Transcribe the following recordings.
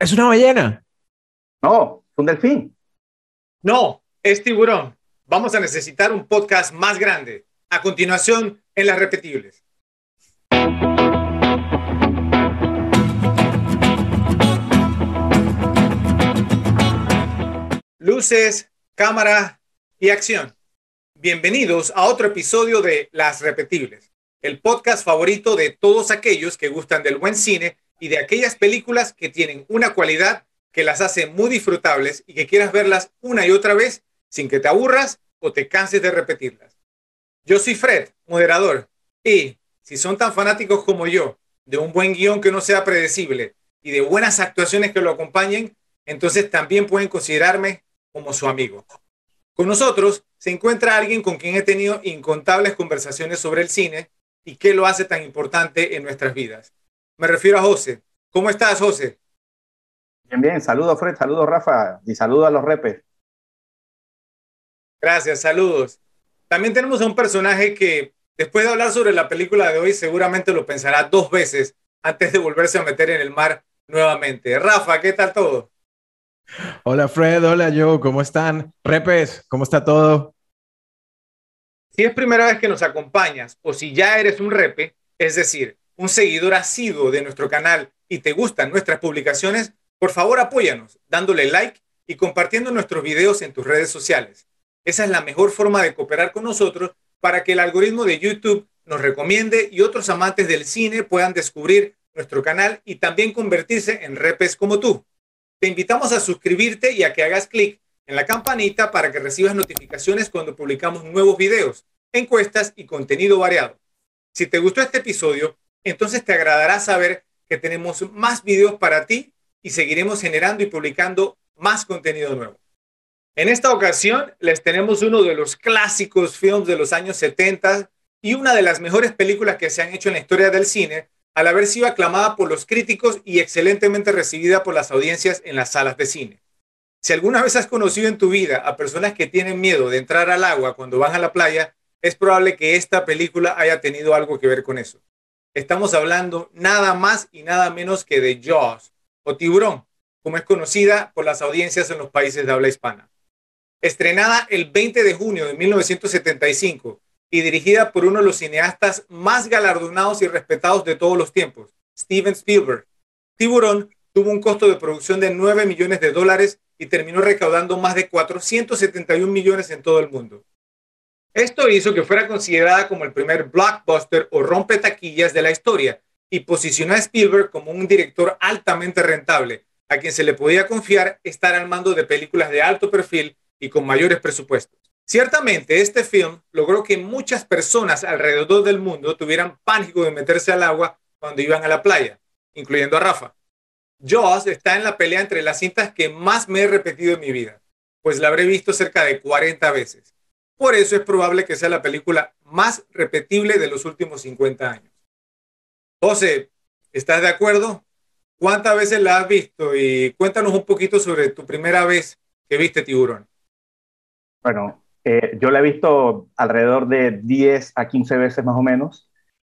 ¿Es una ballena? No, es un delfín. No, es tiburón. Vamos a necesitar un podcast más grande. A continuación, en las repetibles. Luces, cámara y acción. Bienvenidos a otro episodio de Las Repetibles, el podcast favorito de todos aquellos que gustan del buen cine y de aquellas películas que tienen una cualidad que las hace muy disfrutables y que quieras verlas una y otra vez sin que te aburras o te canses de repetirlas. Yo soy Fred, moderador, y si son tan fanáticos como yo de un buen guion que no sea predecible y de buenas actuaciones que lo acompañen, entonces también pueden considerarme como su amigo. Con nosotros se encuentra alguien con quien he tenido incontables conversaciones sobre el cine y qué lo hace tan importante en nuestras vidas. Me refiero a José. ¿Cómo estás, José? Bien, bien. Saludos, Fred. Saludos, Rafa. Y saludos a los repes. Gracias, saludos. También tenemos a un personaje que, después de hablar sobre la película de hoy, seguramente lo pensará dos veces antes de volverse a meter en el mar nuevamente. Rafa, ¿qué tal todo? Hola Fred, hola Joe, ¿cómo están? Repes, ¿cómo está todo? Si es primera vez que nos acompañas o si ya eres un repe, es decir, un seguidor asiduo de nuestro canal y te gustan nuestras publicaciones, por favor apóyanos dándole like y compartiendo nuestros videos en tus redes sociales. Esa es la mejor forma de cooperar con nosotros para que el algoritmo de YouTube nos recomiende y otros amantes del cine puedan descubrir nuestro canal y también convertirse en repes como tú. Te invitamos a suscribirte y a que hagas clic en la campanita para que recibas notificaciones cuando publicamos nuevos videos, encuestas y contenido variado. Si te gustó este episodio, entonces te agradará saber que tenemos más videos para ti y seguiremos generando y publicando más contenido nuevo. En esta ocasión les tenemos uno de los clásicos films de los años 70 y una de las mejores películas que se han hecho en la historia del cine, al haber sido aclamada por los críticos y excelentemente recibida por las audiencias en las salas de cine. Si alguna vez has conocido en tu vida a personas que tienen miedo de entrar al agua cuando van a la playa, es probable que esta película haya tenido algo que ver con eso. Estamos hablando nada más y nada menos que de Jaws, o Tiburón, como es conocida por las audiencias en los países de habla hispana. Estrenada el 20 de junio de 1975 y dirigida por uno de los cineastas más galardonados y respetados de todos los tiempos, Steven Spielberg. Tiburón tuvo un costo de producción de 9 millones de dólares y terminó recaudando más de 471 millones en todo el mundo. Esto hizo que fuera considerada como el primer blockbuster o rompetaquillas de la historia y posicionó a Spielberg como un director altamente rentable, a quien se le podía confiar estar al mando de películas de alto perfil y con mayores presupuestos. Ciertamente, este film logró que muchas personas alrededor del mundo tuvieran pánico de meterse al agua cuando iban a la playa, incluyendo a Rafa. Jaws está en la pelea entre las cintas que más me he repetido en mi vida, pues la habré visto cerca de 40 veces. Por eso es probable que sea la película más repetible de los últimos 50 años. José, ¿estás de acuerdo? ¿Cuántas veces la has visto? Y cuéntanos un poquito sobre tu primera vez que viste tiburón. Bueno, eh, yo la he visto alrededor de 10 a 15 veces más o menos.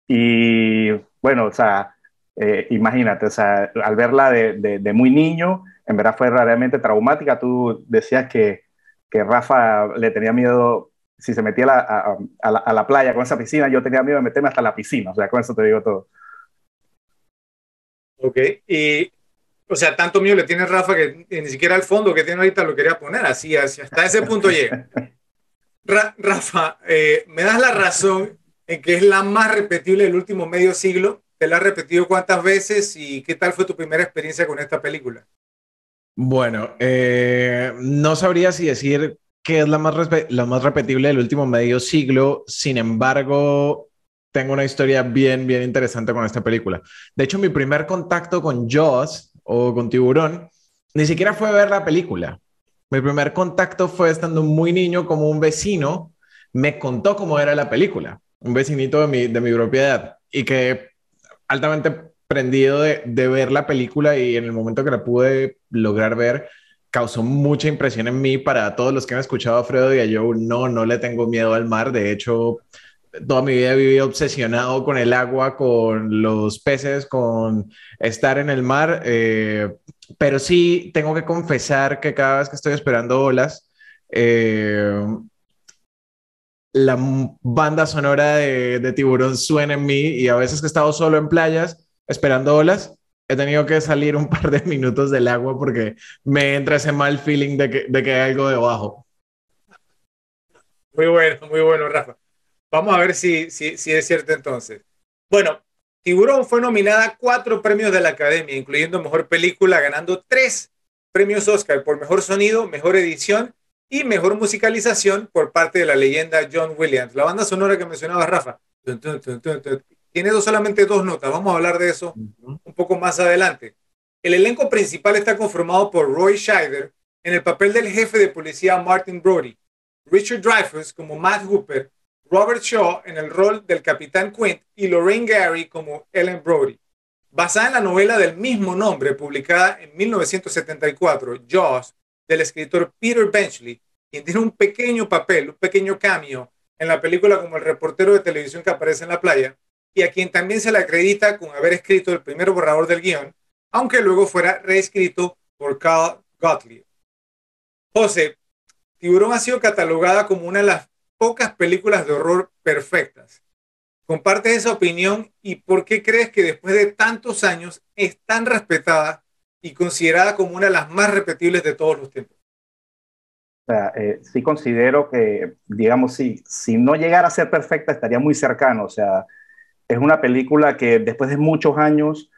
Y bueno, o sea, eh, imagínate, o sea, al verla de, de, muy niño, en verdad fue realmente traumática. Tú decías que, que Rafa le tenía miedo si se metía a, a, a, la, a, la, playa con esa piscina, yo tenía miedo de meterme hasta la piscina, o sea, con eso te digo todo. Ok, y, o sea, tanto miedo le tiene Rafa que ni siquiera el fondo que tiene ahorita lo quería poner, así, así hasta ese punto llega. Rafa, eh, ¿me das la razón en que es la más repetible del último medio siglo? ¿Te la has repetido cuántas veces y qué tal fue tu primera experiencia con esta película? Bueno, eh, no sabría si decir que es la más, la más repetible del último medio siglo, sin embargo, tengo una historia bien, bien interesante con esta película. De hecho, mi primer contacto con Jaws o con Tiburón ni siquiera fue ver la película. Mi primer contacto fue estando muy niño, como un vecino me contó cómo era la película, un vecinito de mi, de mi propiedad, y que altamente prendido de, de, ver la película y en el momento que la pude lograr ver, causó mucha impresión en mí para todos los que han escuchado a Fredo y a. No, no le tengo miedo al mar. De hecho, toda mi vida he vivido obsesionado con el agua, con los peces, con estar en el mar. Eh, pero sí tengo que confesar que cada vez que estoy esperando olas, eh, la banda sonora de, de, Tiburón suena en mí y a veces que he estado solo en playas esperando olas, he tenido que salir un par de minutos del agua porque me entra ese mal feeling de que, de que hay algo debajo. Muy bueno, muy bueno, Rafa. Vamos a ver si, si, si es cierto entonces. Bueno, Tiburón fue nominada a cuatro premios de la Academia, incluyendo Mejor Película, ganando tres premios Oscar por Mejor Sonido, Mejor Edición y Mejor Musicalización por parte de la leyenda John Williams. La banda sonora que mencionaba Rafa tiene solamente dos notas. Vamos a hablar de eso un poco más adelante. El elenco principal está conformado por Roy Scheider en el papel del jefe de policía Martin Brody, Richard Dreyfuss como Matt Hooper, Robert Shaw en el rol del capitán Quint y Lorraine Gary como Ellen Brody. Basada en la novela del mismo nombre, publicada en 1974, Jaws, del escritor Peter Benchley, quien tiene un pequeño papel, un pequeño cameo en la película como el reportero de televisión que aparece en la playa, y a quien también se le acredita con haber escrito el primer borrador del guion, aunque luego fuera reescrito por Carl Gottlieb. José, Tiburón ha sido catalogada como una de las pocas películas de horror perfectas. ¿Compartes esa opinión y por qué crees que después de tantos años es tan respetada y considerada como una de las más repetibles de todos los tiempos? O eh, sí considero que, digamos, si, si no llegara a ser perfecta, estaría muy cercano. O sea, es una película que después de muchos años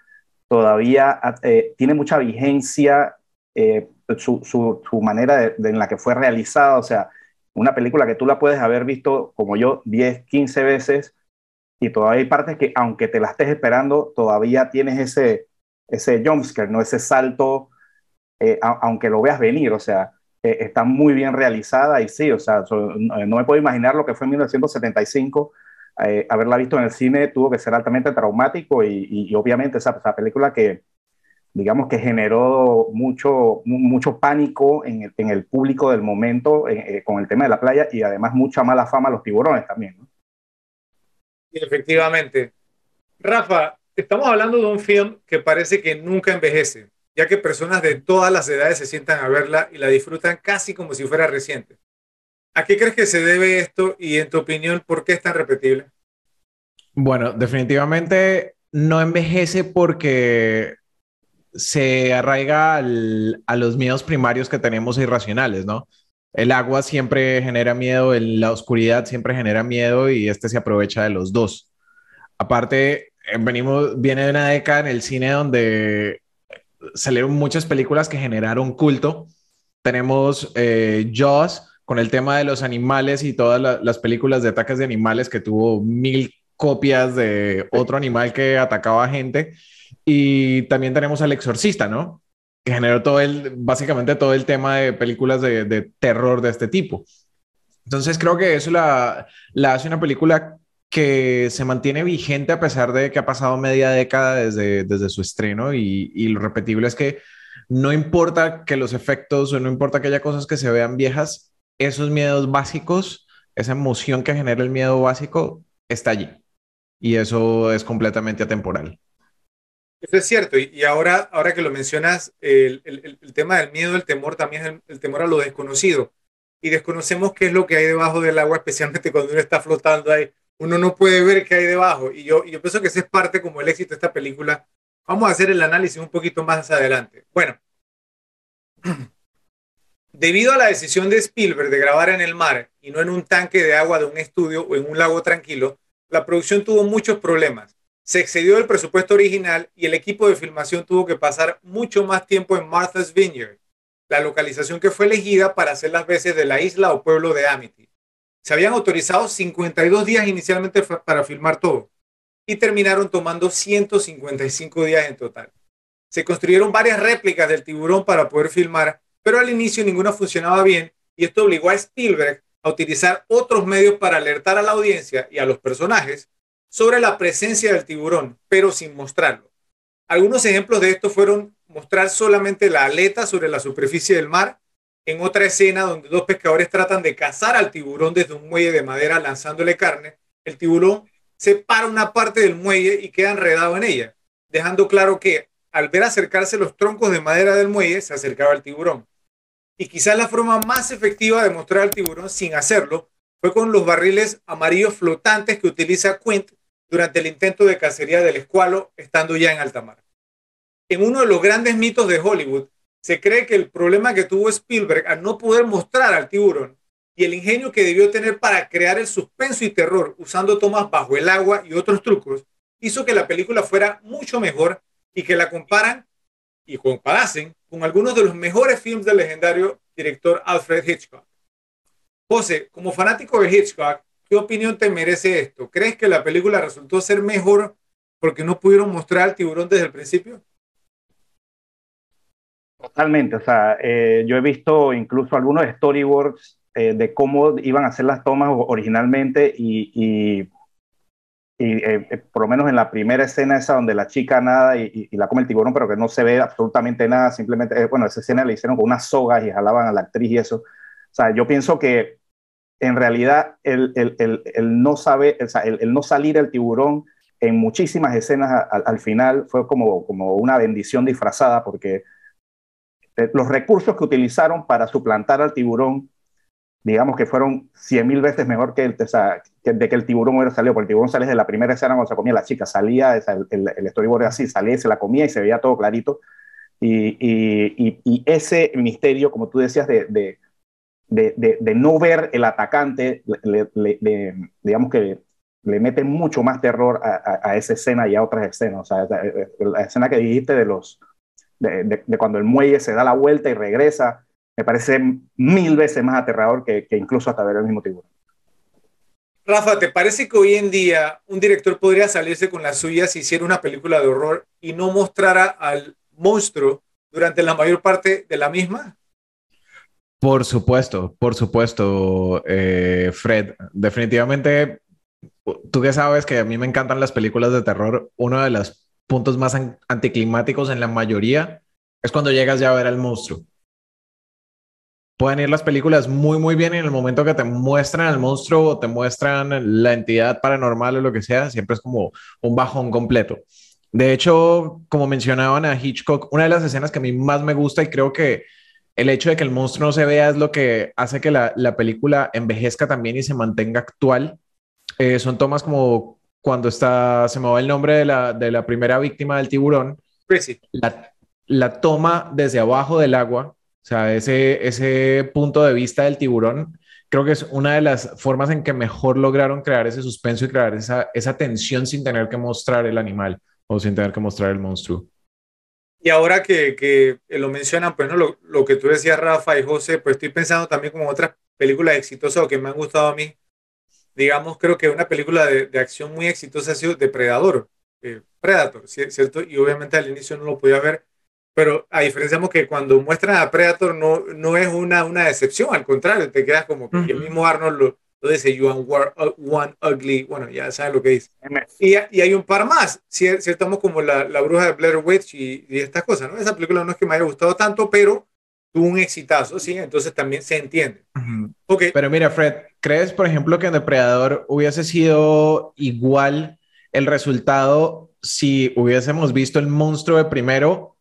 todavía eh, tiene mucha vigencia, eh, su, manera en la que fue realizada. O sea, una película que tú la puedes haber visto como yo 10, 15 veces y todavía hay partes que aunque te la estés esperando, todavía tienes ese, ese jumpscare, ¿no? ese salto, eh, aunque lo veas venir, o sea, está muy bien realizada y sí, o sea, no me puedo imaginar lo que fue en 1975. Eh, haberla visto en el cine tuvo que ser altamente traumático y, y, obviamente esa, esa película que, digamos que generó mucho, mucho pánico en el, en el público del momento eh, con el tema de la playa y además mucha mala fama a los tiburones también. ¿no? Efectivamente. Rafa, estamos hablando de un film que parece que nunca envejece, ya que personas de todas las edades se sientan a verla y la disfrutan casi como si fuera reciente. ¿A qué crees que se debe esto y en tu opinión, por qué es tan repetible? Bueno, definitivamente no envejece porque se arraiga a los miedos primarios que tenemos irracionales, ¿no? El agua siempre genera miedo, la oscuridad siempre genera miedo y este se aprovecha de los dos. Aparte, eh, venimos, viene de una década en el cine donde salieron muchas películas que generaron culto. Tenemos eh, Jaws con el tema de los animales y todas las películas de ataques de animales que tuvo mil copias de otro animal que atacaba a gente. Y también tenemos al exorcista, ¿no? Que generó todo el, básicamente todo el tema de películas de, de terror de este tipo. Entonces creo que eso la, la, hace una película que se mantiene vigente a pesar de que ha pasado media década desde, desde su estreno y, y lo repetible es que no importa que los efectos o no importa que haya cosas que se vean viejas, esos miedos básicos, esa emoción que genera el miedo básico está allí y eso es completamente atemporal. Eso es cierto, y, ahora, ahora que lo mencionas, el, el, el, tema del miedo, el temor también es el, temor a lo desconocido. Y desconocemos qué es lo que hay debajo del agua, especialmente cuando uno está flotando ahí. Uno no puede ver qué hay debajo. Y yo, y yo pienso que ese es parte como el éxito de esta película. Vamos a hacer el análisis un poquito más adelante. Bueno, debido a la decisión de Spielberg de grabar en el mar y no en un tanque de agua de un estudio o en un lago tranquilo, la producción tuvo muchos problemas se excedió el presupuesto original y el equipo de filmación tuvo que pasar mucho más tiempo en Martha's Vineyard, la localización que fue elegida para hacer las veces de la isla o pueblo de Amity. Se habían autorizado 52 días inicialmente para filmar todo y terminaron tomando 155 días en total. Se construyeron varias réplicas del tiburón para poder filmar, pero al inicio ninguna funcionaba bien y esto obligó a Spielberg a utilizar otros medios para alertar a la audiencia y a los personajes sobre la presencia del tiburón, pero sin mostrarlo. Algunos ejemplos de esto fueron mostrar solamente la aleta sobre la superficie del mar, en otra escena donde dos pescadores tratan de cazar al tiburón desde un muelle de madera lanzándole carne, el tiburón separa una parte del muelle y queda enredado en ella, dejando claro que al ver acercarse los troncos de madera del muelle, se acercaba al tiburón. Y quizás la forma más efectiva de mostrar al tiburón sin hacerlo fue con los barriles amarillos flotantes que utiliza Quint durante el intento de cacería del escualo estando ya en alta mar. En uno de los grandes mitos de Hollywood, se cree que el problema que tuvo Spielberg al no poder mostrar al tiburón y el ingenio que debió tener para crear el suspenso y terror usando tomas bajo el agua y otros trucos, hizo que la película fuera mucho mejor y que la comparan y comparasen con algunos de los mejores films del legendario director Alfred Hitchcock. José, como fanático de Hitchcock, ¿qué opinión te merece esto? ¿Crees que la película resultó ser mejor porque no pudieron mostrar al tiburón desde el principio? Totalmente, o sea, eh, yo he visto incluso algunos storyboards eh, de cómo iban a ser las tomas originalmente y, y, eh, eh, por lo menos en la primera escena esa donde la chica nada y, la come el tiburón, pero que no se ve absolutamente nada, simplemente, bueno, esa escena la hicieron con unas sogas y jalaban a la actriz y eso. O sea, yo pienso que en realidad el, el, el, el no sabe, el, no salir el tiburón en muchísimas escenas al, al final fue como, como una bendición disfrazada porque los recursos que utilizaron para suplantar al tiburón digamos que fueron cien mil veces mejor que, el, de que el tiburón hubiera salido, porque el tiburón sale de la primera escena cuando se comía la chica, salía, el, el, storyboard así, salía y se la comía y se veía todo clarito. Y, y, y, ese misterio, como tú decías, de, de, de, de no ver el atacante, le, le, digamos que le mete mucho más terror a, a, esa escena y a otras escenas. O sea, la escena que dijiste de los de, cuando el muelle se da la vuelta y regresa, me parece mil veces más aterrador que, incluso hasta ver el mismo tiburón. Rafa, ¿te parece que hoy en día un director podría salirse con la suya si hiciera una película de horror y no mostrara al monstruo durante la mayor parte de la misma? Por supuesto, por supuesto, eh, Fred. Definitivamente, tú que sabes que a mí me encantan las películas de terror, uno de los puntos más anticlimáticos en la mayoría es cuando llegas ya a ver al monstruo pueden ir las películas muy, muy bien y en el momento que te muestran al monstruo o te muestran la entidad paranormal o lo que sea, siempre es como un bajón completo. De hecho, como mencionaban a Hitchcock, una de las escenas que a mí más me gusta y creo que el hecho de que el monstruo no se vea es lo que hace que la, la película envejezca también y se mantenga actual. Eh, son tomas como cuando está, se me va el nombre de la, de la primera víctima del tiburón. La, la toma desde abajo del agua sea, ese, ese punto de vista del tiburón creo que es una de las formas en que mejor lograron crear ese suspenso y crear esa, esa tensión sin tener que mostrar el animal o sin tener que mostrar el monstruo. Y ahora que, que lo mencionan, pues no, lo, lo, que tú decías, Rafa y José, pues estoy pensando también como otras películas exitosas o que me han gustado a mí. Digamos, creo que una película de, de acción muy exitosa ha sido Depredador, eh, Predator, ¿cierto? Y obviamente al inicio no lo podía ver, pero a diferencia que cuando muestran a Predator no, no es una, una decepción, al contrario, te quedas como que el mismo Arnold lo, lo dice, you are one ugly, bueno, ya sabes lo que dice. Y, y hay un par más, cierto, como la, la bruja de Blair Witch y, y, estas cosas, ¿no? Esa película no es que me haya gustado tanto, pero tuvo un exitazo, ¿sí? Entonces también se entiende. okay. Pero mira, Fred, ¿crees, por ejemplo, que en Depredador hubiese sido igual el resultado si hubiésemos visto el monstruo de primero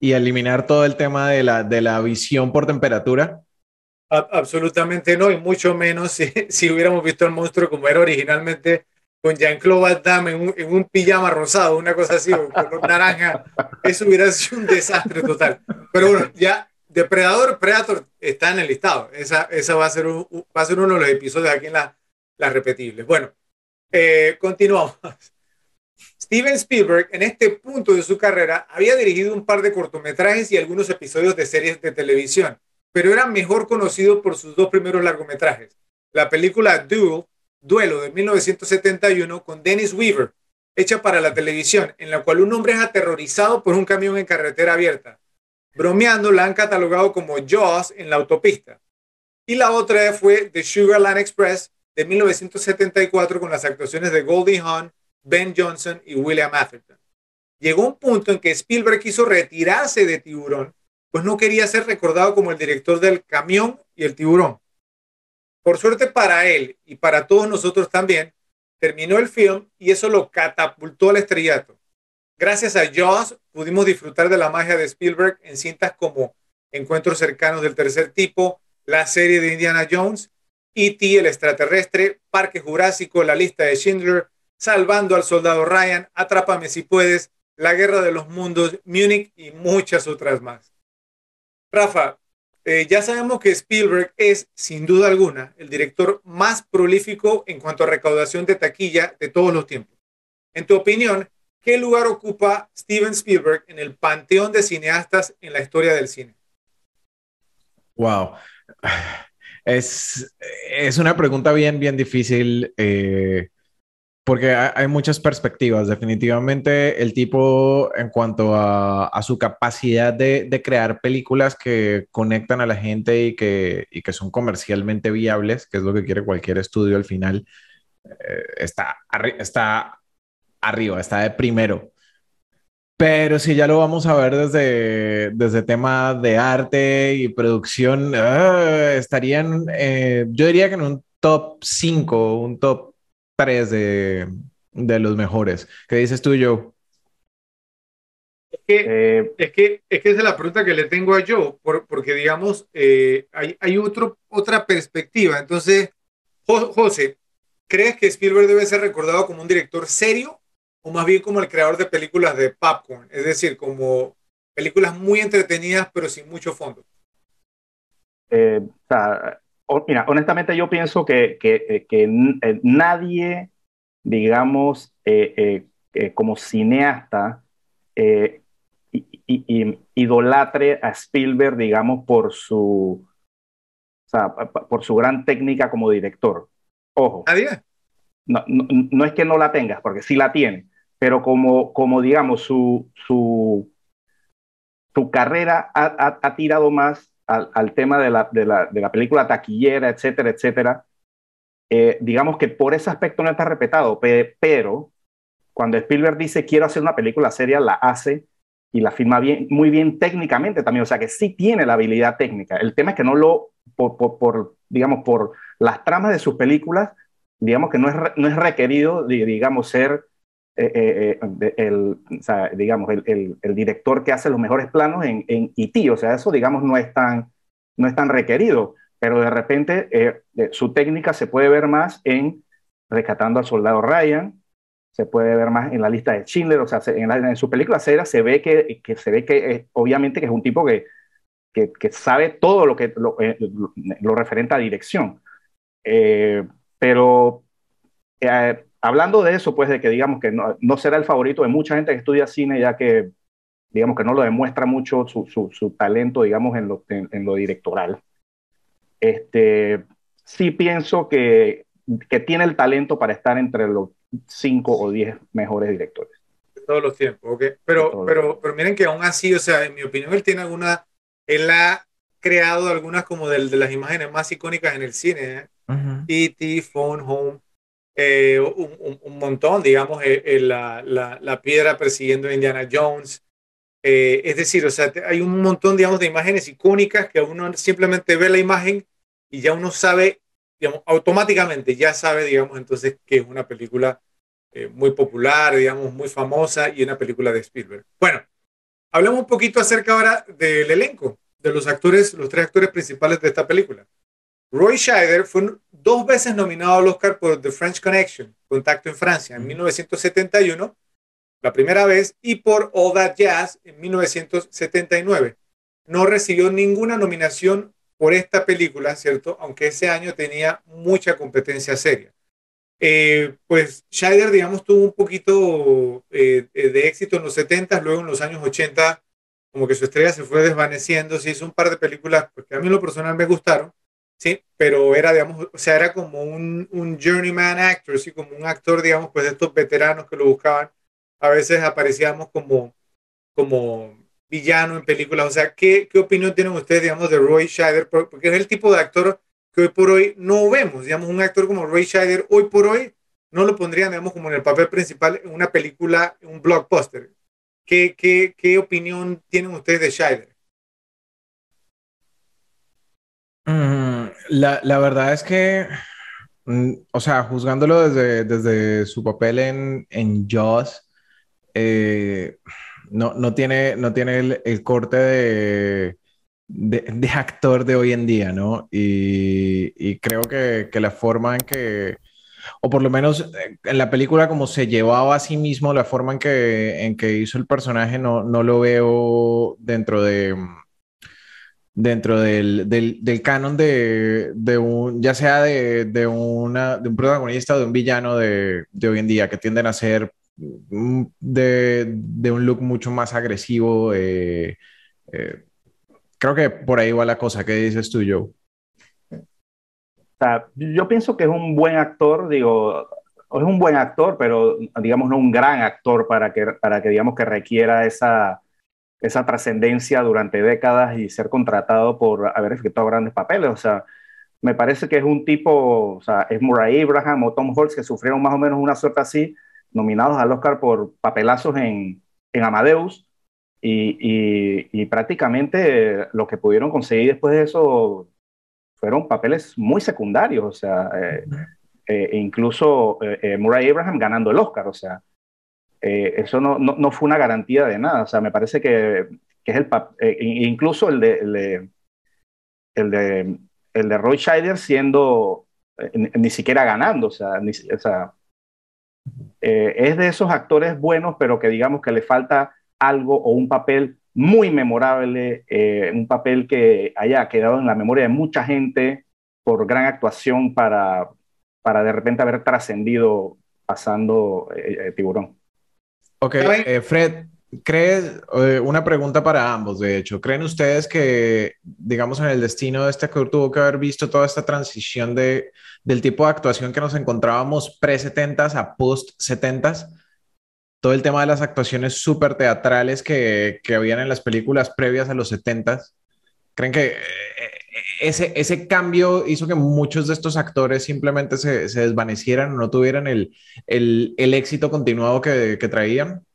y eliminar todo el tema de la, de la visión por temperatura? absolutamente no, y mucho menos si, si, hubiéramos visto el monstruo como era originalmente con Jean-Claude Van en un, en un, pijama rosado, una cosa así, o color naranja. Eso hubiera sido un desastre total. Pero bueno, ya Depredador, Predator está en el listado. Esa, esa va, a ser va a ser uno de los episodios aquí en las la repetibles. Bueno, eh, continuamos. Steven Spielberg, en este punto de su carrera, había dirigido un par de cortometrajes y algunos episodios de series de televisión, pero era mejor conocido por sus dos primeros largometrajes. La película Duel, Duelo de 1971 con Dennis Weaver, hecha para la televisión, en la cual un hombre es aterrorizado por un camión en carretera abierta. Bromeando, la han catalogado como Jaws en la autopista. Y la otra fue The Sugarland Express de 1974 con las actuaciones de Goldie Hawn, Ben Johnson y William Atherton. Llegó un punto en que Spielberg quiso retirarse de Tiburón, pues no quería ser recordado como el director del camión y el tiburón. Por suerte para él y para todos nosotros también, terminó el film y eso lo catapultó al estrellato. Gracias a Jaws pudimos disfrutar de la magia de Spielberg en cintas como Encuentros cercanos del tercer tipo, la serie de Indiana Jones, E.T. el extraterrestre, Parque Jurásico, La lista de Schindler, Salvando al soldado Ryan, Atrápame si puedes, La guerra de los mundos, Munich y muchas otras más. Rafa, eh, ya sabemos que Spielberg es, sin duda alguna, el director más prolífico en cuanto a recaudación de taquilla de todos los tiempos. En tu opinión, ¿qué lugar ocupa Steven Spielberg en el panteón de cineastas en la historia del cine? Wow. Es, es una pregunta bien, bien difícil. Eh, porque hay muchas perspectivas. Definitivamente el tipo en cuanto a, su capacidad de, crear películas que conectan a la gente y que, que son comercialmente viables, que es lo que quiere cualquier estudio al final, eh, está, está arriba, está de primero. Pero si ya lo vamos a ver desde, desde tema de arte y producción, ah, estarían, eh, yo diría que en un top 5, un top tres de, los mejores. ¿Qué dices tú, Joe? Es que, eh, es que, es que esa es la pregunta que le tengo a Joe, porque digamos, eh, hay, hay otro, otra perspectiva. Entonces, José, ¿crees que Spielberg debe ser recordado como un director serio o más bien como el creador de películas de popcorn? Es decir, como películas muy entretenidas pero sin mucho fondo. Eh, o sea, mira, honestamente yo pienso que, que, que eh, nadie, digamos, eh, eh, como cineasta, idolatre a Spielberg, digamos, por su, o sea, por su gran técnica como director. Ojo. Nadie. No, no, es que no la tengas, porque sí la tiene, pero como, como digamos, su, su, su carrera ha, ha tirado más al, tema de la, de, la, de la, película taquillera, etcétera, etcétera, eh, digamos que por ese aspecto no está respetado, pero cuando Spielberg dice quiero hacer una película seria, la hace y la filma bien, muy bien técnicamente también, o sea que sí tiene la habilidad técnica. El tema es que no lo, por, por, digamos, por las tramas de sus películas, digamos que no es, no es requerido, digamos, ser eh, eh, eh, el, digamos, el, el, director que hace los mejores planos en, en IT, o sea, eso, digamos, no es tan, no es tan requerido, pero de repente su técnica se puede ver más en Rescatando al Soldado Ryan, se puede ver más en la lista de Schindler, o sea, en, en su película Cera se ve que, que se ve que obviamente que es un tipo que, que, que sabe todo lo que lo, lo referente a dirección. pero hablando de eso, pues de que digamos que no, será el favorito de mucha gente que estudia cine, ya que digamos que no lo demuestra mucho su, su, talento, digamos, en lo, en, lo directoral. Este, sí pienso que, que tiene el talento para estar entre los cinco o diez mejores directores. De todos los tiempos, ok. Pero, pero, pero miren que aún así, o sea, en mi opinión, él tiene alguna, él ha creado algunas como de, de las imágenes más icónicas en el cine. ¿eh? E.T., Phone Home. Eh, un, montón, digamos, eh, eh, la, la, piedra persiguiendo a Indiana Jones. es decir, o sea, hay un montón, digamos, de imágenes icónicas que uno simplemente ve la imagen y ya uno sabe, digamos, automáticamente ya sabe, digamos, entonces que es una película muy popular, digamos, muy famosa y una película de Spielberg. Bueno, hablemos un poquito acerca ahora del elenco, de los actores, los tres actores principales de esta película. Roy Scheider fue dos veces nominado al Oscar por The French Connection, Contacto en Francia, en 1971, la primera vez, y por All That Jazz en 1979. No recibió ninguna nominación por esta película, ¿cierto? Aunque ese año tenía mucha competencia seria. Eh, pues Scheider, digamos, tuvo un poquito eh, de éxito en los 70, luego en los años 80, como que su estrella se fue desvaneciendo, se hizo un par de películas pues, que a mí en lo personal me gustaron, Sí, pero era, digamos, o sea, era como un, un journeyman actor, sí, como un actor, digamos, pues de estos veteranos que lo buscaban. A veces aparecíamos como, como villano en películas. O sea, ¿qué, qué opinión tienen ustedes, digamos, de Roy Scheider? Porque es el tipo de actor que hoy por hoy no vemos. Digamos, un actor como Roy Scheider, hoy por hoy, no lo pondrían, digamos, como en el papel principal en una película, un blockbuster. ¿Qué, qué, qué opinión tienen ustedes de Scheider? La, verdad es que, mm, o sea, juzgándolo desde, desde su papel en, en Jaws, eh, no, no, tiene, no tiene el, corte de, de, actor de hoy en día, ¿no? Y, creo que, que, la forma en que, o por lo menos eh, en la película como se llevaba a sí mismo, la forma en que, en que hizo el personaje, no, no lo veo dentro de dentro del, del, canon de, de, un, ya sea de, de, una, de un protagonista o de un villano de, de hoy en día, que tienden a ser mm, de, un look mucho más agresivo. Eh, eh, creo que por ahí va la cosa. ¿Qué dices tú, Joe? yo pienso que es un buen actor, digo, es un buen actor, pero digamos no un gran actor para que, para que digamos que requiera esa esa trascendencia durante décadas y ser contratado por haber efectuado grandes papeles. O sea, me parece que es un tipo, o sea, es Murray Abraham o Tom Holtz que sufrieron más o menos una suerte así, nominados al Oscar por papelazos en, en Amadeus. Y, y, prácticamente lo que pudieron conseguir después de eso fueron papeles muy secundarios, o sea, eh, eh, incluso eh, Murray Abraham ganando el Oscar, o sea, eh, eso no, no, fue una garantía de nada. O sea, me parece que, que es el eh, incluso el de, el de, el de, Roy Scheider siendo eh, ni, siquiera ganando. O sea, o sea es de esos actores buenos, pero que digamos que le falta algo o un papel muy memorable, un papel que haya quedado en la memoria de mucha gente por gran actuación para, para de repente haber trascendido pasando Tiburón. Ok, eh, Fred, ¿crees, eh, una pregunta para ambos, de hecho, ¿creen ustedes que, digamos, en el destino de este actor tuvo que haber visto toda esta transición de, del tipo de actuación que nos encontrábamos pre-70s a post-70s? Todo el tema de las actuaciones súper teatrales que, que habían en las películas previas a los 70s. ¿Creen que eh, ese, ese cambio hizo que muchos de estos actores simplemente se, se desvanecieran, no tuvieran el, el, el éxito continuado que, que, traían?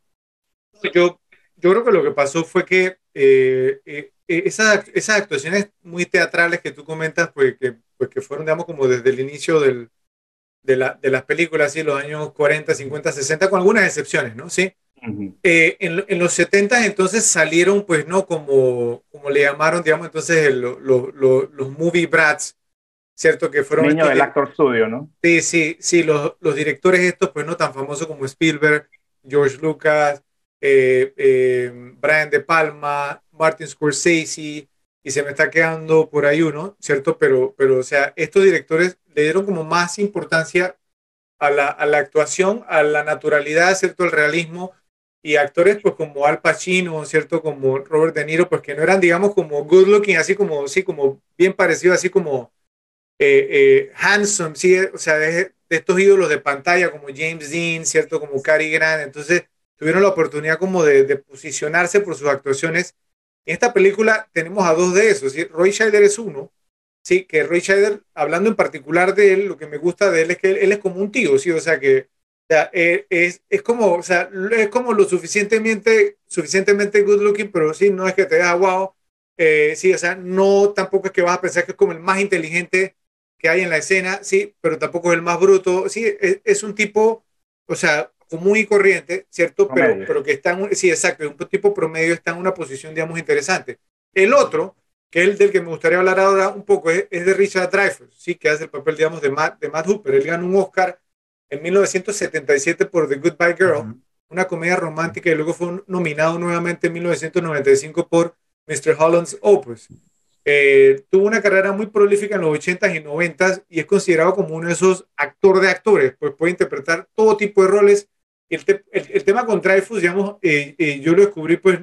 Yo, yo creo que lo que pasó fue que eh, eh, esas, esas, actuaciones muy teatrales que tú comentas, pues que, pues que fueron, digamos, como desde el inicio del, de, la, de, las películas, ¿sí? los años 40, 50, 60, con algunas excepciones, ¿no? Sí. Eh, en, en, los 70 entonces salieron, pues, ¿no? Como, como le llamaron, digamos, entonces los movie brats, ¿cierto? Que fueron... Niño del actor studio, ¿no? Sí, sí, sí, los, los directores estos, pues, no tan famosos como Spielberg, George Lucas, eh, eh, Brian De Palma, Martin Scorsese, y se me está quedando por ahí uno, ¿cierto? Pero, pero o sea, estos directores le dieron como más importancia a la, a la actuación, a la naturalidad, ¿cierto? El realismo, y actores pues como Al Pacino, ¿cierto? Como Robert De Niro, pues que no eran, digamos, como good looking, así como, sí, como bien parecido, así como eh, eh, handsome, sí, o sea, de, estos ídolos de pantalla como James Dean, ¿cierto? Como Cary Grant, entonces tuvieron la oportunidad como de, posicionarse por sus actuaciones. En esta película tenemos a dos de esos, ¿sí? Roy Scheider es uno, sí, que Roy Scheider, hablando en particular de él, lo que me gusta de él es que él, él es como un tío, sí, o sea, que sea, eh, es, es, como, o sea, es como lo suficientemente, suficientemente good looking, pero sí, no es que te deja wow. Eh, sí, o sea, no tampoco es que vas a pensar que es como el más inteligente que hay en la escena, sí, pero tampoco es el más bruto. Sí, es, es un tipo, o sea, muy corriente, ¿cierto? Pero, pero que está en, sí, exacto, un tipo promedio está en una posición, digamos, interesante. El otro, que es el del que me gustaría hablar ahora un poco, es, es de Richard Dreyfuss, sí, que hace el papel, digamos, de Matt, de Matt Hooper. Él ganó un Oscar en 1977 por The Goodbye Girl, una comedia romántica y luego fue nominado nuevamente en 1995 por Mr. Holland's Opus. Eh, tuvo una carrera muy prolífica en los 80s y 90s y es considerado como uno de esos actores de actores, pues puede interpretar todo tipo de roles. El, el, tema con Dreyfus, digamos, eh, eh, yo lo descubrí pues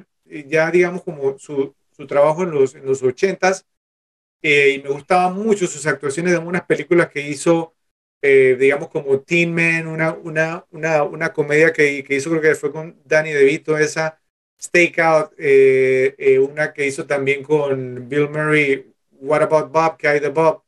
ya, digamos, como su, su trabajo en los, en los 80s y me gustaban mucho sus actuaciones de algunas películas que hizo eh, digamos, como Teen Man, una, una, una, una comedia que, que, hizo, creo que fue con Danny DeVito, esa Stakeout, eh, eh, una que hizo también con Bill Murray, What About Bob, que hay de Bob.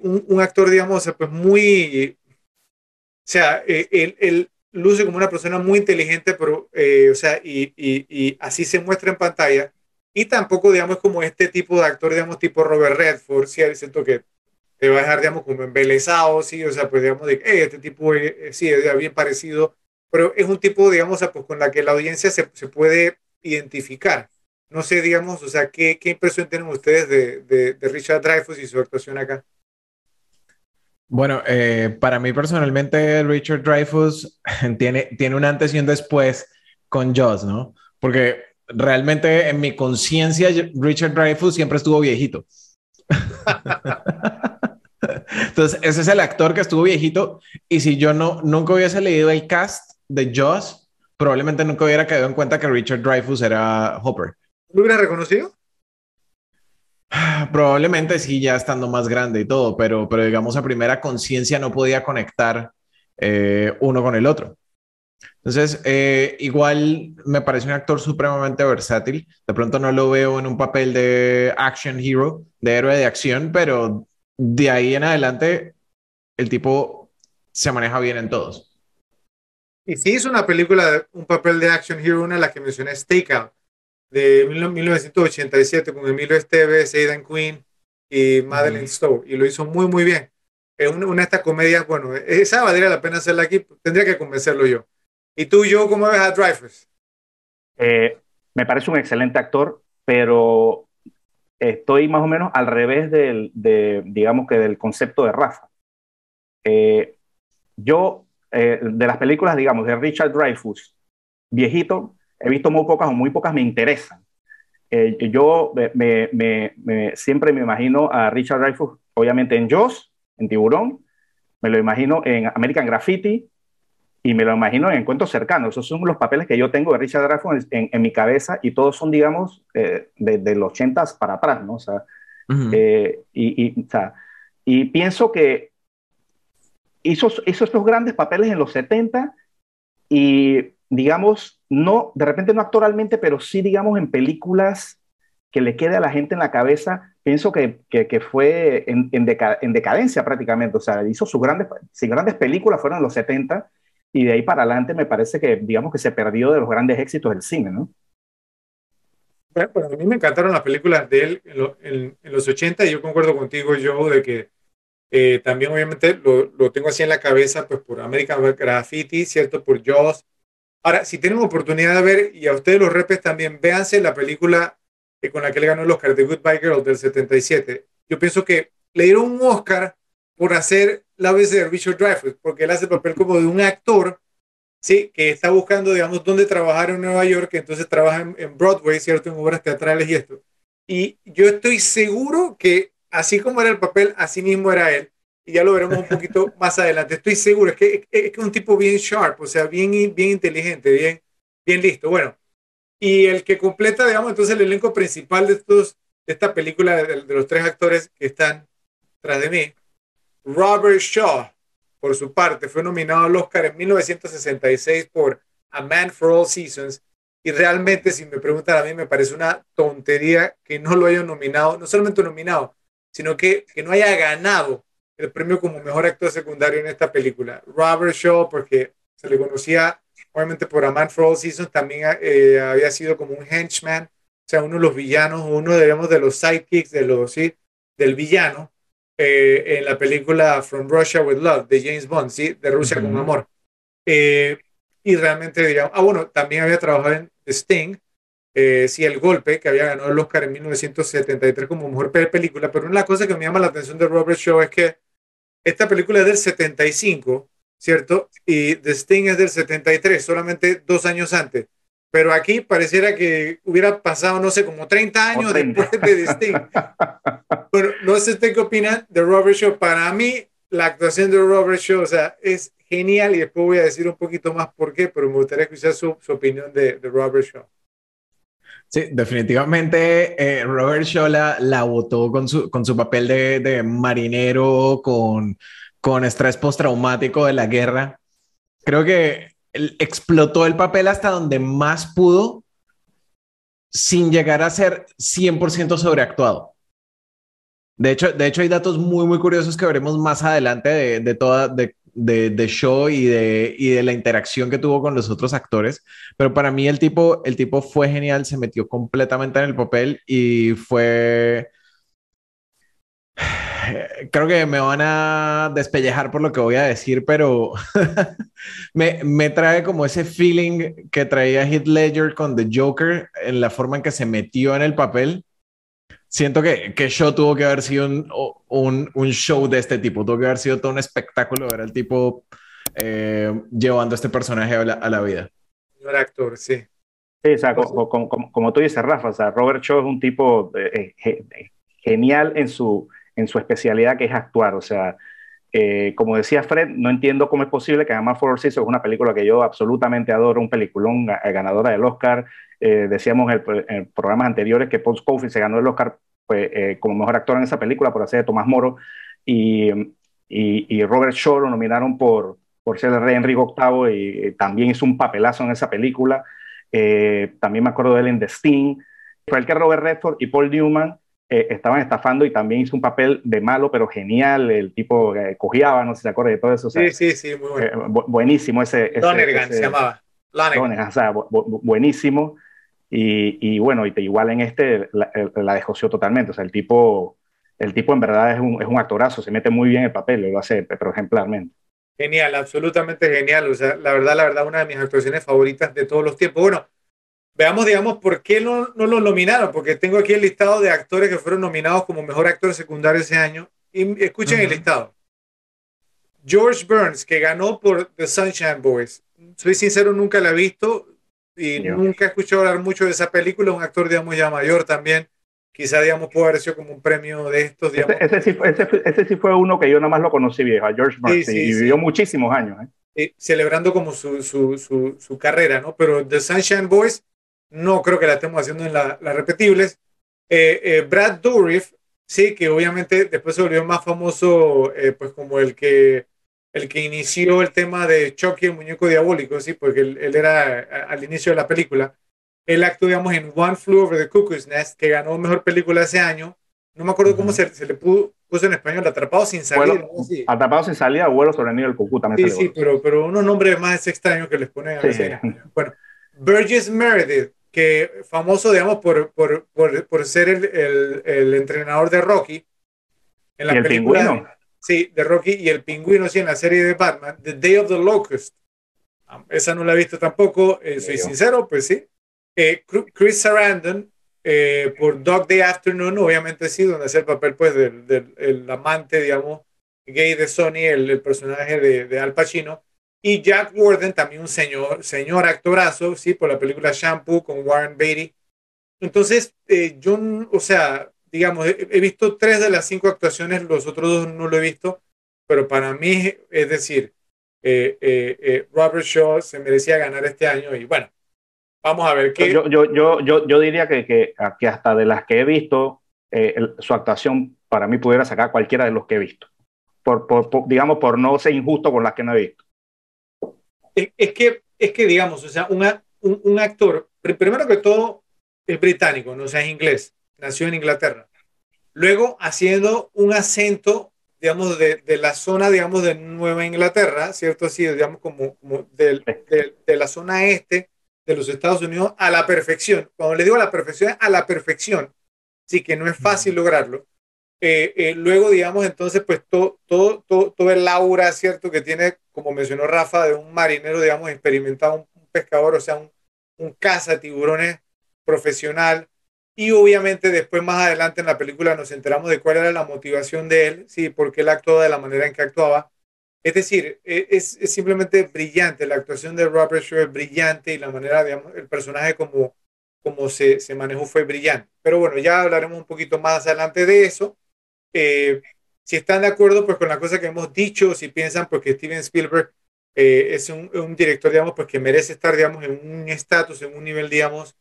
Un, un, actor, digamos, pues muy, o sea, él, él, luce como una persona muy inteligente, pero, o sea, y, y, y, así se muestra en pantalla. Y tampoco, digamos, como este tipo de actor, digamos, tipo Robert Redford, sí, siento que te va a dejar, digamos, como embelesado, sí, o sea, pues digamos, de, hey, este tipo sí, es bien parecido pero es un tipo, digamos, pues, con la que la audiencia se, se puede identificar. No sé, digamos, o sea, ¿qué, qué impresión tienen ustedes de, de, de Richard Dreyfuss y su actuación acá? Bueno, eh, para mí personalmente Richard Dreyfuss tiene, tiene un antes y un después con Joss, ¿no? Porque realmente en mi conciencia Richard Dreyfuss siempre estuvo viejito. Entonces, ese es el actor que estuvo viejito y si yo no nunca hubiese leído el cast de Joss, probablemente nunca hubiera caído en cuenta que Richard Dreyfuss era Hopper. ¿Lo hubieras reconocido? Probablemente sí, ya estando más grande y todo, pero, pero digamos a primera conciencia no podía conectar eh, uno con el otro. Entonces, eh, igual me parece un actor supremamente versátil. De pronto no lo veo en un papel de action hero, de héroe de acción, pero de ahí en adelante el tipo se maneja bien en todos. Y sí hizo una película, un papel de action hero, una de las que mencioné, Stakeout de 1987 con Emilio Esteves, Aidan Quinn y Madeleine Stowe. Y lo hizo muy, muy bien. Es una, una, de estas comedias, bueno, esa valdría la pena hacerla aquí, tendría que convencerlo yo. ¿Y tú, yo, cómo ves a Dreyfus? Eh, me parece un excelente actor, pero estoy más o menos al revés del, de, digamos que del concepto de Rafa. Eh, yo, eh, de las películas, digamos, de Richard Dreyfus, viejito, he visto muy pocas o muy pocas me interesan. Eh, yo me, siempre me imagino a Richard Dreyfuss, obviamente en Jaws, en Tiburón, me lo imagino en American Graffiti y me lo imagino en Encuentros Cercanos. Esos son los papeles que yo tengo de Richard Dreyfuss en, en, mi cabeza y todos son, digamos, eh, de, los 80 para atrás, ¿no? O sea, uh -huh. eh, y, y, o sea, y pienso que hizo, hizo estos grandes papeles en los 70 y digamos, no, de repente no actoralmente, pero sí, digamos, en películas que le quede a la gente en la cabeza, pienso que, que, que fue en, en, deca, en, decadencia prácticamente, o sea, hizo sus grandes, sus grandes películas fueron en los 70 y de ahí para adelante me parece que, digamos, que se perdió de los grandes éxitos del cine, ¿no? Bueno, pues a mí me encantaron las películas de él en, lo, en, en los 80 y yo concuerdo contigo, Joe, de que eh, también obviamente lo, lo, tengo así en la cabeza, pues por American Graffiti, ¿cierto? Por Jaws, Ahora, si tienen oportunidad de ver, y a ustedes los repes también, véanse la película eh, con la que le ganó el Oscar, The Goodbye Girl del 77. Yo pienso que le dieron un Oscar por hacer la vez de Richard Dreyfuss, porque él hace el papel como de un actor, ¿sí? Que está buscando, digamos, dónde trabajar en Nueva York, que entonces trabaja en, en Broadway, ¿cierto? En obras teatrales y esto. Y yo estoy seguro que así como era el papel, así mismo era él y ya lo veremos un poquito más adelante. Estoy seguro, es que es, que un tipo bien sharp, o sea, bien, bien inteligente, bien, bien listo. Bueno, y el que completa, digamos, entonces el elenco principal de, estos, de esta película, de, de los tres actores que están tras de mí, Robert Shaw, por su parte, fue nominado al Oscar en 1966 por A Man for All Seasons. Y realmente, si me preguntan a mí, me parece una tontería que no lo hayan nominado, no solamente nominado, sino que, que no haya ganado el premio como mejor actor secundario en esta película. Robert Shaw, porque se le conocía obviamente por A Man for All Seasons, también eh, había sido como un henchman, o sea, uno de los villanos, uno digamos, de los sidekicks de los, ¿sí? del villano eh, en la película From Russia with Love de James Bond, ¿sí? de Rusia uh -huh. con amor. Eh, y realmente, digamos, ah, bueno, también había trabajado en The Sting, eh, sí, El Golpe, que había ganado el Oscar en 1973 como mejor película, pero una cosa que me llama la atención de Robert Shaw es que esta película es del 75, ¿cierto? Y The Sting es del 73, solamente dos años antes. Pero aquí pareciera que hubiera pasado, no sé, como 30 años 30. después de The Sting. bueno, no sé usted qué opina de Robert Shaw. Para mí, la actuación de Robert Shaw, o sea, es genial y después voy a decir un poquito más por qué, pero me gustaría escuchar su, su opinión de, de Robert Shaw. Sí, definitivamente eh, Robert Shaw la, la votó con su, con su papel de, de marinero, con, con estrés postraumático de la guerra. Creo que explotó el papel hasta donde más pudo sin llegar a ser 100% sobreactuado. De hecho, de hecho, hay datos muy, muy curiosos que veremos más adelante de, de toda, de, de, show y de, y de la interacción que tuvo con los otros actores. Pero para mí el tipo, el tipo fue genial, se metió completamente en el papel y fue... creo que me van a despellejar por lo que voy a decir, pero me, me, trae como ese feeling que traía Heath Ledger con The Joker en la forma en que se metió en el papel. Siento que, que show tuvo que haber sido un, un, un, show de este tipo, tuvo que haber sido todo un espectáculo ver al tipo eh, llevando a este personaje a la, a la vida. Un actor, sí. Sí, o sea, como, como, como, tú dices, Rafa, o sea, Robert Shaw es un tipo eh, eh, genial en su, en su especialidad que es actuar. O sea, eh, como decía Fred, no entiendo cómo es posible que además Four Seasons es una película que yo absolutamente adoro, un peliculón ganadora del Oscar. decíamos en, programas anteriores que Paul Scofield se ganó el Oscar pues, como mejor actor en esa película por hacer de Tomás Moro y, y, Robert Shaw lo nominaron por, por ser el rey Enrique VIII y también hizo un papelazo en esa película. Eh, también me acuerdo de él en The. Fue el que Robert Redford y Paul Newman eh, estaban estafando y también hizo un papel de malo, pero genial. El tipo eh, cogiaba, no sé si se acuerda de todo eso. sí, sí, sí, muy bueno. buenísimo ese. Lonergan se llamaba. Lonergan. o sea, buenísimo. Y, y, bueno, y igual en este la, la dejó totalmente. O sea, el tipo, el tipo en verdad es un, es un actorazo, se mete muy bien el papel, lo hace, pero ejemplarmente. Genial, absolutamente genial. O sea, la verdad, la verdad, una de mis actuaciones favoritas de todos los tiempos. Bueno, veamos, digamos, por qué no, no lo nominaron, porque tengo aquí el listado de actores que fueron nominados como mejor actor secundario ese año. Y escuchen el listado. George Burns, que ganó por The Sunshine Boys. Soy sincero, nunca la he visto y nunca he escuchado hablar mucho de esa película. Un actor, digamos, ya mayor también quizá, digamos, pudo haber sido como un premio de estos, digamos. Ese, sí, ese, ese, sí, fue uno que yo nada más lo conocí viejo, a George Martin, y vivió muchísimos años. ¿eh? celebrando como su, su, su, su, carrera, ¿no? Pero The Sunshine Boys no creo que la estemos haciendo en las la repetibles. Eh, eh, Brad Dourif, sí, que obviamente después se volvió más famoso, pues como el que el que inició el tema de Chucky, el muñeco diabólico, sí, porque él, él era al inicio de la película. Él actuó, digamos, en One Flew Over the Cuckoo's Nest, que ganó Mejor Película ese año. No me acuerdo cómo se, se, le puso en español, Atrapado sin salida. Atrapado sin salida, vuelo sobre el nido del cucú también. Sí, sí, pero, pero unos nombres más extraños que les ponen a veces. Bueno, Burgess Meredith, que famoso, digamos, por, por, por, por ser el, el, el, entrenador de Rocky. En la ¿Y el pingüino? Sí, de Rocky y el pingüino, sí, en la serie de Batman, The Day of the Locust. Esa no la he visto tampoco, eh, soy sincero, pues sí. Eh, Chris Sarandon, eh, por Dog Day Afternoon, obviamente sí, donde hace el papel pues del, del amante, digamos, gay de Sony, el, el personaje de, de, Al Pacino. Y Jack Warden, también un señor, señor actorazo, sí, por la película Shampoo con Warren Beatty. Entonces, eh, yo, o sea, digamos, he, he, visto tres de las cinco actuaciones, los otros dos no lo he visto, pero para mí, es decir, eh, eh, Robert Shaw se merecía ganar este año y bueno, Vamos a ver qué. Yo, yo, yo, yo, yo diría que, que, que, hasta de las que he visto, eh, su actuación para mí pudiera sacar cualquiera de los que he visto. Por, por, digamos, por no ser injusto con las que no he visto. Es, es que, es que, digamos, o sea, una, un, un, actor, primero que todo, es británico, no o sea, es inglés, nació en Inglaterra. Luego, haciendo un acento, digamos, de, de la zona, digamos, de Nueva Inglaterra, ¿cierto? Así, digamos, como, como de, de, de la zona este de los Estados Unidos a la perfección. Cuando le digo a la perfección, a la perfección. Sí, que no es fácil lograrlo. Eh, eh, luego, digamos, entonces, pues todo, todo, todo, todo, el aura, ¿cierto? Que tiene, como mencionó Rafa, de un marinero, digamos, experimentado, un, pescador, o sea, un, un caza tiburones profesional. Y obviamente después, más adelante en la película, nos enteramos de cuál era la motivación de él, sí, porque él actuaba de la manera en que actuaba. Es decir, e, es, es, simplemente brillante. La actuación de Robert Shaw es brillante y la manera, digamos, el personaje como, como se, se manejó fue brillante. Pero bueno, ya hablaremos un poquito más adelante de eso. Eh, si están de acuerdo pues con la cosa que hemos dicho, si piensan porque Steven Spielberg eh, es un, director, digamos, pues que merece estar, digamos, en un estatus, en un nivel, digamos,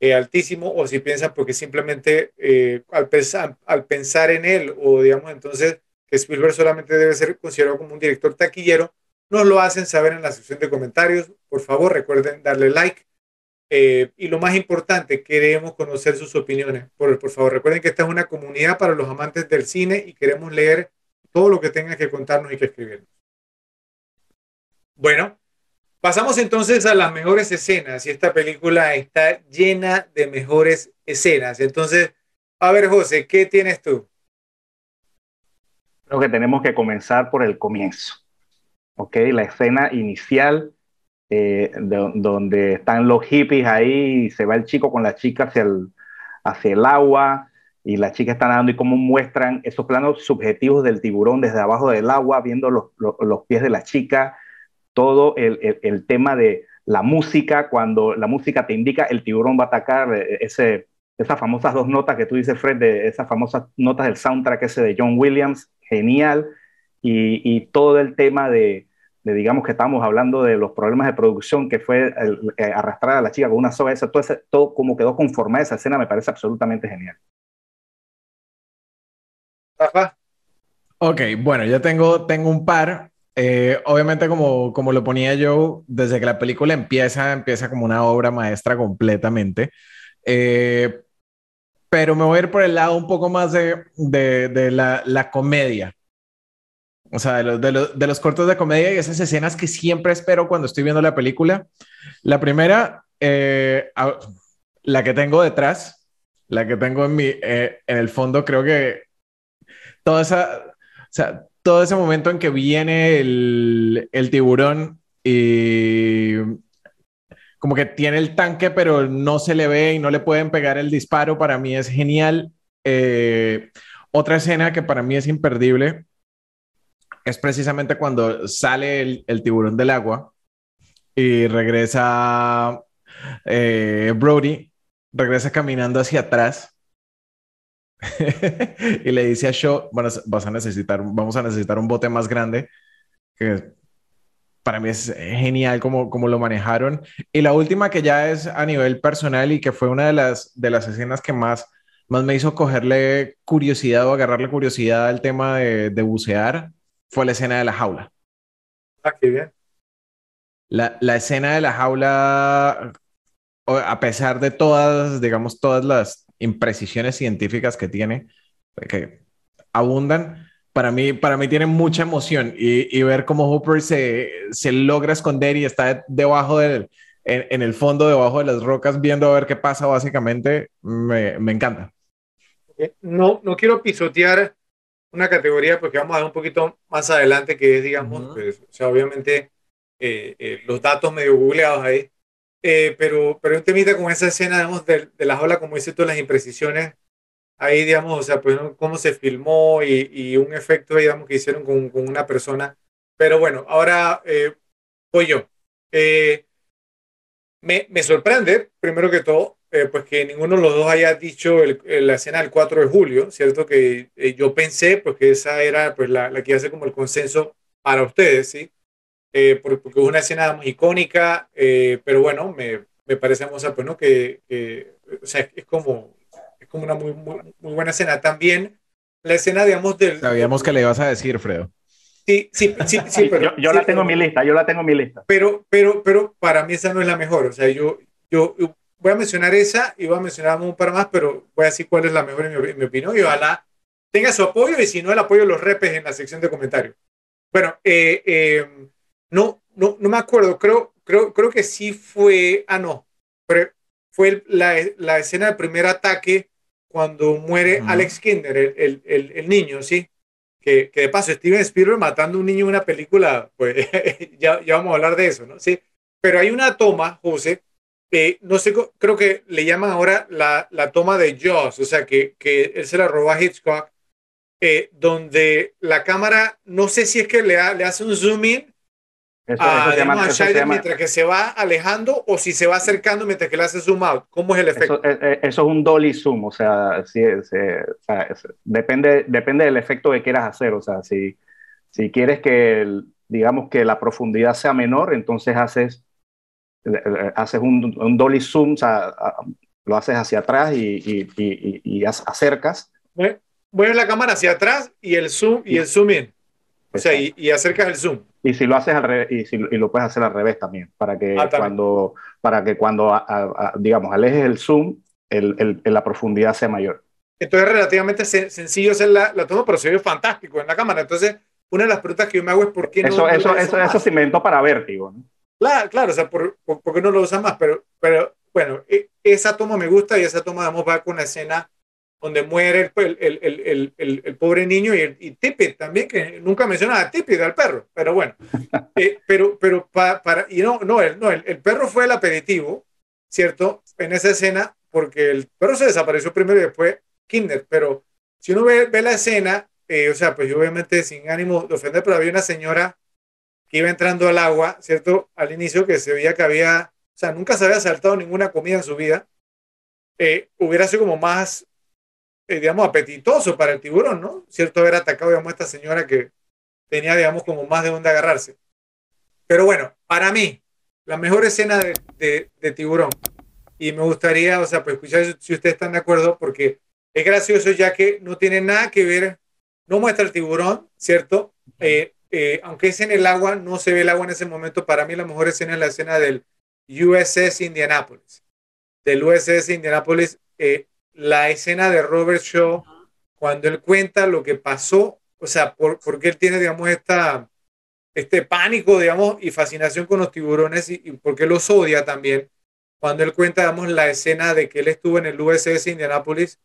eh, altísimo, o si piensan porque simplemente eh, al, pensar, al pensar en él, o digamos, entonces que Spielberg solamente debe ser considerado como un director taquillero, nos lo hacen saber en la sección de comentarios. Por favor, recuerden darle like. Eh, y lo más importante, queremos conocer sus opiniones. Por, por favor, recuerden que esta es una comunidad para los amantes del cine y queremos leer todo lo que tengan que contarnos y que escribirnos. Bueno, pasamos entonces a las mejores escenas y esta película está llena de mejores escenas. Entonces, a ver, José, ¿qué tienes tú? Creo que tenemos que comenzar por el comienzo. ¿Ok? La escena inicial, eh, donde están los hippies ahí, y se va el chico con la chica hacia el, hacia el agua, y la chica está nadando y cómo muestran esos planos subjetivos del tiburón desde abajo del agua, viendo los, los, pies de la chica, todo el, el, el, tema de la música, cuando la música te indica el tiburón va a atacar, eh, ese, esas famosas dos notas que tú dices, Fred, de esas famosas notas del soundtrack ese de John Williams, genial, y, y todo el tema de, de, digamos que estamos hablando de los problemas de producción, que fue eh, arrastrar a la chica con una soga, esa, todo, ese, todo como quedó conformada esa escena me parece absolutamente genial. Ok, bueno, yo tengo, tengo un par. Eh, obviamente, como, como lo ponía yo, desde que la película empieza, empieza como una obra maestra completamente. Eh, pero me voy a ir por el lado un poco más de, de, de la, la, comedia. O sea, de, los, de, los, de los cortos de comedia y esas escenas que siempre espero cuando estoy viendo la película. La primera, eh, la que tengo detrás, la que tengo en, mi, eh, en el fondo, creo que toda esa, o sea, todo ese momento en que viene el, el tiburón y como que tiene el tanque, pero no se le ve y no le pueden pegar el disparo, para mí es genial. Eh, otra escena que para mí es imperdible es precisamente cuando sale el, tiburón del agua y regresa eh, Brody, regresa caminando hacia atrás y le dice a Shaw, bueno, vas a necesitar, vamos a necesitar un bote más grande, que para mí es genial como, como lo manejaron. Y la última que ya es a nivel personal y que fue una de las, de las escenas que más, más me hizo cogerle curiosidad o agarrarle curiosidad al tema de bucear, fue la escena de la jaula. Ah, qué bien. La, la escena de la jaula, a pesar de todas, digamos, todas las imprecisiones científicas que tiene, que abundan, para mí, para mí tiene mucha emoción y, y ver cómo Hooper se, se, logra esconder y está debajo del, en, en, el fondo, debajo de las rocas, viendo a ver qué pasa, básicamente, me, me encanta. No, no quiero pisotear una categoría porque vamos a ver un poquito más adelante, que es, digamos, uh -huh. pues, o sea, obviamente eh, eh, los datos medio googleados ahí, eh, pero, pero un temita con esa escena, digamos, de, de las olas, como dices tú, las imprecisiones, ahí, digamos, o sea, pues cómo se filmó y, y un efecto, digamos, que hicieron con, con una persona. Pero bueno, ahora eh, voy yo. Me, me, sorprende, primero que todo, eh, pues que ninguno de los dos haya dicho el, la escena del 4 de julio, ¿cierto? Que yo pensé, pues que esa era pues la, la que hace como el consenso para ustedes, ¿sí? Eh, porque, porque, es una escena muy icónica, eh, pero bueno, me, me parece, sea, pues, ¿no? que, que o sea, es como, es como una muy, muy, muy, buena escena. También la escena, digamos, del... Sabíamos que le ibas a decir, Fredo. Sí, sí, sí, sí pero... yo, yo sí, la tengo en mi lista, yo la tengo en mi lista. Pero, pero, pero para mí esa no es la mejor, o sea, yo, yo, yo voy a mencionar esa y voy a mencionar un par más, pero voy a decir cuál es la mejor en mi, en mi opinión y ojalá tenga su apoyo y si no, el apoyo de los repes en la sección de comentarios. Bueno, eh, eh, no, no, no me acuerdo, creo, creo, creo que sí fue, ah, no, pero fue la, la escena del primer ataque cuando muere uh -huh. Alex Kinder, el, el, el, el, niño, ¿sí? Que, que, de paso Steven Spielberg matando a un niño en una película, pues ya, ya vamos a hablar de eso, ¿no? Sí, pero hay una toma, José, eh, no sé, creo que le llaman ahora la, la toma de Jaws, o sea, que, que él se la robó a Hitchcock, eh, donde la cámara, no sé si es que le, ha, le hace un zoom in eso, a, eso llama, a Scheider llama... mientras que se va alejando o si se va acercando mientras que le hace zoom out. ¿Cómo es el efecto? Eso, eh, eh, eso es un dolly zoom, o sea, si, si, o sea depende, depende del efecto que quieras hacer. O sea, si, si quieres que, el, digamos, que la profundidad sea menor, entonces haces, haces un, un dolly zoom, o sea, lo haces hacia atrás y, y, y, y acercas. Mueves la cámara hacia atrás y el zoom, y el zoom in. O sea, y, y acercas el zoom. Y si lo haces al revés, y, si, lo puedes hacer al revés también, para que ah, cuando, para que cuando a, a, digamos, alejes el zoom, el, el, la profundidad sea mayor. Entonces, relativamente sencillo hacer la, la, toma, pero se ve fantástico en la cámara. Entonces, una de las preguntas que yo me hago es por qué no. Eso, eso, eso, eso se inventó para vértigo. ¿no? Claro, claro, o sea, por, por, por, qué no lo usan más? Pero, pero bueno, e, esa toma me gusta y esa toma, vamos, va con la escena donde muere el, el, el, el pobre niño y, y Tippet también, que nunca mencionaba a Tippet al perro, pero bueno. Eh, pero, pero para, y no, no, el, no el, perro fue el aperitivo, ¿cierto? En esa escena, porque el perro se desapareció primero y después Kinder, pero si uno ve, ve la escena, eh, o sea, pues yo obviamente sin ánimo de ofender, pero había una señora que iba entrando al agua, ¿cierto? Al inicio que se veía que había, o sea, nunca se había saltado ninguna comida en su vida. Eh, hubiera sido como más, eh, digamos, apetitoso para el tiburón, ¿no? Cierto, haber atacado, digamos, a esta señora que tenía, digamos, como más de dónde agarrarse. Pero bueno, para mí, la mejor escena de, de, tiburón, y me gustaría, o sea, pues escuchar si ustedes están de acuerdo, porque es gracioso ya que no tiene nada que ver, no muestra el tiburón, ¿cierto? Eh, aunque es en el agua, no se ve el agua en ese momento. Para mí la mejor escena es la escena del USS Indianapolis del USS Indianapolis, eh, la escena de Robert Shaw, cuando él cuenta lo que pasó, o sea, por, porque él tiene, digamos, esta, este pánico, digamos, y fascinación con los tiburones y, porque los odia también. Cuando él cuenta, digamos, la escena de que él estuvo en el USS Indianapolis,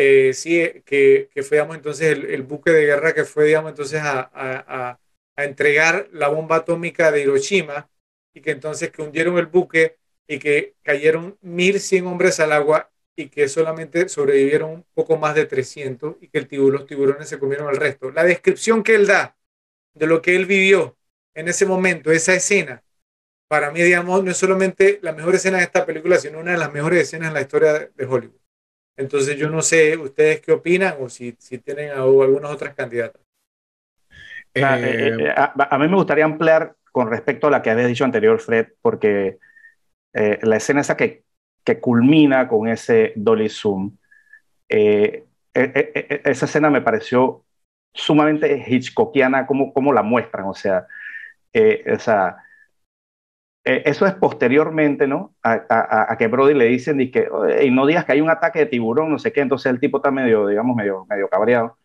eh, sí, que, que, fue, digamos, entonces el, buque de guerra que fue, digamos, entonces a, entregar la bomba atómica de Hiroshima y que entonces que hundieron el buque y que cayeron 1.100 hombres al agua y que solamente sobrevivieron un poco más de 300 y que el tiburón, los tiburones se comieron el resto. La descripción que él da de lo que él vivió en ese momento, esa escena, para mí, digamos, no es solamente la mejor escena de esta película, sino una de las mejores escenas en la historia de Hollywood. Entonces yo no sé ustedes qué opinan o si, si tienen algunas otras candidatas. Eh, eh, eh, a, a, mí me gustaría ampliar con respecto a la que había dicho anterior, Fred, porque eh, la escena esa que, que, culmina con ese dolly zoom, eh, eh, esa escena me pareció sumamente hitchcockiana como, como la muestran, o sea, o sea eso es posteriormente, ¿no? A, a, que Brody le dicen y que y no digas que hay un ataque de tiburón, no sé qué, entonces el tipo está medio, digamos, medio, medio cabreado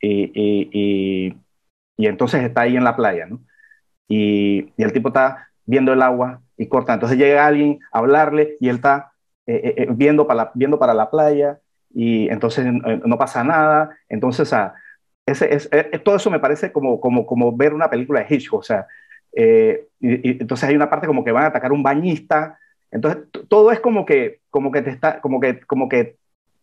y, y, y, y entonces está ahí en la playa, ¿no? Y, el tipo está viendo el agua y corta. Entonces llega alguien a hablarle y él está eh, eh, eh, viendo, para la, viendo para la playa y entonces no pasa nada. Entonces, a ese, es, todo eso me parece como, como, como ver una película de Hitchcock. O sea, y, entonces hay una parte como que van a atacar un bañista. Entonces, todo es como que, como que te está, como que, como que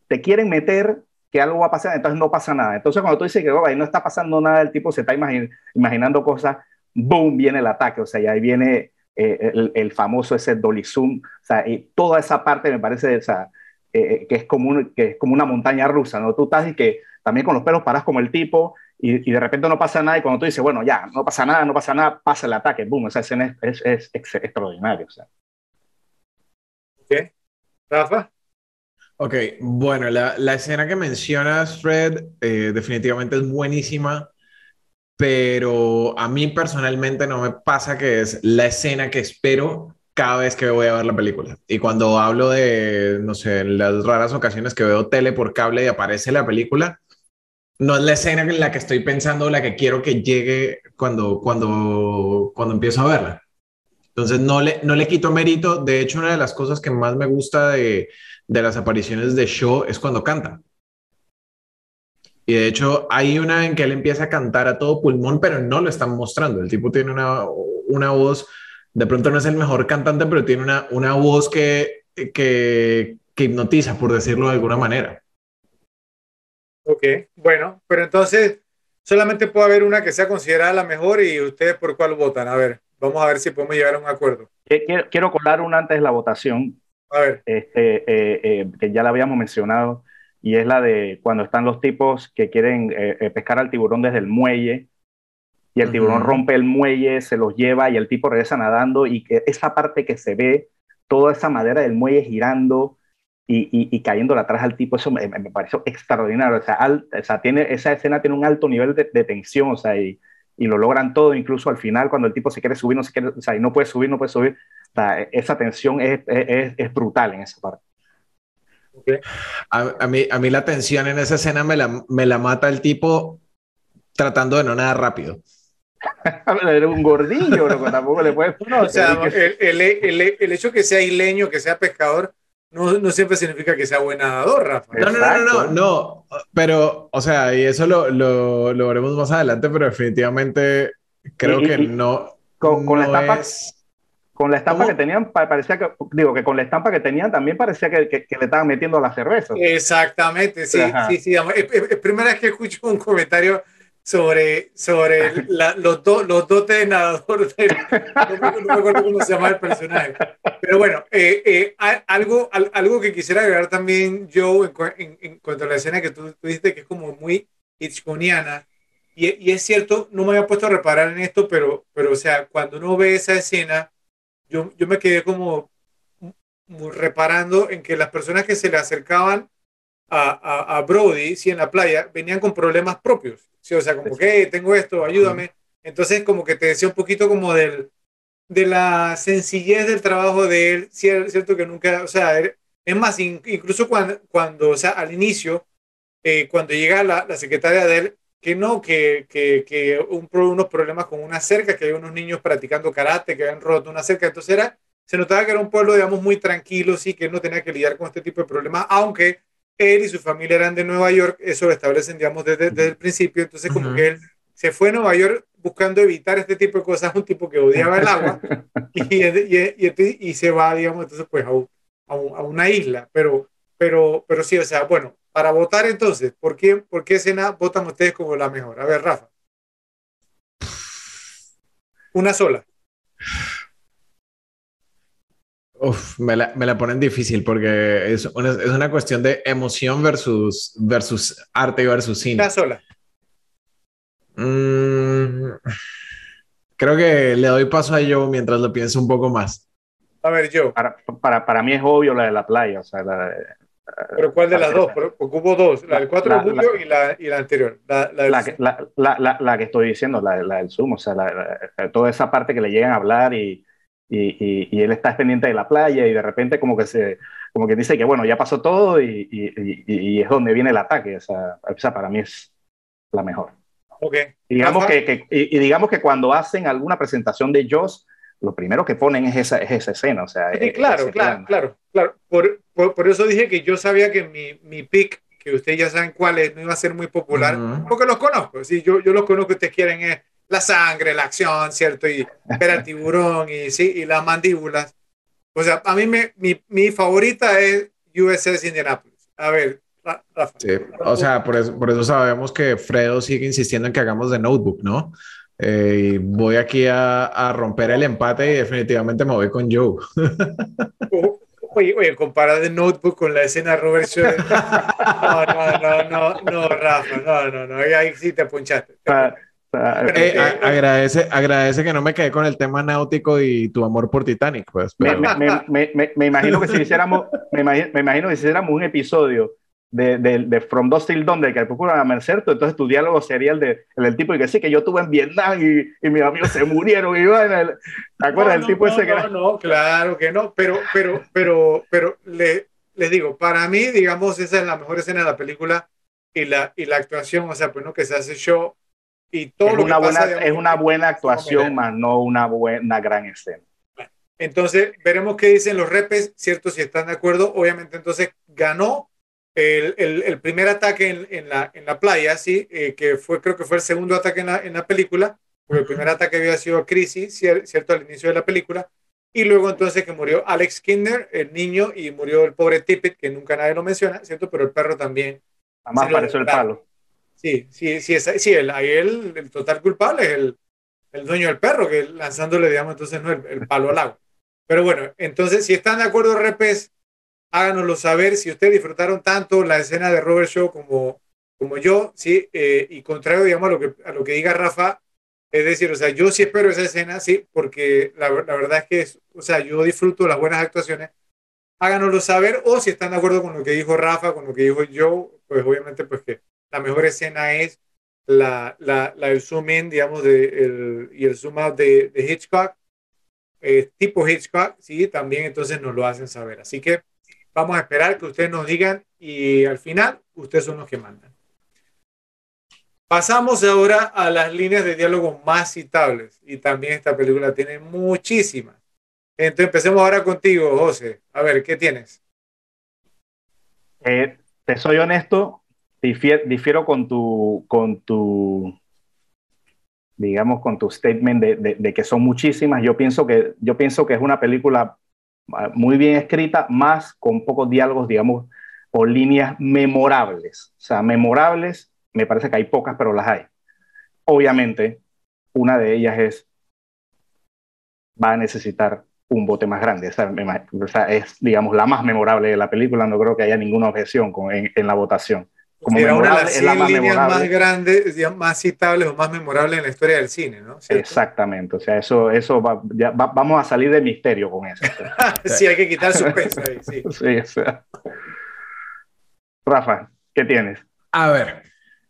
te quieren meter que algo va a pasar, entonces no pasa nada. Entonces, cuando tú dices que ahí no está pasando nada, el tipo se está imaginando cosas, boom, viene el ataque, o sea, y ahí viene eh, el, famoso ese Dolly Zoom, o sea, y toda esa parte me parece o sea, eh, que, es como que es como una montaña rusa, ¿no? Tú estás y que también con los pelos paras como el tipo y, y, de repente no pasa nada y cuando tú dices, bueno, ya, no pasa nada, no pasa nada, pasa el ataque, boom, esa escena es, es, es extraordinaria, o sea. ¿Qué? ¿Rafa? Ok, bueno, la, la, escena que mencionas, Fred, eh, definitivamente es buenísima pero a mí personalmente no me pasa que es la escena que espero cada vez que voy a ver la película. Y cuando hablo de, no sé, las raras ocasiones que veo tele por cable y aparece la película, no es la escena en la que estoy pensando, la que quiero que llegue cuando, cuando, cuando empiezo a verla. Entonces no le, no le quito mérito. De hecho, una de las cosas que más me gusta de, de las apariciones de Show es cuando canta. Y de hecho, hay una en que él empieza a cantar a todo pulmón, pero no lo están mostrando. El tipo tiene una, una voz, de pronto no es el mejor cantante, pero tiene una, una voz que, que, que hipnotiza, por decirlo de alguna manera. Ok, bueno, pero entonces solamente puede haber una que sea considerada la mejor y ustedes por cuál votan. A ver, vamos a ver si podemos llegar a un acuerdo. Quiero, quiero colar una antes de la votación. A ver. Este, eh, eh, que ya la habíamos mencionado y es la de cuando están los tipos que quieren eh, pescar al tiburón desde el muelle y el tiburón rompe el muelle, se los lleva y el tipo regresa nadando y que esa parte que se ve, toda esa madera del muelle girando y, y, cayéndole atrás al tipo, eso me, me pareció extraordinario. O sea, o sea, tiene, esa escena tiene un alto nivel de, tensión, o sea, y, y, lo logran todo, incluso al final cuando el tipo se quiere subir, no se quiere, o sea, y no puede subir, no puede subir. O sea, esa tensión es, es, es brutal en esa parte. A, mí, a mí la tensión en esa escena me la, me la mata el tipo tratando de no nadar rápido. Era un gordillo, tampoco le puedes. No, o sea, el, el, el, el, hecho que sea isleño, que sea pescador, no, no siempre significa que sea buen nadador, Rafa. No, no, no, no, no, no, pero, o sea, y eso lo, lo, lo veremos más adelante, pero definitivamente creo Y- y- que y- no. con- con la estampa- es- Con la estampa ¿Cómo? que tenían, pa- parecía que, digo, que con la estampa que tenían también parecía que, que- que le estaban metiendo a la cerveza. Exactamente, sí, Ajá. sí, sí. es- es primera vez que escucho un comentario sobre, sobre la- los, do- los dotes de nadador. del- no, me, no me acuerdo cómo se llama el personaje. Pero bueno, eh, eh, algo, al- algo que quisiera agregar también, Joe, en, en- en cuanto a la escena que tú, tú dijiste que es como muy hitchconiana. Y, y es cierto, no me había puesto a reparar en esto, pero, pero o sea, cuando uno ve esa escena, yo, yo me quedé como mu- reparando en que las personas que se le acercaban a, a, a Brody, sí, en la playa, venían con problemas propios. Sí, o sea, como que "Hey, tengo esto, ayúdame. Entonces, como que te decía un poquito como del, de la sencillez del trabajo de él, cier- cierto que nunca, o sea, es más, in- incluso cuando, cuando, o sea, al inicio, eh, cuando llega la, la secretaria de él, que no, que, que, que un, unos problemas con una cerca, que hay unos niños practicando karate, que habían roto una cerca, entonces era, se notaba que era un pueblo, digamos, muy tranquilo, sí, que no tenía que lidiar con este tipo de problemas, aunque él y su familia eran de Nueva York, eso lo establecen, digamos, desde, desde el principio, entonces como que él se fue a Nueva York buscando evitar este tipo de cosas, un tipo que odiaba el agua, y, y, y- y se va, digamos, entonces pues a, un- a un- a una isla, pero, pero, pero sí, o sea, bueno, para votar entonces, ¿por qué, por qué escena votan ustedes como la mejor? A ver, Rafa. Una sola. Uf, me la, me la ponen difícil porque es una, es una cuestión de emoción versus, versus arte y versus cine. Una sola. Mm, creo que le doy paso a Joe mientras lo pienso un poco más. A ver, yo. Para, para, para mí es obvio la de la playa, o sea, la de- ¿Pero cuál de las dos? Porque hubo dos, la del 4 de La- julio y, la, y la anterior. La, la del- la, que- la, la, la, la que estoy diciendo, la, la del Zoom, o sea, la- la- toda esa parte que le llegan a hablar y, y, y, y él está pendiente de la playa y de repente como que se, como que dice que bueno, ya pasó todo y, y, y- y es donde viene el ataque, o sea, o sea, para mí es la mejor. Ok. Y digamos que, que- y, y digamos que cuando hacen alguna presentación de Joss, lo primero que ponen es esa, es esa escena, o sea, Sí, es- claro, ese claro, plano. claro, claro. Por, por, por eso dije que yo sabía que mi, mi pick, que ustedes ya saben cuál es, no iba a ser muy popular, Ujú. porque los conozco. Sí, yo, yo los conozco, ustedes quieren es la sangre, la acción, ¿cierto? Y ver al tiburón y, sí, y las mandíbulas. O sea, a mí me, mi, mi favorita es USS Indianapolis. A ver, Ra- Rafa. Sí, o sea, por eso, por eso sabemos que Fredo sigue insistiendo en que hagamos de Notebook, ¿no? Eh, y voy aquí a, a romper el empate y definitivamente me voy con Joe. Oye, oye, compara The Notebook con la escena de Robert Schroeder. No, no, no, no, no, Rafa, no, no, no, ahí, sí te ponchaste. O Eh, a- agradece, agradece que no me quedé con el tema náutico y tu amor por Titanic, pues. Me, pero- me- me- me- me- me imagino que si hiciéramos, me imagino, me imagino que si hiciéramos un episodio de, de, de From Dusk Till Dawn del que procuran a Mercerto, entonces tu diálogo sería el, de, el del tipo y que sí, que yo estuve en Vietnam y, y mis amigos se murieron y vaina. ¿Te acuerdas No, del tipo no, ese que no, no, claro que no, pero, pero, pero, pero le, les digo, para mí, digamos, esa es la mejor escena de la película y la, y la actuación, o sea, pues no que se hace show y todo es lo que una, buena, pasa, es una buena actuación, más no una buena gran escena. Entonces, veremos qué dicen los repes, ¿cierto? Si están de acuerdo. Obviamente, entonces ganó el, el, el primer ataque en, en, la, en la playa, ¿sí? Eh, que fue, creo que fue el segundo ataque en la, en la película, porque el primer ataque había sido Crisis, cier- ¿cierto? Al inicio de la película. Y luego entonces que murió Alex Kinder, el niño, y murió el pobre Tippett, que nunca nadie lo menciona, ¿cierto? Pero el perro también. Nada más Sí, lo- apareció el palo. Sí, sí, sí, es, sí el, ahí el, el total culpable es el, el dueño del perro, que lanzándole, digamos, entonces no el, palo al agua. Pero bueno, entonces, si están de acuerdo, repes, háganoslo saber. Si ustedes disfrutaron tanto la escena de Robert Show como, como yo, sí, eh, y contrario, digamos, a lo, que, a lo que diga Rafa, es decir, o sea, yo sí espero esa escena, sí, porque la, la verdad es que, es- o sea, yo disfruto las buenas actuaciones. Háganoslo saber, o si están de acuerdo con lo que dijo Rafa, con lo que dijo Joe, pues obviamente, pues que la mejor escena es la, del zoom in, digamos, de, el, y el zoom out de, Hitchcock, tipo Hitchcock, sí, también entonces nos lo hacen saber. Así que vamos a esperar que ustedes nos digan y al final ustedes son los que mandan. Pasamos ahora a las líneas de diálogo más citables y también esta película tiene muchísimas. Entonces empecemos ahora contigo, José. A ver, ¿qué tienes? Eh, te soy honesto, difiero, con tu, con tu, digamos, con tu statement de, que son muchísimas. Yo pienso que, yo pienso que es una película ah, muy bien escrita, más con pocos diálogos, digamos, o líneas memorables. O sea, memorables, me parece que hay pocas, pero las hay. Obviamente, una de ellas es, va a necesitar un bote más grande. O sea, es, digamos, la más memorable de la película. No creo que haya ninguna objeción con, en, la votación. Como una de las es la más líneas más grandes, más citables o más memorables en la historia del cine, ¿no? Exactamente. O sea, eso, eso va, ya vamos a salir de misterio con eso. sí, hay que quitar suspenso ahí, sí. sí o sea. Rafa, ¿qué tienes? A ver,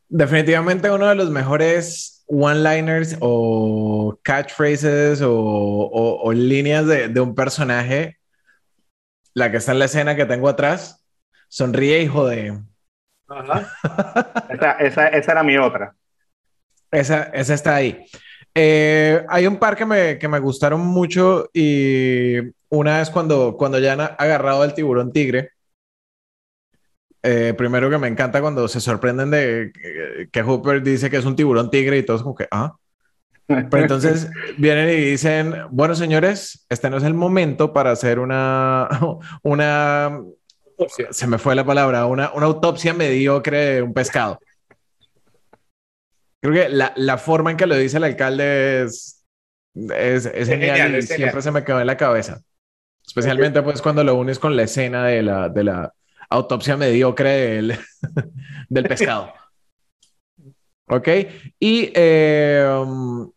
definitivamente uno de los mejores one-liners o catchphrases o, líneas de, un personaje, la que está en la escena que tengo atrás, sonríe hijo de... Ajá. esa, era mi otra. Esa, esa está ahí. Eh, hay un par que me, que me, gustaron mucho y una vez cuando, cuando ya han agarrado al tiburón tigre, eh, primero que me encanta cuando se sorprenden de que, Hooper dice que es un tiburón tigre y todos como que, ah. Pero entonces vienen y dicen, bueno, señores, este no es el momento para hacer una, una, se me fue la palabra, una, una autopsia mediocre de un pescado. Creo que la, la, forma en que lo dice el alcalde es, es, es, genial, y siempre se me quedó en la cabeza. Especialmente pues cuando lo unes con la escena de la, de la, autopsia mediocre del, del pescado. ¿Ok? Y eh, um,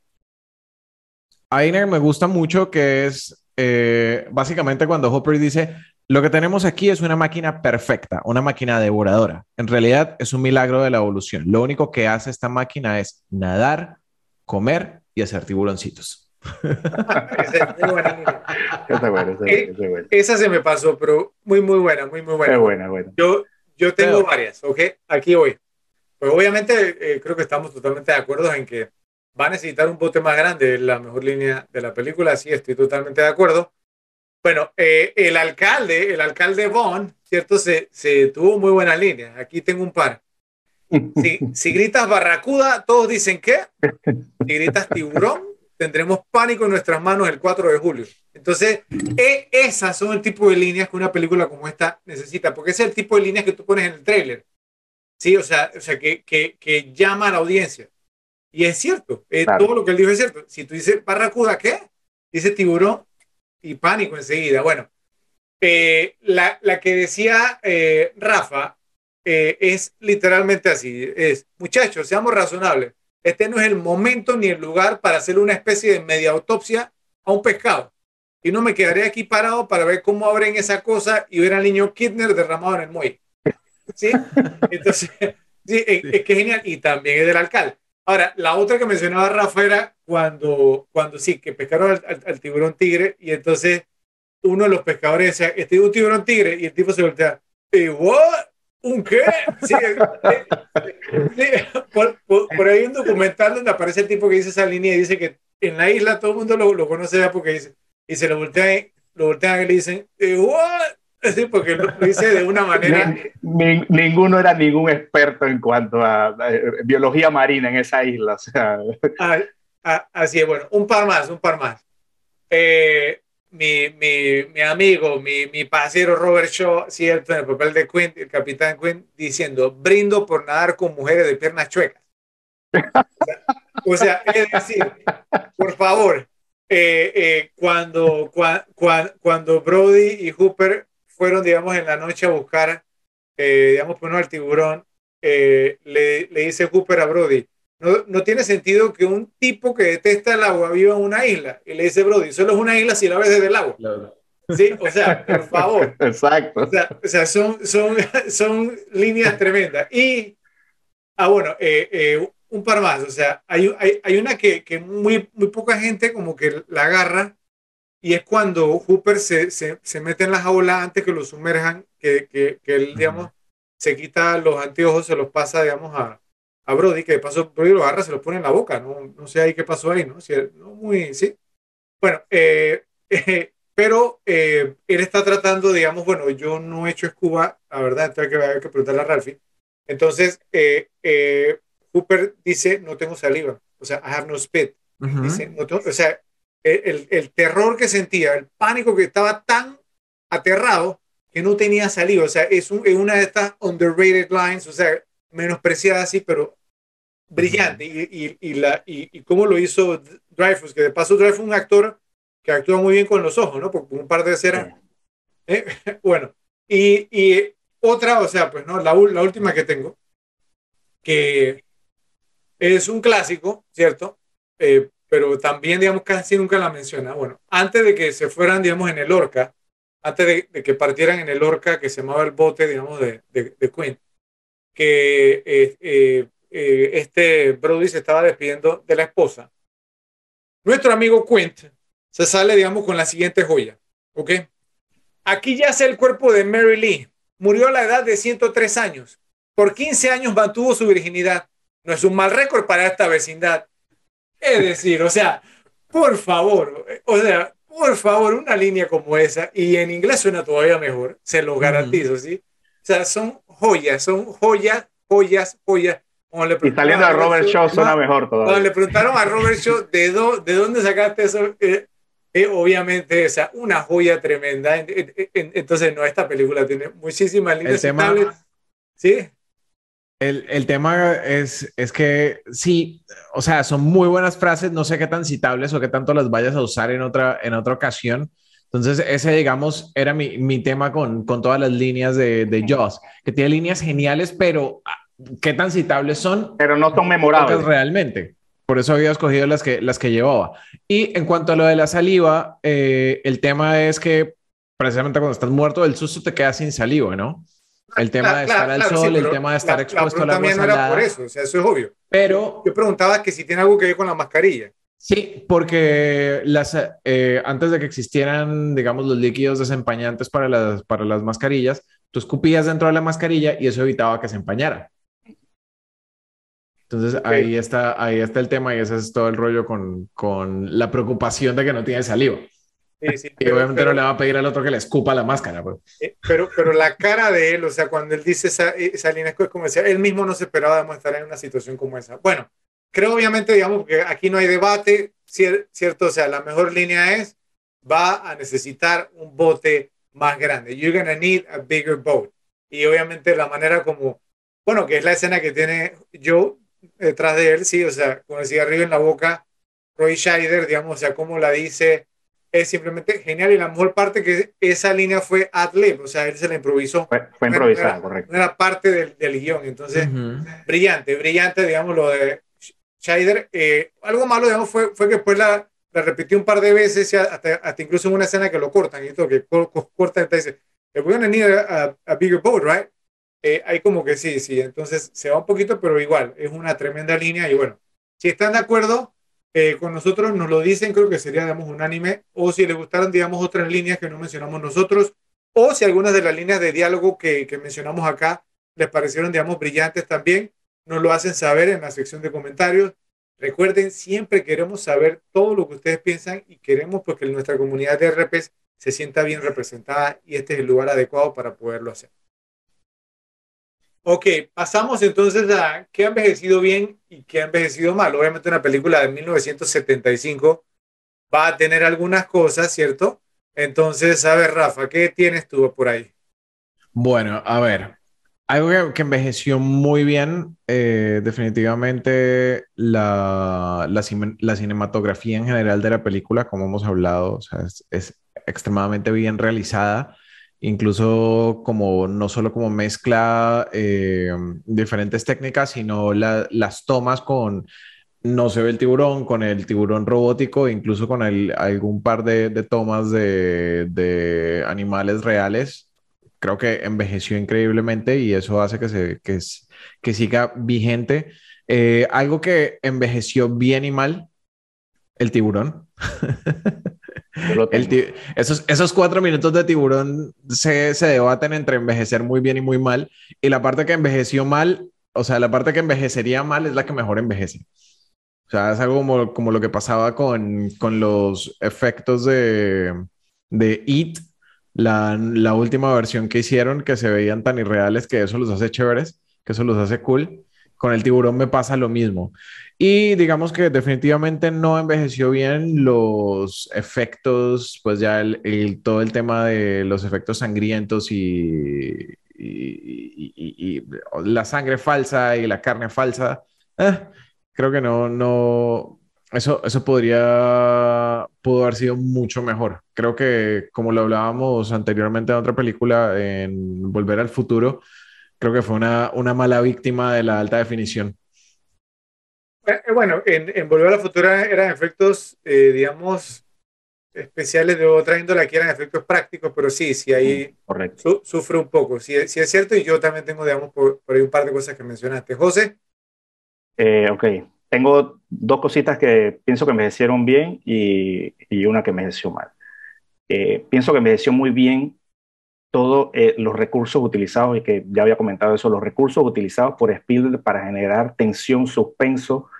Einer me gusta mucho que es eh, básicamente cuando Hopper dice, lo que tenemos aquí es una máquina perfecta, una máquina devoradora. En realidad es un milagro de la evolución. Lo único que hace esta máquina es nadar, comer y hacer tiburoncitos. esa, se me pasó, pero muy, muy buena, muy, muy buena. buena, buena. Yo, yo tengo varias, ¿ok? Aquí voy. Pues obviamente eh, creo que estamos totalmente de acuerdo en que va a necesitar un bote más grande, la mejor línea de la película, sí, estoy totalmente de acuerdo. Bueno, eh, el alcalde, el alcalde Bond, ¿cierto? Se, se tuvo muy buenas líneas. Aquí tengo un par. Si, si gritas barracuda, todos dicen ¿qué? Si gritas tiburón, tendremos pánico en nuestras manos el 4 de julio. Entonces, e, esas son el tipo de líneas que una película como esta necesita, porque ese es el tipo de líneas que tú pones en el tráiler. Sí, o sea, o sea que, que, que, llama a la audiencia. Y es cierto, eh, todo lo que él dijo es cierto. Si tú dices barracuda, ¿qué? Dice tiburón y pánico enseguida. Bueno, eh, la, la, que decía eh, Rafa es literalmente así. Es, muchachos, seamos razonables este no es el momento ni el lugar para hacer una especie de media autopsia a un pescado. Y no me quedaré aquí parado para ver cómo abren esa cosa y ver al niño Kidner derramado en el muelle. ¿Sí? Entonces, sí, es, que genial. Y también es del alcalde. Ahora, la otra que mencionaba Rafa era cuando, cuando sí, que pescaron al, tiburón tigre y entonces uno de los pescadores decía, este es un tiburón tigre y el tipo se voltea, ¿y what? ¿Un qué? Sí, por, por, ahí hay un documental donde aparece el tipo que dice esa línea y dice que en la isla todo el mundo lo, conoce ya porque dice, y se lo voltean, lo voltean y le dicen, eh, ¿what? Sí, porque lo, dice de una manera. ninguno era ningún experto en cuanto a, biología marina en esa isla. O sea. Ah, así es, bueno, un par más, un par más. Eh, mi, mi, mi, amigo, mi, mi pasero Robert Shaw, cierto, en el papel de Quinn, el capitán Quinn, diciendo, brindo por nadar con mujeres de piernas chuecas. O sea, es decir, por favor, eh, eh, cuando, cuando Brody y Hooper fueron, digamos, en la noche a buscar, eh, digamos, pues, al tiburón, le, le dice Hooper a Brody, no, tiene sentido que un tipo que detesta el agua viva en una isla. Y le dice, Brody, solo es una isla si la ves desde el agua. Sí, o sea, por favor. Exacto. O sea, son, son, son líneas tremendas. Y, ah, bueno, eh, eh, un par más. O sea, hay, hay, hay una que, que, muy, muy poca gente como que la agarra y es cuando Hooper se, se, se mete en la jaula antes que lo sumerjan, que, que, que él, digamos, se quita los anteojos, se los pasa, digamos, a, a Brody, que de paso Brody lo agarra, se lo pone en la boca, no, no sé ahí qué pasó ahí, ¿no? no muy, sí. Bueno, eh, pero eh, él está tratando, digamos, bueno, yo no he hecho escuba, la verdad, entonces que haber que preguntarle a Ralphie. Entonces, eh, Hooper dice, no tengo saliva, o sea, I have no spit. dice, no tengo, o sea, el, el, terror que sentía, el pánico que estaba tan aterrado que no tenía saliva, o sea, es, un, es una de estas underrated lines, o sea, menospreciada así, pero brillante. y, y, y, la, y, y cómo lo hizo Dreyfus, que de paso Dreyfus es un actor que actúa muy bien con los ojos, ¿no? Porque un par de veces ¿eh? bueno, y, y, otra, o sea, pues no, la, la, última que tengo, que es un clásico, ¿cierto? Eh, pero también, digamos, casi nunca la menciona. Bueno, antes de que se fueran, digamos, en el Orca, antes de, que partieran en el Orca, que se llamaba el bote, digamos, de, de, de que eh, eh, eh, este Brody se estaba despidiendo de la esposa. Nuestro amigo Quint se sale, digamos, con la siguiente joya. ¿Ok? Aquí yace el cuerpo de Mary Lee. Murió a la edad de 103 años. Por 15 años mantuvo su virginidad. No es un mal récord para esta vecindad. Es decir, o sea, por favor, o sea, por favor, una línea como esa, y en inglés suena todavía mejor, se lo garantizo, ¿sí? O sea, son joyas, son joyas, joyas, joyas. Le y saliendo a Robert Shaw suena mejor todavía. Cuando le preguntaron a Robert Shaw de, do, de dónde sacaste eso, eh, eh, obviamente, o sea, una joya tremenda. Entonces, no, esta película tiene muchísimas líneas. El tema, ¿Sí? El, el, tema es, es que sí, o sea, son muy buenas frases, no sé qué tan citables o qué tanto las vayas a usar en otra, en otra ocasión. Entonces, ese, digamos, era mi, mi tema con, con, todas las líneas de, de Joss, que tiene líneas geniales, pero ah, qué tan citables son. Pero no son memorables. Realmente. Por eso había escogido las que, las que llevaba. Y en cuanto a lo de la saliva, eh, el tema es que precisamente cuando estás muerto del susto te quedas sin saliva, ¿no? El tema claro, de estar claro, al claro, sol, sí, el tema de estar la, expuesto la agua no salada. era por eso, o sea, eso es obvio. Pero yo preguntaba que si tiene algo que ver con la mascarilla. Sí, porque las, eh, antes de que existieran, digamos, los líquidos desempañantes para las, para las mascarillas, tú escupías dentro de la mascarilla y eso evitaba que se empañara. Entonces okay. ahí, está, ahí está el tema y ese es todo el rollo con, con la preocupación de que no tiene saliva. Sí, sí, y obviamente pero, no le va a pedir al otro que le escupa la máscara. Pues. Pero, pero la cara de él, o sea, cuando él dice esa, esa línea, es como decía, él mismo no se esperaba de estar en una situación como esa. Bueno, creo obviamente, digamos, que aquí no hay debate, ¿cierto? O sea, la mejor línea es, va a necesitar un bote más grande. You're gonna need a bigger boat. Y obviamente la manera como, bueno, que es la escena que tiene Joe detrás de él, sí, o sea, con el cigarrillo en la boca, Roy Scheider, digamos, o sea, como la dice, es simplemente genial. Y la mejor parte que esa línea fue ad lib, o sea, él se la improvisó. Fue, fue improvisada, era, correcto. No era parte del, del guion. Entonces, uh -huh. brillante, brillante, digamos, lo de Scheider. Eh, algo malo, digamos, fue, fue que después la, la repitió un par de veces, hasta, hasta, incluso en una escena que lo cortan, y esto que corta, y dice, we're gonna need a, a, bigger boat, right? Eh, hay como que sí, sí, entonces se va un poquito, pero igual, es una tremenda línea y bueno, si están de acuerdo con nosotros, nos lo dicen, creo que sería, digamos, unánime, o si les gustaran, digamos, otras líneas que no mencionamos nosotros, o si algunas de las líneas de diálogo que, que mencionamos acá les parecieron, digamos, brillantes también, nos lo hacen saber en la sección de comentarios. Recuerden, siempre queremos saber todo lo que ustedes piensan y queremos pues, que nuestra comunidad de RPs se sienta bien representada y este es el lugar adecuado para poderlo hacer. Ok, pasamos entonces a qué ha envejecido bien y qué ha envejecido mal. Obviamente una película de 1975 va a tener algunas cosas, ¿cierto? Entonces, a ver, Rafa, ¿qué tienes tú por ahí? Bueno, a ver, algo que, envejeció muy bien, eh, definitivamente la, la, la, cinematografía en general de la película, como hemos hablado, o sea, es, es extremadamente bien realizada incluso como no solo como mezcla eh, diferentes técnicas, sino la, las tomas con, no se ve el tiburón, con el tiburón robótico, incluso con algún par de, tomas de, de, animales reales. Creo que envejeció increíblemente y eso hace que, se, que, que siga vigente. Eh, algo que envejeció bien y mal, el tiburón. El esos, esos cuatro minutos de tiburón se, se, debaten entre envejecer muy bien y muy mal. Y la parte que envejeció mal, o sea, la parte que envejecería mal es la que mejor envejece. O sea, es algo como, como lo que pasaba con, con los efectos de, de It, la, la última versión que hicieron, que se veían tan irreales que eso los hace chéveres, que eso los hace cool. Con el tiburón me pasa lo mismo. Y digamos que definitivamente no envejeció bien los efectos, pues ya el, todo el tema de los efectos sangrientos y, y, la sangre falsa y la carne falsa. Eh, creo que no, no, eso, eso podría, pudo haber sido mucho mejor. Creo que, como lo hablábamos anteriormente en otra película, en Volver al Futuro, creo que fue una, una mala víctima de la alta definición. Eh, eh, bueno, en, Volver a la Futura eran efectos, eh, digamos, especiales de otra índole, aquí eran efectos prácticos, pero sí, sí ahí sufre un poco. Sí, sí, es cierto, y yo también tengo, digamos, por, ahí un par de cosas que mencionaste. José. ok, tengo dos cositas que pienso que envejecieron bien y, y una que envejeció mal. pienso que envejeció muy bien todos los recursos utilizados, y que ya había comentado eso, los recursos utilizados por Spielberg para generar tensión, suspenso,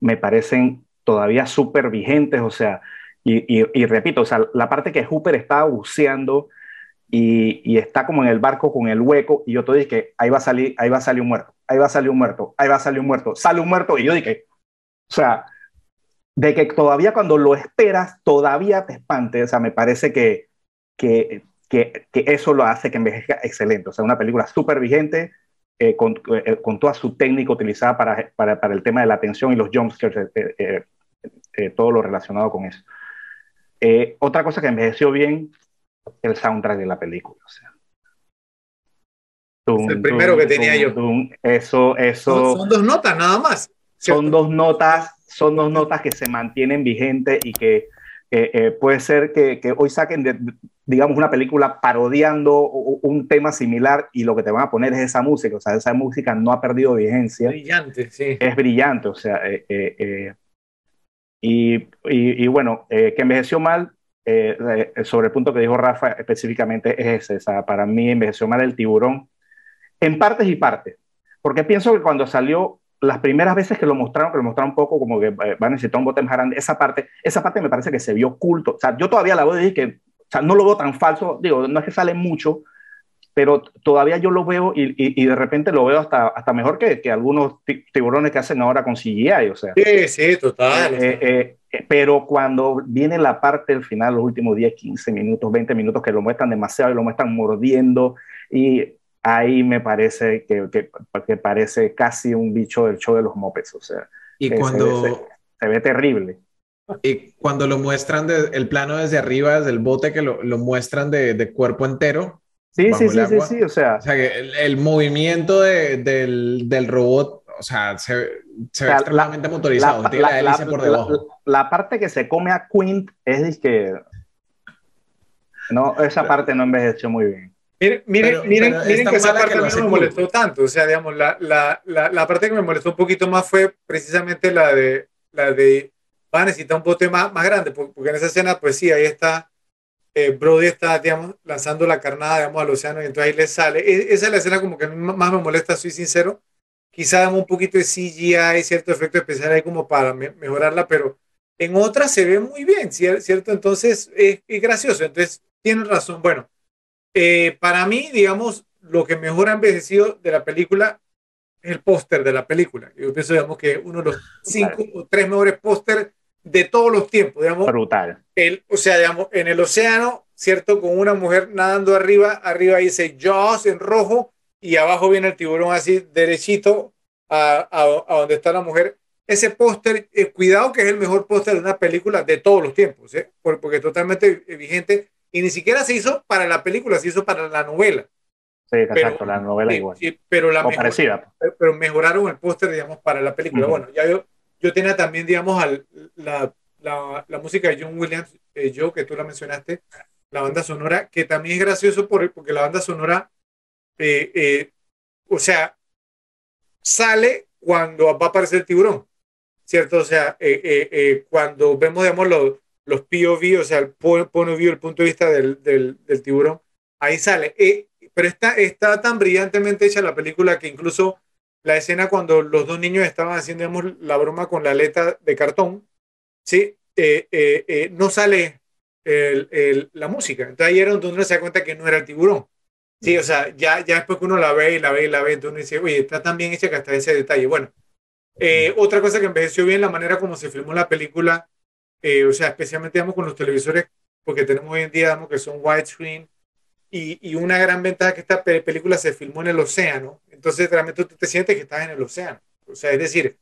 me parecen todavía súper vigentes, o sea, y, repito, o sea, la parte que Hooper está buceando y, está como en el barco con el hueco, y yo te dije ahí va a salir, ahí va a salir un muerto, ahí va a salir un muerto, ahí va a salir un muerto, sale un muerto, y yo dije, o sea, de que todavía cuando lo esperas, todavía te espante, o sea, me parece que, que, que, que eso lo hace que envejezca excelente, o sea, una película súper vigente, eh, con, eh, con, toda su técnica utilizada para, para, para, el tema de la atención y los jumpscares, eh, todo lo relacionado con eso. otra cosa que envejeció bien, el soundtrack de la película. O sea. el primero que tenía yo. eso, eso. Son, dos notas nada más. Son dos notas, son dos notas que se mantienen vigentes y que puede ser que, que, hoy saquen de, digamos, una película parodiando un tema similar y lo que te van a poner es esa música, o sea, esa música no ha perdido vigencia. Brillante, sí. Es brillante, o sea, eh, eh, eh, y, y, bueno, que envejeció mal, sobre el punto que dijo Rafa específicamente es ese, o sea, para mí envejeció mal el tiburón, en partes y partes, porque pienso que cuando salió las primeras veces que lo mostraron, que lo mostraron un poco como que van a necesitar un bote más grande, esa parte, esa parte me parece que se vio oculto. O sea, yo todavía la voy a decir que sea, no lo veo tan falso, digo, no es que sale mucho, pero todavía yo lo veo y, y, de repente lo veo hasta, hasta mejor que, que algunos tiburones que hacen ahora con CGI, o sea. Sí, sí, total. Eh, eh, eh, pero cuando viene la parte del final, los últimos 10, 15 minutos, 20 minutos, que lo muestran demasiado y lo muestran mordiendo, y ahí me parece que, que, que parece casi un bicho del show de los mopeds, o sea. Y cuando... se ve terrible. Y cuando lo muestran de, el plano desde arriba, desde el bote, que lo, lo muestran de, de, cuerpo entero. Sí, sí, sí, sí, sí, o sea. O sea, que el, el movimiento de, del, del, robot, o sea, se, se ve extremadamente motorizado. La, tiene la, la, por debajo. La, parte que se come a Quint es que. No, esa parte no envejeció muy bien. Miren, miren, miren, miren que esa parte no me molestó tanto. O sea, digamos, la, la, la, la parte que me molestó un poquito más fue precisamente la de, la de va a necesitar un bote más, más grande, porque en esa escena, pues sí, ahí está, eh, Brody está, digamos, lanzando la carnada, digamos, al océano y entonces ahí le sale. E, esa es la escena como que más me molesta, soy sincero. Quizá damos un poquito de CGI, cierto efecto especial ahí como para mejorarla, pero en otras se ve muy bien, ¿cierto? Entonces es, gracioso, entonces tienes razón. Bueno, eh, para mí, digamos, lo que mejor ha envejecido de la película es el póster de la película. Yo pienso, digamos, que uno de los cinco o tres mejores pósteres de todos los tiempos, digamos. Brutal. El, o sea, digamos, en el océano, ¿cierto? Con una mujer nadando arriba, arriba dice Jaws en rojo y abajo viene el tiburón así derechito a, a, donde está la mujer. Ese póster, eh, cuidado que es el mejor póster de una película de todos los tiempos, ¿eh? porque, es totalmente vigente y ni siquiera se hizo para la película, se hizo para la novela. Sí, exacto, la novela igual. pero, la parecida. pero mejoraron el póster, digamos, para la película. Bueno, ya yo, yo tenía también, digamos, al, la, la, la, música de John Williams, eh, que tú la mencionaste, la banda sonora, que también es gracioso por, porque la banda sonora, eh, eh, o sea, sale cuando va a aparecer el tiburón, ¿cierto? O sea, eh, cuando vemos, digamos, los, los POV, o sea, el point view, el punto de vista del, del, del tiburón, ahí sale. pero está, está tan brillantemente hecha la película que incluso la escena cuando los dos niños estaban haciendo la broma con la aleta de cartón, ¿sí? Eh, eh, eh, no sale la música. Entonces ahí era donde uno se da cuenta que no era el tiburón. Sí, o sea, ya, ya después que uno la ve y la ve y la ve, entonces uno dice, oye, está tan bien hecha que hasta ese detalle. Bueno, eh, otra cosa que envejeció bien, la manera como se filmó la película, eh, o sea, especialmente, digamos, con los televisores, porque tenemos hoy en día, digamos, que son widescreen, y, y una gran ventaja que esta película se filmó en el océano, entonces realmente tú te sientes que estás en el océano. O sea, es decir,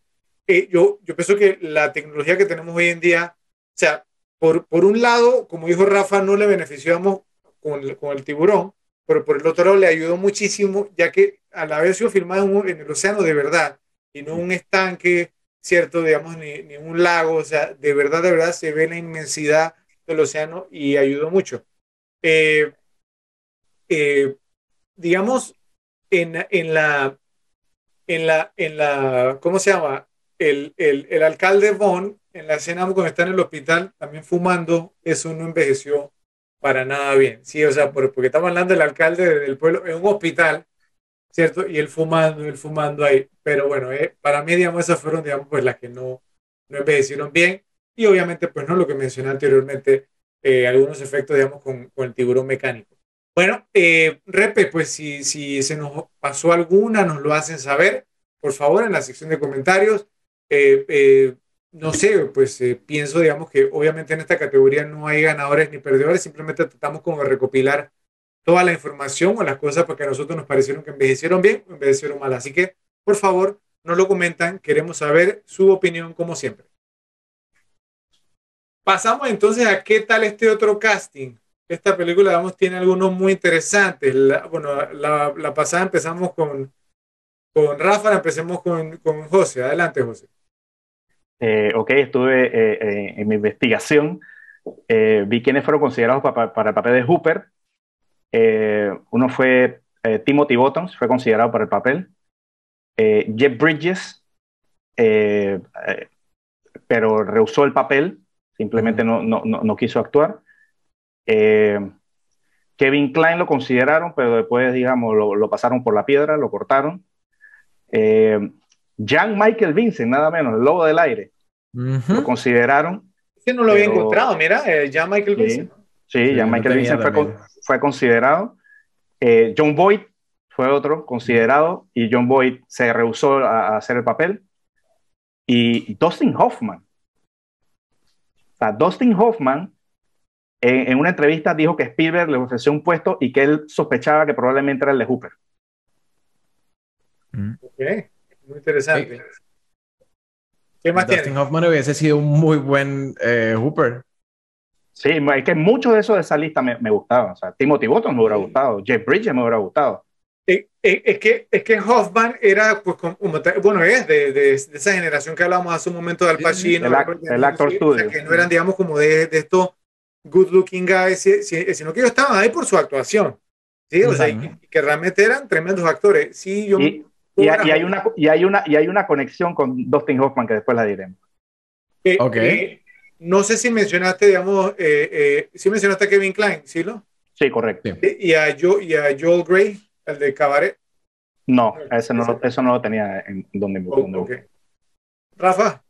eh, yo, yo pienso que la tecnología que tenemos hoy en día, o sea, por, por un lado, como dijo Rafa, no le beneficiamos con, con el tiburón, pero por el otro lado le ayudó muchísimo, ya que a la vez sido filmado en el océano de verdad y no un estanque, ¿cierto? Digamos, ni, ni, un lago, o sea, de verdad, de verdad se ve la inmensidad del océano y ayudó mucho. Eh, eh, digamos, en, en, la, en, la, en la, ¿cómo se llama? El, el, alcalde Von, en la escena cuando está en el hospital, también fumando, eso no envejeció para nada bien. Sí, o sea, porque estamos hablando del alcalde del pueblo en un hospital, ¿cierto? Y él fumando, él fumando ahí. Pero bueno, eh, para mí, digamos, esas fueron, digamos, pues las que no, no envejecieron bien. Y obviamente, pues no lo que mencioné anteriormente, eh, algunos efectos, digamos, con, con, el tiburón mecánico. Bueno, eh, Repe, pues si, se nos pasó alguna, nos lo hacen saber, por favor, en la sección de comentarios. no sé, pues pienso, digamos, que obviamente en esta categoría no hay ganadores ni perdedores, simplemente tratamos como de recopilar toda la información o las cosas porque a nosotros nos parecieron que envejecieron bien o envejecieron mal. Así que, por favor, nos lo comentan. Queremos saber su opinión como siempre. Pasamos entonces a qué tal este otro casting. Esta película, vamos, tiene algunos muy interesantes. bueno, la, pasada empezamos con, con Rafa, empecemos con, con José. Adelante, José. Eh, ok, estuve eh, eh, en mi investigación. vi quiénes fueron considerados para el papel de Hooper eh, uno fue eh, Timothy Bottoms, fue considerado para el papel. Eh, Jeff Bridges, pero rehusó el papel, simplemente no, no, no, quiso actuar. Kevin Klein lo consideraron, pero después, digamos, lo, pasaron por la piedra, lo cortaron. Jan Michael Vincent, nada menos, el lobo del aire, lo consideraron. Ese no lo había encontrado, mira, Jan Michael Vincent. Sí, Jan Michael Vincent fue, fue considerado. Eh, John Boyd fue otro considerado y John Boyd se rehusó a, hacer el papel. Y Dustin Hoffman. O Dustin Hoffman en, una entrevista dijo que Spielberg le ofreció un puesto y que él sospechaba que probablemente era el de Hooper. Mm. Ok, muy interesante. ¿Qué más Dustin Hoffman hubiese sido un muy buen eh, Hooper. Sí, es que mucho de eso de esa lista me, me gustaba. O sea, Timothy Button me hubiera gustado, Jeff Bridges me hubiera gustado. Eh, eh, es, que, es que Hoffman era, pues, bueno, es de, de, esa generación que hablábamos hace un momento de Al Pacino. El, actor studio. que no eran, digamos, como de, de estos good looking guys, sino que ellos estaban ahí por su actuación. Sí, o sea, y, que realmente eran tremendos actores. Sí, yo. Y, y, hay una, y, hay una, y hay una conexión con Dustin Hoffman que después la diremos. Eh, ok. No sé si mencionaste, digamos, eh, eh, si mencionaste a Kevin Klein, ¿sí lo? Sí, correcto. Y, a Joe, y a Joel Gray, el de Cabaret. No, ese no eso no lo tenía en donde, oh, Rafa.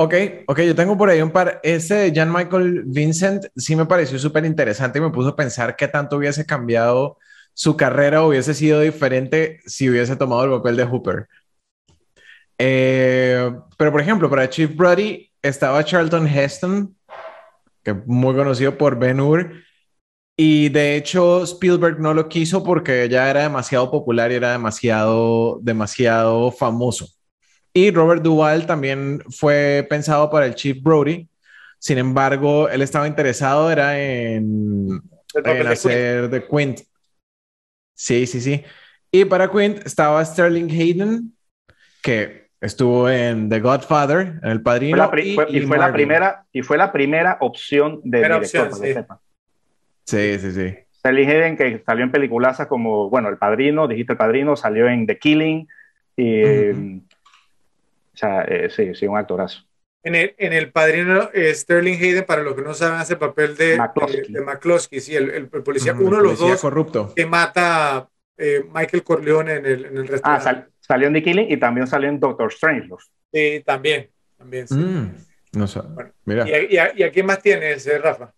Ok, ok, yo tengo por ahí un par. Ese de Jan Michael Vincent sí me pareció súper interesante y me puso a pensar qué tanto hubiese cambiado su carrera, hubiese sido diferente si hubiese tomado el papel de Hooper. Eh, pero, por ejemplo, para Chief Brody, estaba Charlton Heston, que muy conocido por Ben Hur, y de hecho Spielberg no lo quiso porque ya era demasiado popular y era demasiado, demasiado famoso. Y Robert Duvall también fue pensado para el Chief Brody. Sin embargo, él estaba interesado era en, en hacer de Quint. Sí, sí, sí. Y para Quint estaba Sterling Hayden, que Estuvo en The Godfather, en El Padrino. y, fue, la primera, y fue la primera opción de director, sí. sí, sí, sí. que salió en peliculazas como, bueno, El Padrino, dijiste El Padrino, salió en The Killing. Y, o sea, eh, sí, sí, un actorazo. En el, en el Padrino, eh, Sterling Hayden, para los que no saben, hace papel de McCloskey, de, McCloskey sí, el, el, policía, uno de los dos corrupto. que mata eh, Michael Corleone en el, en el ah, restaurante. Salió en The Killing y también salió en Doctor Strange. Sí, también. también sí. Mm, no sé. Mira. ¿Y, a, quién más tienes, Rafa?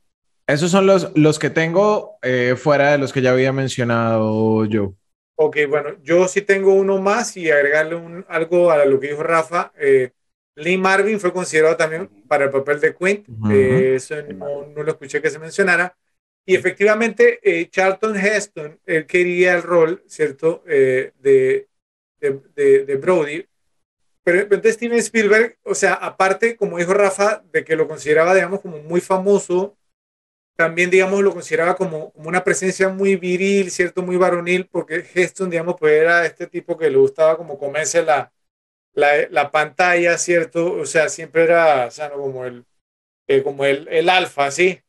Esos son los, los que tengo eh, fuera de los que ya había mencionado yo. Ok, bueno, yo sí tengo uno más y agregarle un, algo a lo que dijo Rafa. Eh, Lee Marvin fue considerado también para el papel de Quint. Eh, eso no, no, lo escuché que se mencionara. Y efectivamente, Charlton Heston, él quería el rol, ¿cierto?, de, de, de, de, Brody. Pero entonces Steven Spielberg, o sea, aparte, como dijo Rafa, de que lo consideraba, digamos, como muy famoso también, digamos, lo consideraba como, como, una presencia muy viril, ¿cierto? Muy varonil, porque Heston, digamos, pues era este tipo que le gustaba como comerse la, la, la pantalla, ¿cierto? O sea, siempre era, o sea, ¿no? como el, eh, como el, el alfa, ¿sí?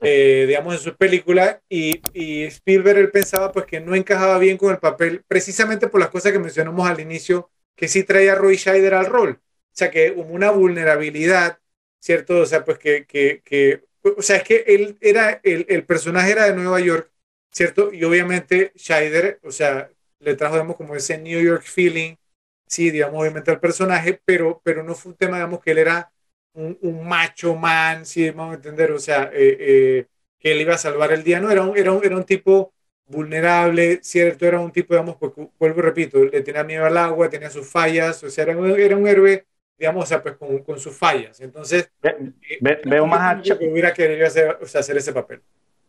Eh, digamos, en su película, y, y, Spielberg, él pensaba pues que no encajaba bien con el papel, precisamente por las cosas que mencionamos al inicio, que sí traía a Roy Scheider al rol. O sea, que como una vulnerabilidad, ¿cierto? O sea, pues que, que, que o sea, es que él era, el, el, personaje era de Nueva York, ¿cierto? Y obviamente Scheider, o sea, le trajo, digamos, como ese New York feeling, sí, digamos, obviamente al personaje, pero, pero no fue un tema, digamos, que él era un, macho man, sí, vamos a entender, o sea, eh, eh, que él iba a salvar el día, no, era un, era un, era un tipo vulnerable, ¿cierto? Era un tipo, digamos, pues, vuelvo y repito, le tenía miedo al agua, tenía sus fallas, o sea, era un, era un héroe digamos, o sea, pues con, con sus fallas. Entonces, ve, veo más a que hubiera querido hacer, o sea, hacer, ese papel.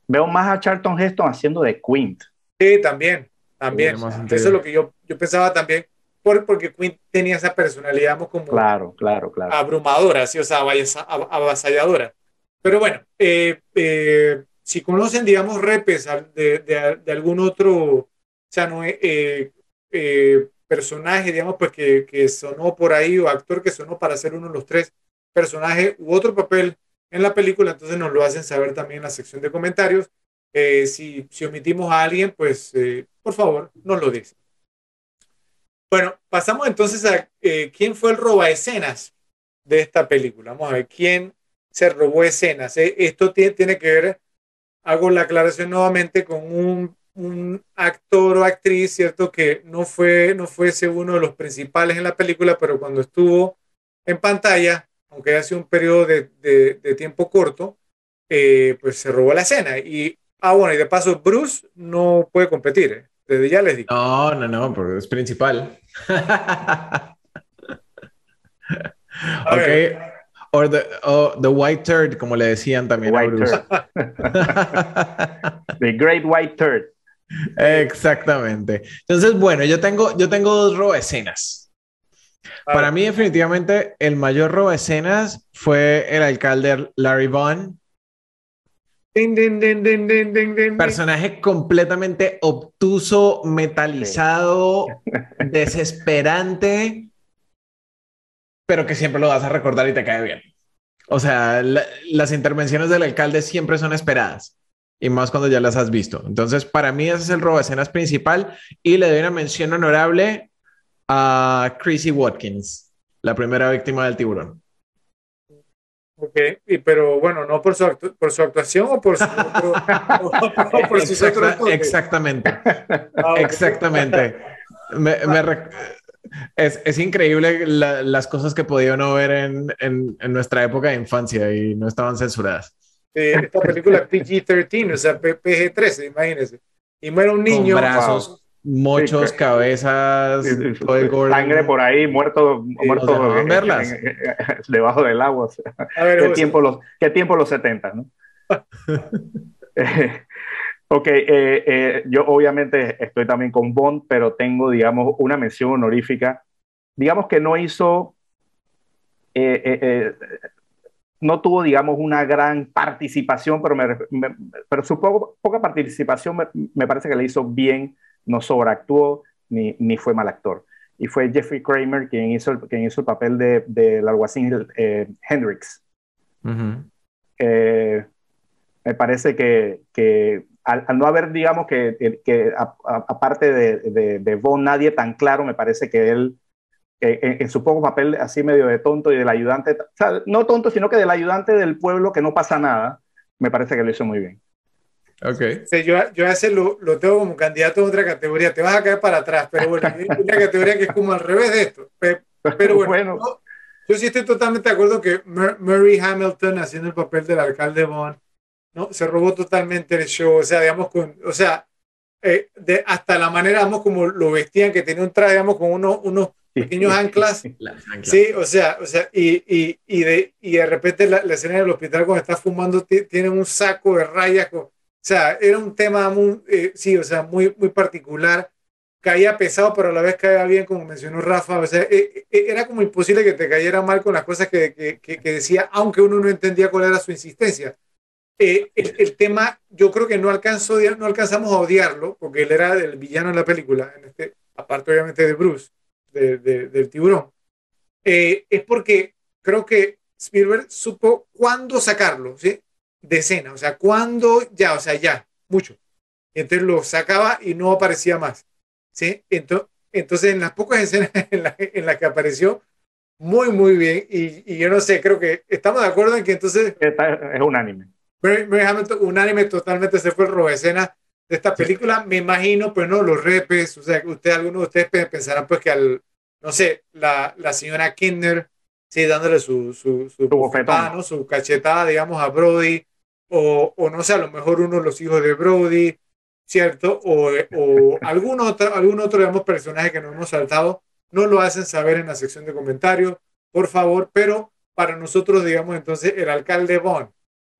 Veo más a Charlton Heston haciendo de Quint. Sí, también, también. Eso es lo que yo, yo pensaba también, por, porque Quint tenía esa personalidad, digamos, como claro, claro, claro. abrumadora, ¿sí? o sea, avasalladora. Pero bueno, eh, eh, si conocen, digamos, repes de, de, de algún otro, o sea, no, eh, eh personaje, digamos, pues que, que, sonó por ahí o actor que sonó para ser uno de los tres personajes u otro papel en la película, entonces nos lo hacen saber también en la sección de comentarios. Eh, si, si, omitimos a alguien, pues eh, por favor, nos lo dicen. Bueno, pasamos entonces a eh, quién fue el roba escenas de esta película. Vamos a ver quién se robó escenas. Esto tiene, tiene que ver, hago la aclaración nuevamente, con un un actor o actriz, ¿cierto? Que no fue, no fuese uno de los principales en la película, pero cuando estuvo en pantalla, aunque hace un periodo de, de, tiempo corto, eh, pues se robó la escena. Y, ah, bueno, y de paso, Bruce no puede competir, ¿eh? desde ya les digo. No, no, no, porque es principal. ok. O the, the, white turd, como le decían también a Bruce. the great white turd. Exactamente. Entonces, bueno, yo tengo, yo tengo dos robo escenas. Para mí, definitivamente, el mayor robo escenas fue el alcalde Larry Vaughn. Personaje completamente obtuso, metalizado, desesperante, pero que siempre lo vas a recordar y te cae bien. O sea, las intervenciones del alcalde siempre son esperadas y más cuando ya las has visto. Entonces, para mí ese es el robo escenas principal y le doy una mención honorable a Chrissy Watkins, la primera víctima del tiburón. Ok, y, pero bueno, no por su, por su actuación o por, su por sus Exactamente, ah, exactamente. Me, es, es, increíble las cosas que podía no ver en, en, en nuestra época de infancia y no estaban censuradas esta película PG-13, o sea, PG-13, imagínense. Y muere un niño. Con brazos, muchos, cabezas, sangre por ahí, muerto, muerto verlas. debajo del agua. ¿Qué, tiempo los, ¿Qué tiempo los 70, no? ok, eh, eh, yo obviamente estoy también con Bond, pero tengo, digamos, una mención honorífica. Digamos que no hizo eh, no tuvo, digamos, una gran participación, pero, pero su poca participación me, parece que le hizo bien, no sobreactuó ni, ni fue mal actor. Y fue Jeffrey Kramer quien hizo el, quien hizo el papel del de, alguacil eh, Hendrix. Eh, me parece que, que al, no haber, digamos, que, que aparte de, de, de Von, nadie tan claro, me parece que él en, su poco papel así medio de tonto y del ayudante, o sea, no tonto, sino que del ayudante del pueblo que no pasa nada, me parece que lo hizo muy bien. Ok. yo, yo a ese lo, lo, tengo como candidato a otra categoría, te vas a caer para atrás, pero bueno, hay una categoría que es como al revés de esto. Pero, bueno, Yo, sí estoy totalmente de acuerdo que Murray Hamilton haciendo el papel del alcalde Bond, ¿no? Se robó totalmente el show, o sea, digamos, con, o sea, eh, de, hasta la manera, digamos, como lo vestían, que tenía un traje, digamos, con unos, unos pequeños anclas. Sí, o sea, o sea y, y, y, de, y de repente la, escena del hospital cuando está fumando tiene un saco de rayas. o sea, era un tema muy, eh, sí, o sea, muy, muy particular. Caía pesado, pero a la vez caía bien, como mencionó Rafa. O sea, eh, eh, era como imposible que te cayera mal con las cosas que, que, que decía, aunque uno no entendía cuál era su insistencia. el, el, tema, yo creo que no, alcanzó, no alcanzamos a odiarlo, porque él era el villano en la película, en este, aparte obviamente de Bruce del tiburón, eh, es porque creo que Spielberg supo cuándo sacarlo, ¿sí? De escena, o sea, cuándo ya, o sea, ya, mucho. entonces lo sacaba y no aparecía más, ¿sí? Entonces, entonces en las pocas escenas en las la que apareció, muy, muy bien. Y, y, yo no sé, creo que estamos de acuerdo en que entonces... es unánime. unánime totalmente se fue el robo escena de esta película. Me imagino, pues no, los repes, o sea, usted, algunos de ustedes pensarán pues que al, no sé, la, la señora Kinder, sí, dándole su, su, su, su, su cachetada, digamos, a Brody, o, o, no sé, a lo mejor uno de los hijos de Brody, ¿cierto? O, o algún, otro, algún otro, digamos, personaje que no hemos saltado, no lo hacen saber en la sección de comentarios, por favor, pero para nosotros, digamos, entonces, el alcalde Bond,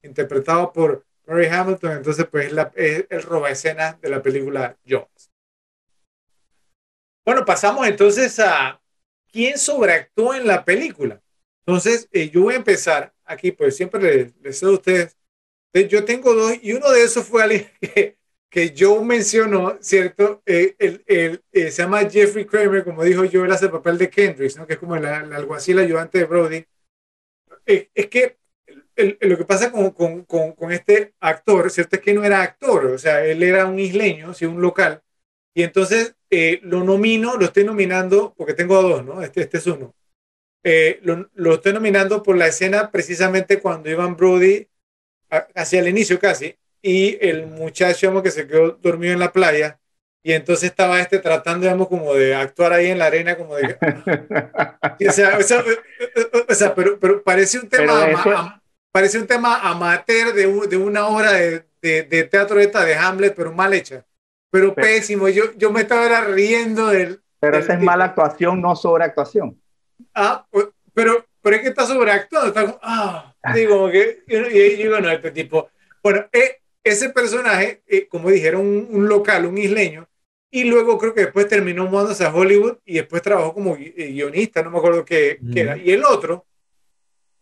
interpretado por Mary Hamilton, entonces, pues, la, es el roba escena de la película Jones. Bueno, pasamos entonces a quién sobreactuó en la película. Entonces, eh, yo voy a empezar aquí, pues siempre les, les a ustedes. Yo tengo dos, y uno de esos fue alguien que, que mencionó, ¿cierto? Eh, el, el, eh, se llama Jeffrey Kramer, como dijo yo, él hace el papel de Kendrick, ¿no? que es como el, el alguacil ayudante de Brody. es que lo que pasa con, con, con, con, este actor, ¿cierto? Es que no era actor, o sea, él era un isleño, sí, un local, y entonces eh, lo nomino, lo estoy nominando, porque tengo dos, ¿no? Este, este es uno. Eh, lo, lo, estoy nominando por la escena precisamente cuando Ivan Brody, hacia el inicio casi, y el muchacho que se quedó dormido en la playa, y entonces estaba este tratando, digamos, como de actuar ahí en la arena, como de... o, sea, o, sea, pero, pero parece un tema... parece un tema amateur de, de una obra de, de, de teatro esta de Hamlet, pero mal hecha pero, pésimo. Yo, yo me estaba riendo del. Pero esa es mala actuación, no sobreactuación. Ah, pero, pero es que está sobreactuando. Está como, ah, digo, que. Y, digo, no, este tipo. Bueno, eh, ese personaje, eh, como dijeron, un, local, un isleño, y luego creo que después terminó mudándose a Hollywood y después trabajó como eh, guionista, no me acuerdo qué, era. Y el otro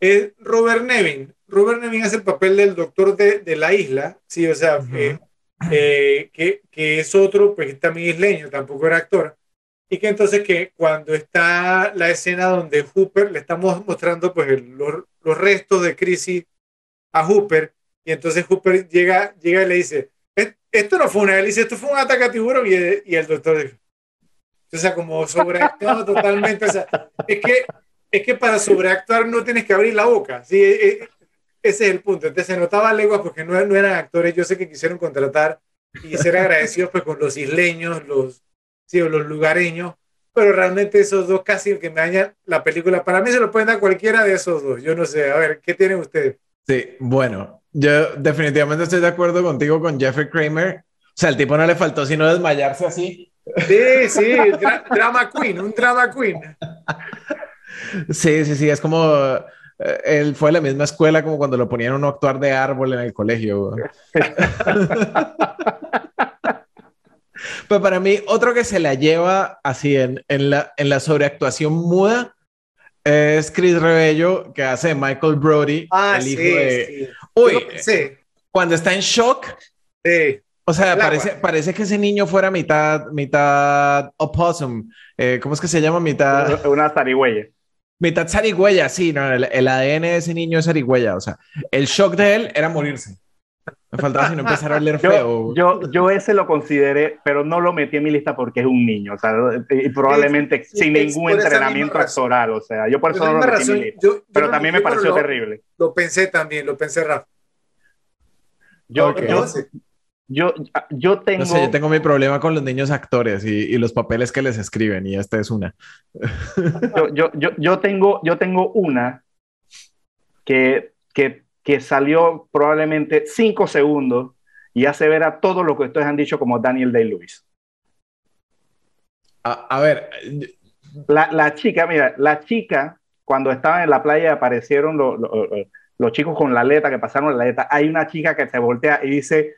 es Robert Nevin. Robert Nevin hace el papel del doctor de, de la isla, sí, o sea, eh, que, que, es otro, pues también isleño, tampoco era actor, y que entonces que cuando está la escena donde Hooper le estamos mostrando pues los, los, restos de crisis a Hooper, y entonces Hooper llega, llega y le dice, esto no fue una hélice, esto fue un ataque a tiburón, y, el doctor dice, o sea, como sobreactuado totalmente, o sea, es que, es que para sobreactuar no tienes que abrir la boca, ¿sí? Ese es el punto. Entonces se notaba legua porque no, no, eran actores. Yo sé que quisieron contratar y ser agradecidos pues, con los isleños, los, sí, los lugareños, pero realmente esos dos casi que me dañan la película. Para mí se lo pueden dar cualquiera de esos dos. Yo no sé. A ver, ¿qué tienen ustedes? Sí, bueno, yo definitivamente estoy de acuerdo contigo con Jeffrey Kramer. O sea, el tipo no le faltó sino desmayarse así. Sí, sí, drama queen, un drama queen. Sí, sí, sí, es como él fue a la misma escuela como cuando lo ponían uno a actuar de árbol en el colegio. Pero para mí, otro que se la lleva así en, en, la, en la sobreactuación muda es Chris Rebello, que hace Michael Brody, ah, el hijo de. Uy, cuando está en shock. O sea, parece, parece que ese niño fuera mitad, mitad opossum. Eh, ¿Cómo es que se llama? Mitad. Una zarigüeya. Mitad zarigüeya, sí, no, el, ADN de ese niño es zarigüeya. O sea, el shock de él era morirse. Me faltaba si no empezar a leer feo. Yo, yo, ese lo consideré, pero no lo metí en mi lista porque es un niño. O sea, y probablemente sin ningún entrenamiento actoral. O sea, yo por eso no lo metí en mi lista. pero también me pareció terrible. Lo pensé también, lo pensé, Rafa. Yo, yo, yo, yo tengo. No sé, yo tengo mi problema con los niños actores y, y los papeles que les escriben, y esta es una. yo, yo, yo, yo, tengo, yo tengo una que, que, que salió probablemente cinco segundos y hace ver a todo lo que ustedes han dicho como Daniel Day-Lewis. A, ver. La, la, chica, mira, la chica, cuando estaban en la playa aparecieron los, los, chicos con la aleta, que pasaron la aleta, hay una chica que se voltea y dice,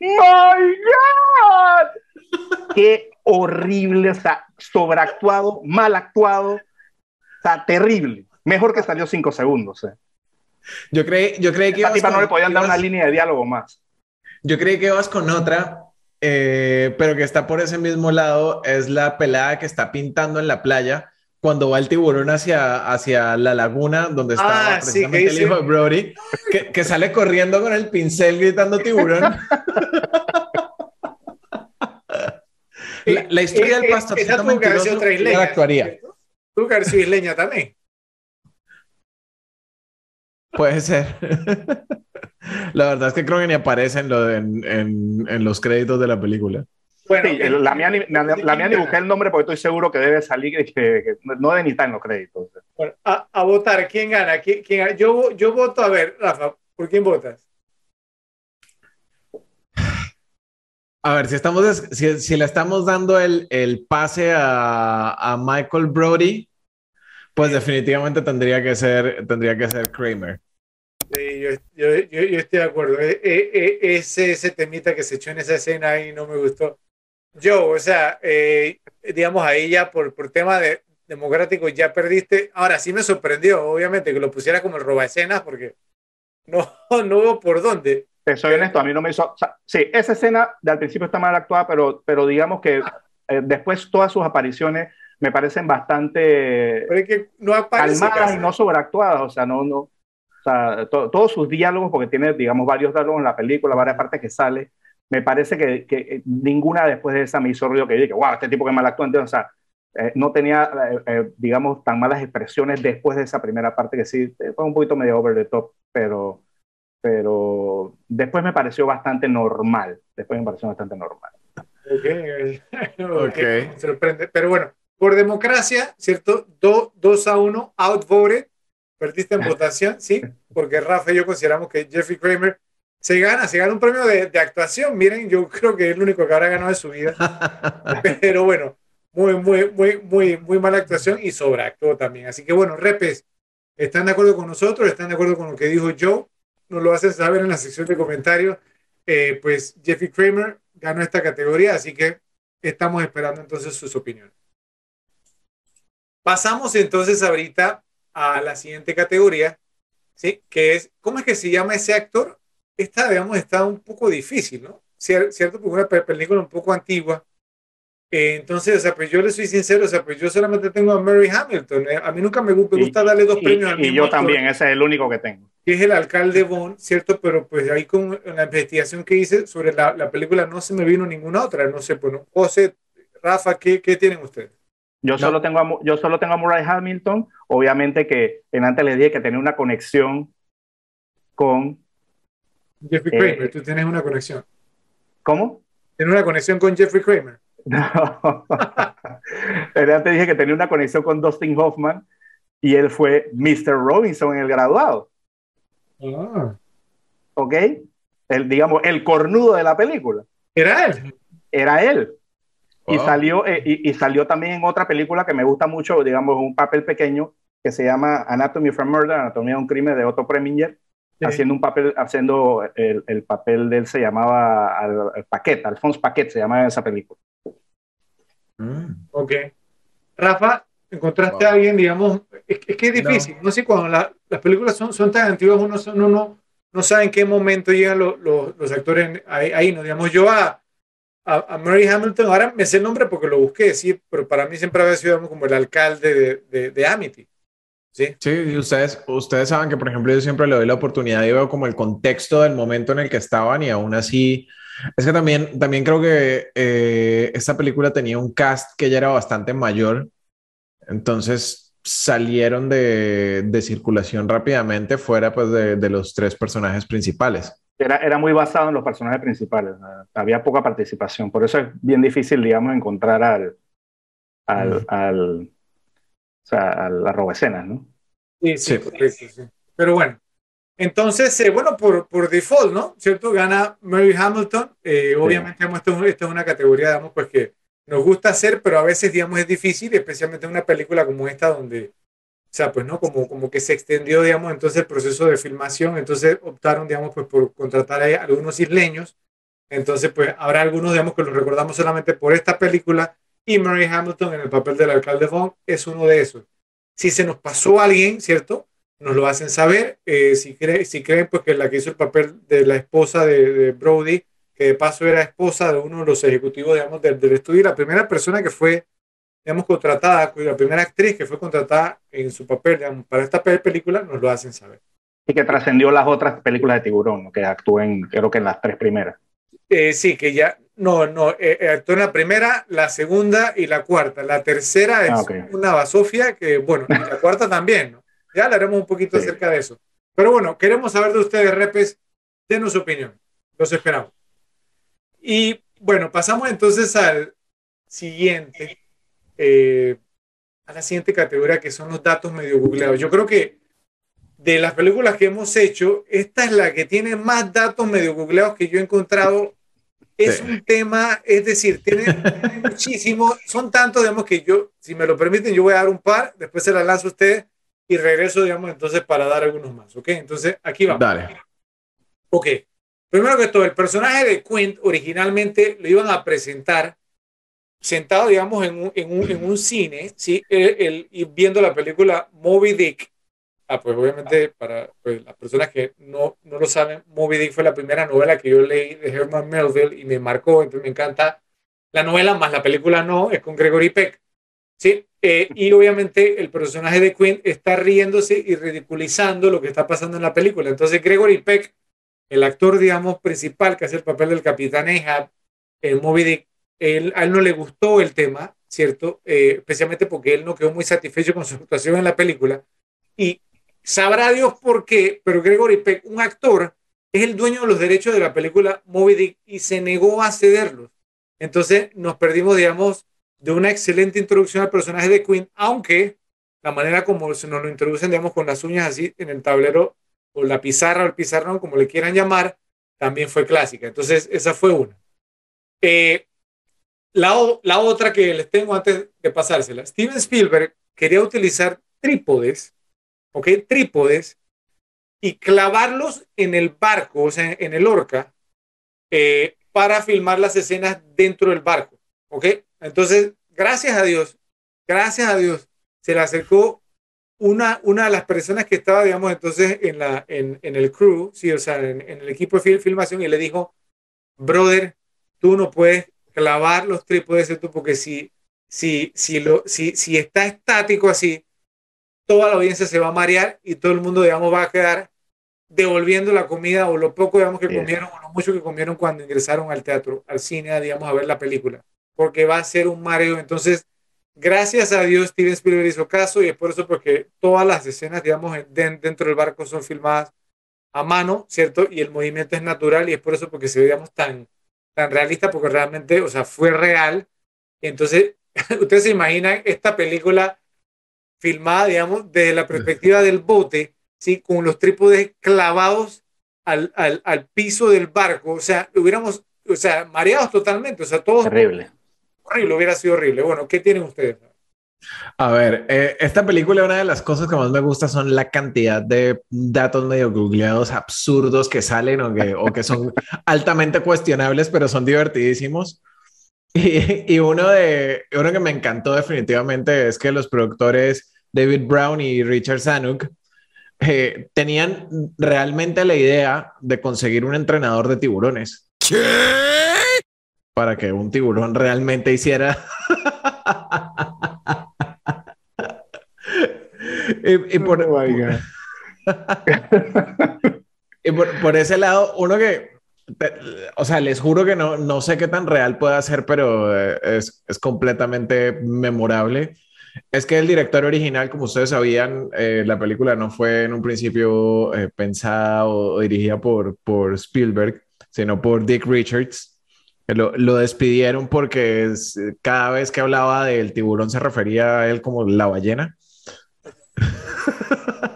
¡My God! Qué horrible, o sea, sobreactuado, mal actuado, o sea, terrible. Mejor que salió cinco segundos. Eh. Yo creí, yo creí que. Esta no le podían dar una línea de diálogo más. Yo creí que vas con otra, eh, pero que está por ese mismo lado. Es la pelada que está pintando en la playa cuando va el tiburón hacia, hacia la laguna donde está ah, precisamente el hijo de Brody, que, que, sale corriendo con el pincel gritando tiburón. la, historia del pastorcito mentiroso la actuaría. Tú que isleña también. Puede ser. la verdad es que creo que ni aparece en, en, en, los créditos de la película. Bueno, sí, la mía, ni, la, mía ni busqué el nombre porque estoy seguro que debe salir, que, que no debe ni estar en los créditos. Bueno, a, a, votar, ¿quién gana? ¿Quién, quién Yo, yo voto, a ver, Rafa, ¿por quién votas? A ver, si, estamos, si, si le estamos dando el, el pase a, a Michael Brody, pues definitivamente tendría que ser, tendría que ser Kramer. Sí, yo, yo, yo, estoy de acuerdo. E, e, e, ese, ese temita que se echó en esa escena ahí no me gustó. Yo, o sea, eh, digamos ahí ya por, por tema de democrático ya perdiste. Ahora sí me sorprendió, obviamente, que lo pusiera como el roba escenas porque no, no veo por dónde. Soy honesto, a mí no me hizo. sí, esa escena de al principio está mal actuada, pero, pero digamos que eh, después todas sus apariciones me parecen bastante que no calmadas y no sobreactuadas, o sea, no, no, o sea, todos sus diálogos, porque tiene, digamos, varios diálogos en la película, varias partes que sale, me parece que, que ninguna después de esa me hizo ruido que dije, wow, este tipo que mal actúa, o sea, eh, no tenía, eh, eh, digamos, tan malas expresiones después de esa primera parte que sí, fue un poquito medio over the top, pero, pero después me pareció bastante normal, después me pareció bastante normal. Ok, okay. sorprende, pero bueno, por democracia, ¿cierto? 2 a 1, outvoted, perdiste en votación, ¿sí? Porque Rafa y yo consideramos que Jeffrey Kramer se gana, se gana un premio de, de, actuación. Miren, yo creo que es el único que habrá ganado de su vida. Pero bueno, muy, muy, muy, muy, muy mala actuación y sobreactuó también. Así que bueno, repes, ¿están de acuerdo con nosotros? ¿Están de acuerdo con lo que dijo Joe? Nos lo hacen saber en la sección de comentarios. Eh, pues Jeffrey Kramer ganó esta categoría, así que estamos esperando entonces sus opiniones. Pasamos entonces ahorita a la siguiente categoría, ¿sí? Que es, ¿cómo es que se llama ese actor? Esta, digamos, está un poco difícil, ¿no? ¿Cierto? Porque una película un poco antigua. Eh, entonces, o sea, pues yo le soy sincero, o sea, pues yo solamente tengo a Mary Hamilton. Eh, a mí nunca me, gusta darle dos premios y, Y yo también, ese es el único que tengo. Que es el alcalde Bond, ¿cierto? Pero pues ahí con la investigación que hice sobre la, la película no se me vino ninguna otra. No sé, pues, José, Rafa, ¿qué, qué tienen ustedes? Yo, solo tengo a, yo solo tengo a Murray Hamilton. Obviamente que en antes les dije que tenía una conexión con... Jeffrey Kramer, eh, tú tienes una conexión. ¿Cómo? Tienes una conexión con Jeffrey Kramer. No. antes dije que tenía una conexión con Dustin Hoffman y él fue Mr. Robinson en el graduado. Ah. ¿Ok? El, digamos, el cornudo de la película. ¿Era él? Era él. Y, salió, eh, y, salió también en otra película que me gusta mucho, digamos, un papel pequeño que se llama Anatomy of a Murder, Anatomía de un crimen de Otto Preminger, haciendo un papel, haciendo el, el, papel de él se llamaba al, Paquet, Alphonse Paquet se llama esa película. Mm. Ok. Rafa, ¿encontraste a alguien, digamos, es, que es difícil, no, sé, cuando las películas son, son tan antiguas, uno, uno no, no sabe en qué momento llegan los, los, los actores ahí, ahí, no, digamos, yo a a, Mary Hamilton, ahora me sé el nombre porque lo busqué, sí, pero para mí siempre había sido como el alcalde de, de, Amity. Sí, sí ustedes, ustedes saben que, por ejemplo, yo siempre le doy la oportunidad y veo como el contexto del momento en el que estaban y aún así, es que también, también creo que eh, esta película tenía un cast que ya era bastante mayor, entonces salieron de, de circulación rápidamente fuera pues de, de los tres personajes principales era, era muy basado en los personajes principales. Había poca participación. Por eso es bien difícil, digamos, encontrar al, al, al sea, a la robescena, ¿no? Sí, sí, sí. Pero bueno, Entonces, eh, bueno, por, por default, ¿no? ¿Cierto? Gana Mary Hamilton. Eh, obviamente, esto, esto, es una categoría, digamos, pues que nos gusta hacer, pero a veces, digamos, es difícil, especialmente en una película como esta, donde, o sea, pues, ¿no? Como, como que se extendió, digamos, entonces el proceso de filmación, entonces optaron, digamos, pues por contratar a algunos isleños. Entonces, pues, habrá algunos, digamos, que los recordamos solamente por esta película y Mary Hamilton en el papel del alcalde Vaughn es uno de esos. Si se nos pasó alguien, ¿cierto? nos lo hacen saber. Eh, si, si creen pues, que la que hizo el papel de la esposa de, Brody, que de paso era esposa de uno de los ejecutivos digamos, del, estudio, la primera persona que fue digamos, contratada, la primera actriz que fue contratada en su papel digamos, para esta película, nos lo hacen saber. Y que trascendió las otras películas de tiburón, que actuó en, creo que en las tres primeras. Eh, sí, que ya, no, no, eh, actuó en la primera, la segunda y la cuarta. La tercera es ah, una basofia que, bueno, y la cuarta también, ¿no? Ya hablaremos un poquito acerca de eso. Pero bueno, queremos saber de ustedes, repes, denos su opinión. Los esperamos. Y bueno, pasamos entonces al siguiente, eh, a la siguiente categoría que son los datos medio googleados. Yo creo que de las películas que hemos hecho, esta es la que tiene más datos medio googleados que yo he encontrado. Es un tema, es decir, tiene, muchísimo, son tantos, digamos, que yo, si me lo permiten, yo voy a dar un par, después se las lanzo a ustedes y regreso, digamos, entonces para dar algunos más, ¿ok? Entonces, aquí vamos. Dale. Ok. Primero que todo, el personaje de Quint originalmente lo iban a presentar sentado, digamos, en un, en un, en un cine, ¿sí? El, y viendo la película Moby Dick. Ah, pues obviamente para pues, las personas que no, no lo saben, Moby Dick fue la primera novela que yo leí de Herman Melville y me marcó, entonces me encanta la novela, más la película no, es con Gregory Peck. ¿sí? Eh, y obviamente el personaje de Quinn está riéndose y ridiculizando lo que está pasando en la película. Entonces Gregory Peck, el actor, digamos, principal que hace el papel del capitán Ahab en Moby Dick, él, a él no le gustó el tema, ¿cierto? Eh, especialmente porque él no quedó muy satisfecho con su actuación en la película. Y sabrá Dios por qué, pero Gregory Peck, un actor, es el dueño de los derechos de la película Moby Dick y se negó a cederlos. Entonces nos perdimos, digamos, de una excelente introducción al personaje de Queen, aunque la manera como se nos lo introducen, digamos, con las uñas así en el tablero o la pizarra o el pizarrón, como le quieran llamar, también fue clásica. Entonces, esa fue una. Eh, la, la otra que les tengo antes de pasársela, Steven Spielberg quería utilizar trípodes, ¿ok? Trípodes y clavarlos en el barco, o sea, en el orca, eh, para filmar las escenas dentro del barco, ¿ok? Entonces, gracias a Dios, gracias a Dios, se le acercó una, una de las personas que estaba, digamos, entonces en, la, en, en el crew, sí, o sea, en, el equipo de filmación y le dijo, brother, tú no puedes clavar los trípodes tú porque si, si, si, lo, si, si está estático así, toda la audiencia se va a marear y todo el mundo, digamos, va a quedar devolviendo la comida o lo poco, digamos, que comieron o lo mucho que comieron cuando ingresaron al teatro, al cine, digamos, a ver la película porque va a ser un mareo. Entonces, gracias a Dios, Steven Spielberg hizo caso y es por eso porque todas las escenas, digamos, dentro del barco son filmadas a mano, ¿cierto? Y el movimiento es natural y es por eso porque se ve, digamos, tan, tan realista, porque realmente, o sea, fue real. Entonces, ustedes se imaginan esta película filmada, digamos, desde la perspectiva del bote, ¿sí? Con los trípodes clavados al, al, al piso del barco. O sea, hubiéramos, o sea, mareados totalmente, o sea, todos... Terrible horrible, hubiera sido horrible. Bueno, ¿qué tienen ustedes? A ver, eh, esta película, una de las cosas que más me gusta son la cantidad de datos medio googleados absurdos que salen o que, o que son altamente cuestionables, pero son divertidísimos. Y, y, uno, de, uno que me encantó definitivamente es que los productores David Brown y Richard Zanuck eh, tenían realmente la idea de conseguir un entrenador de tiburones. ¿Qué? para que un tiburón realmente hiciera. y, por, oh y por, ese lado, uno que, o sea, les juro que no, no sé qué tan real puede ser, pero eh, es, es, completamente memorable. Es que el director original, como ustedes sabían, eh, la película no fue en un principio eh, pensada o, dirigida por, por Spielberg, sino por Dick Richards. Lo, lo, despidieron porque cada vez que hablaba del tiburón se refería a él como la ballena.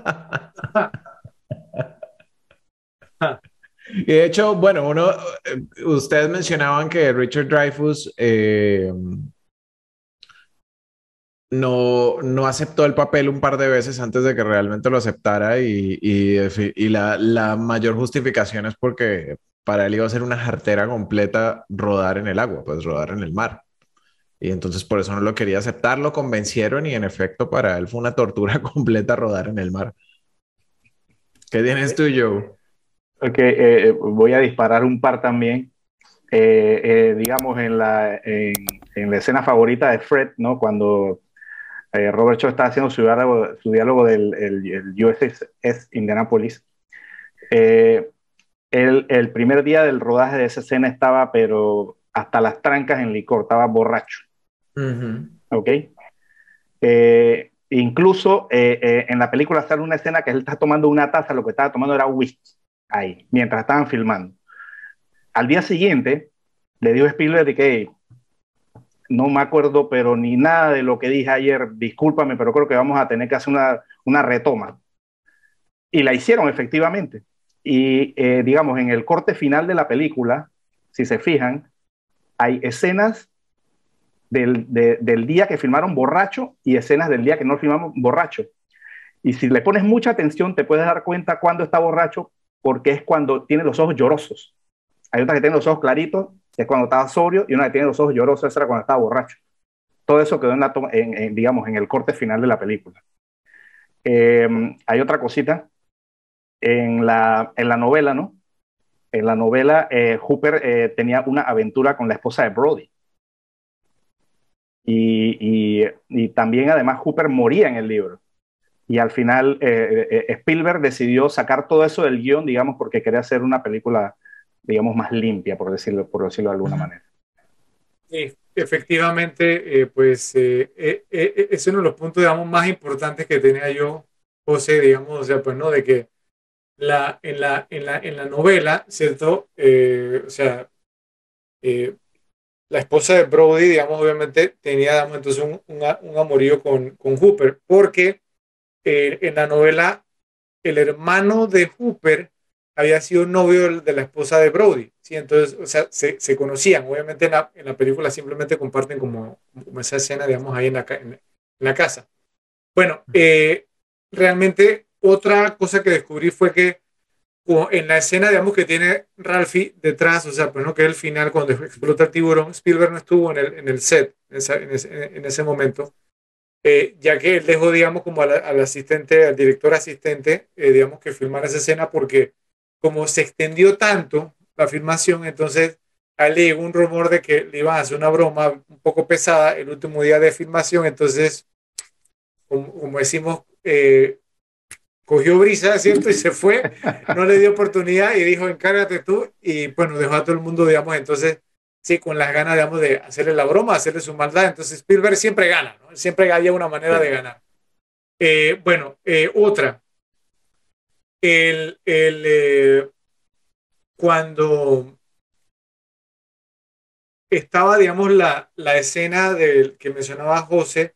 Y de hecho, bueno, uno, eh, ustedes mencionaban que Richard Dreyfuss eh, no, no aceptó el papel un par de veces antes de que realmente lo aceptara y, y, la, la, mayor justificación es porque para él iba a ser una jartera completa rodar en el agua, pues rodar en el mar. Y entonces por eso no lo quería aceptar, lo convencieron y en efecto para él fue una tortura completa rodar en el mar. ¿Qué tienes tú, Joe? Ok, eh, eh, voy a disparar un par también. Eh, digamos, en la, en, en, la escena favorita de Fred, ¿no? Cuando Robert Shaw está haciendo su diálogo, su diálogo del el, USS Indianapolis. El, el, primer día del rodaje de esa escena estaba, pero hasta las trancas en licor, estaba borracho. ¿Ok? incluso en la película sale una escena que él está tomando una taza, lo que estaba tomando era whisky ahí, mientras estaban filmando. Al día siguiente, le dijo Spielberg de que no me acuerdo, pero ni nada de lo que dije ayer, discúlpame, pero creo que vamos a tener que hacer una, una retoma. Y la hicieron efectivamente. Y eh, digamos, en el corte final de la película, si se fijan, hay escenas del, del, día que filmaron borracho y escenas del día que no filmamos borracho. Y si le pones mucha atención, te puedes dar cuenta cuando está borracho porque es cuando tiene los ojos llorosos. Hay otra que tiene los ojos claritos, es cuando estaba sobrio, y una que tiene los ojos llorosos, esa era cuando estaba borracho. Todo eso quedó en, la en, en el corte final de la película. Em, hay otra cosita. En la, novela, ¿no? En la novela, eh, Hooper eh, tenía una aventura con la esposa de Brody. Y, y, también, además, Hooper moría en el libro. Y al final eh, eh, eh, Spielberg decidió sacar todo eso del guion, digamos, porque quería hacer una película, digamos, más limpia, por decirlo, por decirlo de alguna manera. Sí, efectivamente, pues es uno de los puntos, digamos, más importantes que tenía yo, José, digamos, o sea, pues no, de que la, en, la, en, la, en la novela, ¿cierto? o sea, la esposa de Brody, digamos, obviamente tenía, digamos, entonces un, un, amorío con, con Hooper, porque eh, en la novela, el hermano de Hooper había sido novio de la esposa de Brody, ¿sí? Entonces, o sea, se, se conocían. Obviamente en la, en la, película simplemente comparten como, como, esa escena, digamos, ahí en la, en, la casa. Bueno, eh, realmente otra cosa que descubrí fue que en la escena, digamos, que tiene Ralphie detrás, o sea, pues no que el final cuando explota el tiburón, Spielberg no estuvo en el, en el set en, ese, en ese momento, eh, ya que él dejó, digamos, como al, asistente, al director asistente, eh, digamos, que filmara esa escena porque como se extendió tanto la filmación, entonces a llegó un rumor de que le iban a hacer una broma un poco pesada el último día de filmación, entonces, como, decimos, eh, cogió brisa, ¿cierto? Y se fue, no le dio oportunidad y dijo, encárgate tú, y bueno, dejó a todo el mundo, digamos, entonces sí, con las ganas, digamos, de hacerle la broma, hacerle su maldad. Entonces Spielberg siempre gana, ¿no? Siempre había una manera de ganar. Eh, bueno, eh, otra. El, el eh, cuando estaba, digamos, la, la escena del que mencionaba José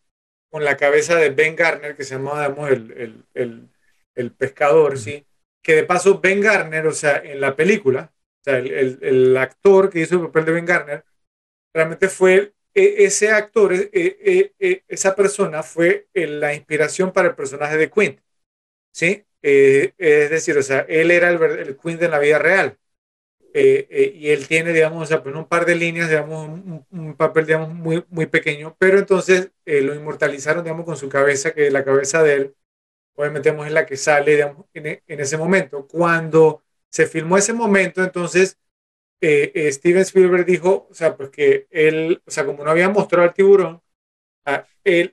con la cabeza de Ben Garner, que se llamaba, digamos, el, el, el, el pescador, ¿sí? Que de paso, Ben Garner, o sea, en la película, sea, el, el, actor que hizo el papel de Ben Garner, realmente fue e, ese actor, e, e, esa persona fue la inspiración para el personaje de Quint. ¿Sí? Eh, es decir, o sea, él era el, el Quint en la vida real. Eh, eh, y él tiene, digamos, o pues un par de líneas, digamos, un, papel, digamos, muy, muy pequeño, pero entonces lo inmortalizaron, digamos, con su cabeza, que la cabeza de él, obviamente, es la que sale, digamos, en ese momento. Cuando se filmó ese momento, entonces eh, eh, Steven Spielberg dijo, o sea, pues que él, o sea, como no había mostrado al tiburón, ah,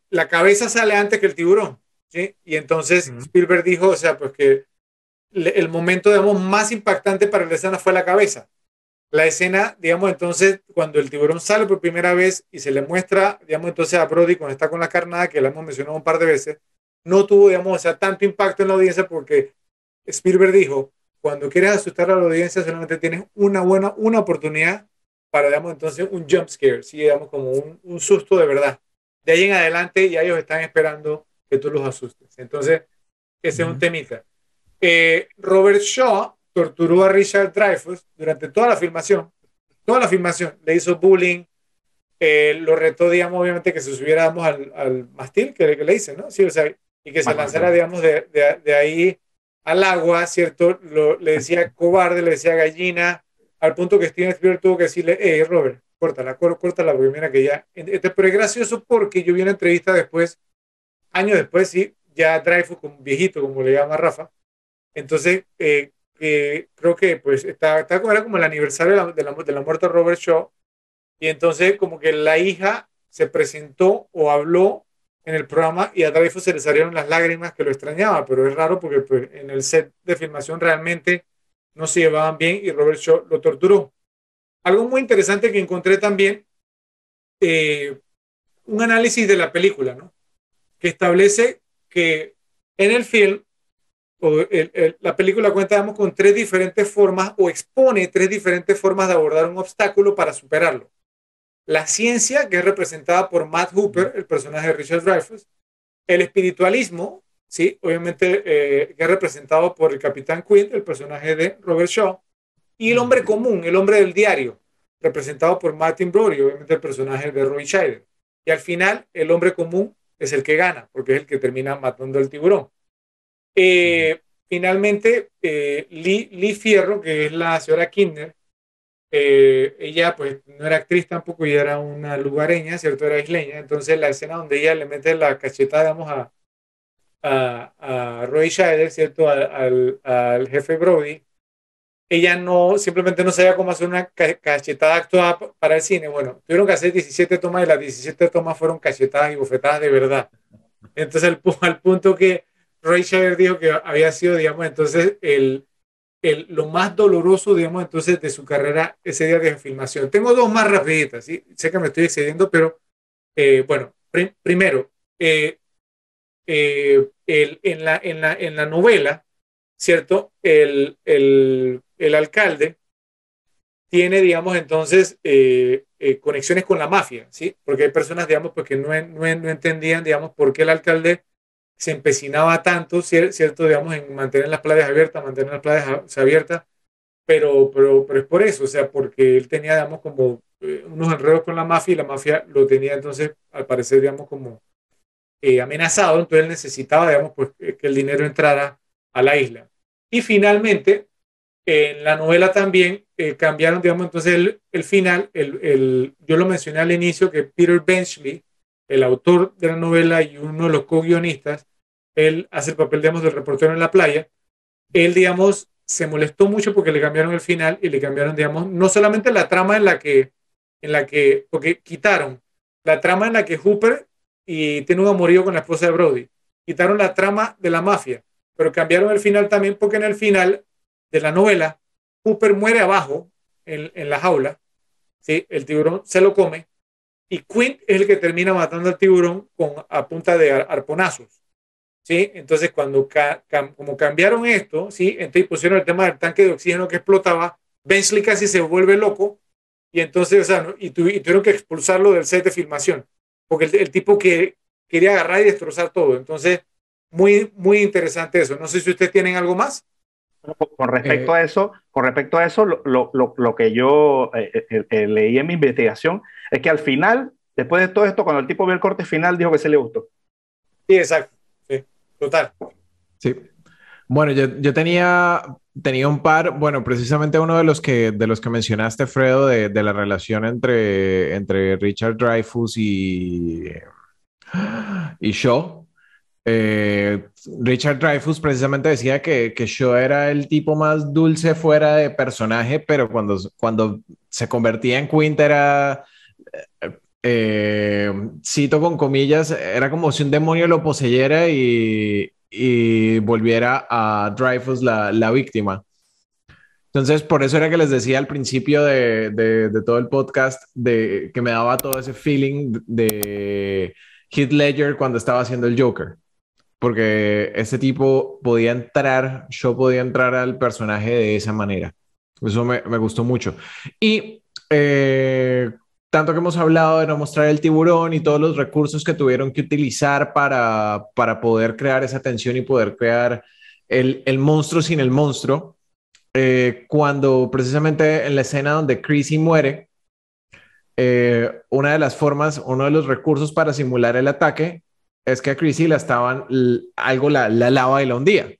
la cabeza sale antes que el tiburón, ¿sí? Y entonces Spielberg dijo, o sea, pues que el momento, digamos, más impactante para la escena fue la cabeza. La escena, digamos, entonces, cuando el tiburón sale por primera vez y se le muestra, digamos, entonces a Brody cuando está con la carnada, que la hemos mencionado un par de veces, no tuvo, digamos, o sea, tanto impacto en la audiencia porque Spielberg dijo, cuando quieres asustar a la audiencia solamente tienes una buena, una oportunidad para, digamos, entonces un jump scare, ¿sí? digamos, como un, un susto de verdad. De ahí en adelante ya ellos están esperando que tú los asustes. Entonces, ese es un temita. Eh, Robert Shaw, torturó a Richard Dreyfuss durante toda la filmación, toda la filmación, le hizo bullying, eh, lo retó, digamos, obviamente que se subiera, al, al mastil, que, que, le dice, ¿no? Sí, o sea, y que se lanzara, digamos, de, de, de, ahí al agua, ¿cierto? Le decía cobarde, le decía gallina, al punto que Steven Spielberg tuvo que decirle, hey, Robert, córtala, córtala, porque mira que ya... Este, pero es gracioso porque yo vi una entrevista después, años después, sí, ya Dreyfus, como viejito, como le llama Rafa, entonces, eh, creo que pues está, está era como el aniversario de la muerte de Robert Shaw, y entonces como que la hija se presentó o habló en el programa y a Dreyfus se le salieron las lágrimas que lo extrañaba, pero es raro porque pues, en el set de filmación realmente no se llevaban bien y Robert Shaw lo torturó. Algo muy interesante que encontré también, eh, un análisis de la película, ¿no? que establece que en el film, o la película cuenta digamos, con tres diferentes formas o expone tres diferentes formas de abordar un obstáculo para superarlo la ciencia, que es representada por Matt Hooper, el personaje de Richard Dreyfuss, el espiritualismo, ¿sí? obviamente, eh, que es representado por el capitán Quinn, el personaje de Robert Shaw, y el hombre común, el hombre del diario, representado por Martin Brody, obviamente el personaje de Roy Scheider. Y al final, el hombre común es el que gana, porque es el que termina matando al tiburón. Eh, finalmente, eh, Lee, Lee, Fierro, que es la señora Kinder, eh, ella pues no era actriz tampoco, ella era una lugareña, ¿cierto? Era isleña. Entonces la escena donde ella le mete la cachetada, digamos, a, a, Roy Scheider, ¿cierto? Al, al, jefe Brody, ella no, simplemente no sabía cómo hacer una cachetada actuada para el cine. Bueno, tuvieron que hacer 17 tomas y las 17 tomas fueron cachetadas y bofetadas de verdad. Entonces al, al punto que Roy Scheider dijo que había sido, digamos, entonces el lo más doloroso, digamos, entonces de su carrera ese día de filmación. Tengo dos más rapiditas, ¿sí? sé que me estoy excediendo, pero eh, bueno, primero, eh, eh, el, en, la, en, la, en la novela, ¿cierto? El, el, el alcalde tiene, digamos, entonces conexiones con la mafia, ¿sí? Porque hay personas, digamos, pues que no, no, no entendían, digamos, por qué el alcalde se empecinaba tanto, ¿cierto? Digamos, en mantener las playas abiertas, mantener las playas abiertas, pero, pero, pero es por eso, o sea, porque él tenía, digamos, como eh, unos enredos con la mafia y la mafia lo tenía entonces, al parecer, digamos, como eh, amenazado, entonces él necesitaba, digamos, pues que el dinero entrara a la isla. Y finalmente, en la novela también eh, cambiaron, digamos, entonces el, el final, el, el, yo lo mencioné al inicio, que Peter Benchley, el autor de la novela y uno de los co-guionistas, él hace el papel, digamos, del reportero en la playa. Él, digamos, se molestó mucho porque le cambiaron el final y le cambiaron, digamos, no solamente la trama en la que, en la que, porque quitaron la trama en la que Hooper y tiene un amorío con la esposa de Brody, quitaron la trama de la mafia, pero cambiaron el final también porque en el final de la novela, Hooper muere abajo en, en la jaula, ¿sí? el tiburón se lo come y Quint es el que termina matando al tiburón con, a punta de arponazos. ¿Sí? Entonces, cuando como cambiaron esto, ¿sí? entonces pusieron el tema del tanque de oxígeno que explotaba, Bensley casi se vuelve loco y entonces, o sea, y, tuvieron que expulsarlo del set de filmación, porque el, tipo que quería agarrar y destrozar todo. Entonces, muy, muy interesante eso. No sé si ustedes tienen algo más. Con respecto a eh, eso, con respecto a eso, lo, lo, lo que yo eh, eh, leí en mi investigación es que al final, después de todo esto, cuando el tipo vio el corte final, dijo que se le gustó. Sí, exacto. Total. Sí. Bueno, yo, yo tenía, tenía un par, bueno, precisamente uno de los que, de los que mencionaste, Fredo, de, la relación entre, entre Richard Dreyfus y, y Shaw eh, Richard Dreyfus precisamente decía que, que Shaw era el tipo más dulce fuera de personaje, pero cuando, cuando se convertía en Quint era, eh, cito con comillas, era como si un demonio lo poseyera y, y volviera a Dreyfus la, la, víctima. Entonces, por eso era que les decía al principio de, de, de todo el podcast de, que me daba todo ese feeling de Heath Ledger cuando estaba haciendo el Joker porque ese tipo podía entrar, yo podía entrar al personaje de esa manera. Eso me, me gustó mucho. Y eh, tanto que hemos hablado de no mostrar el tiburón y todos los recursos que tuvieron que utilizar para, para poder crear esa tensión y poder crear el, el monstruo sin el monstruo. eh, cuando precisamente en la escena donde Chrissy muere, eh, una de las formas, uno de los recursos para simular el ataque es que a Chrissy la estaban, algo la, la lava y la hundía.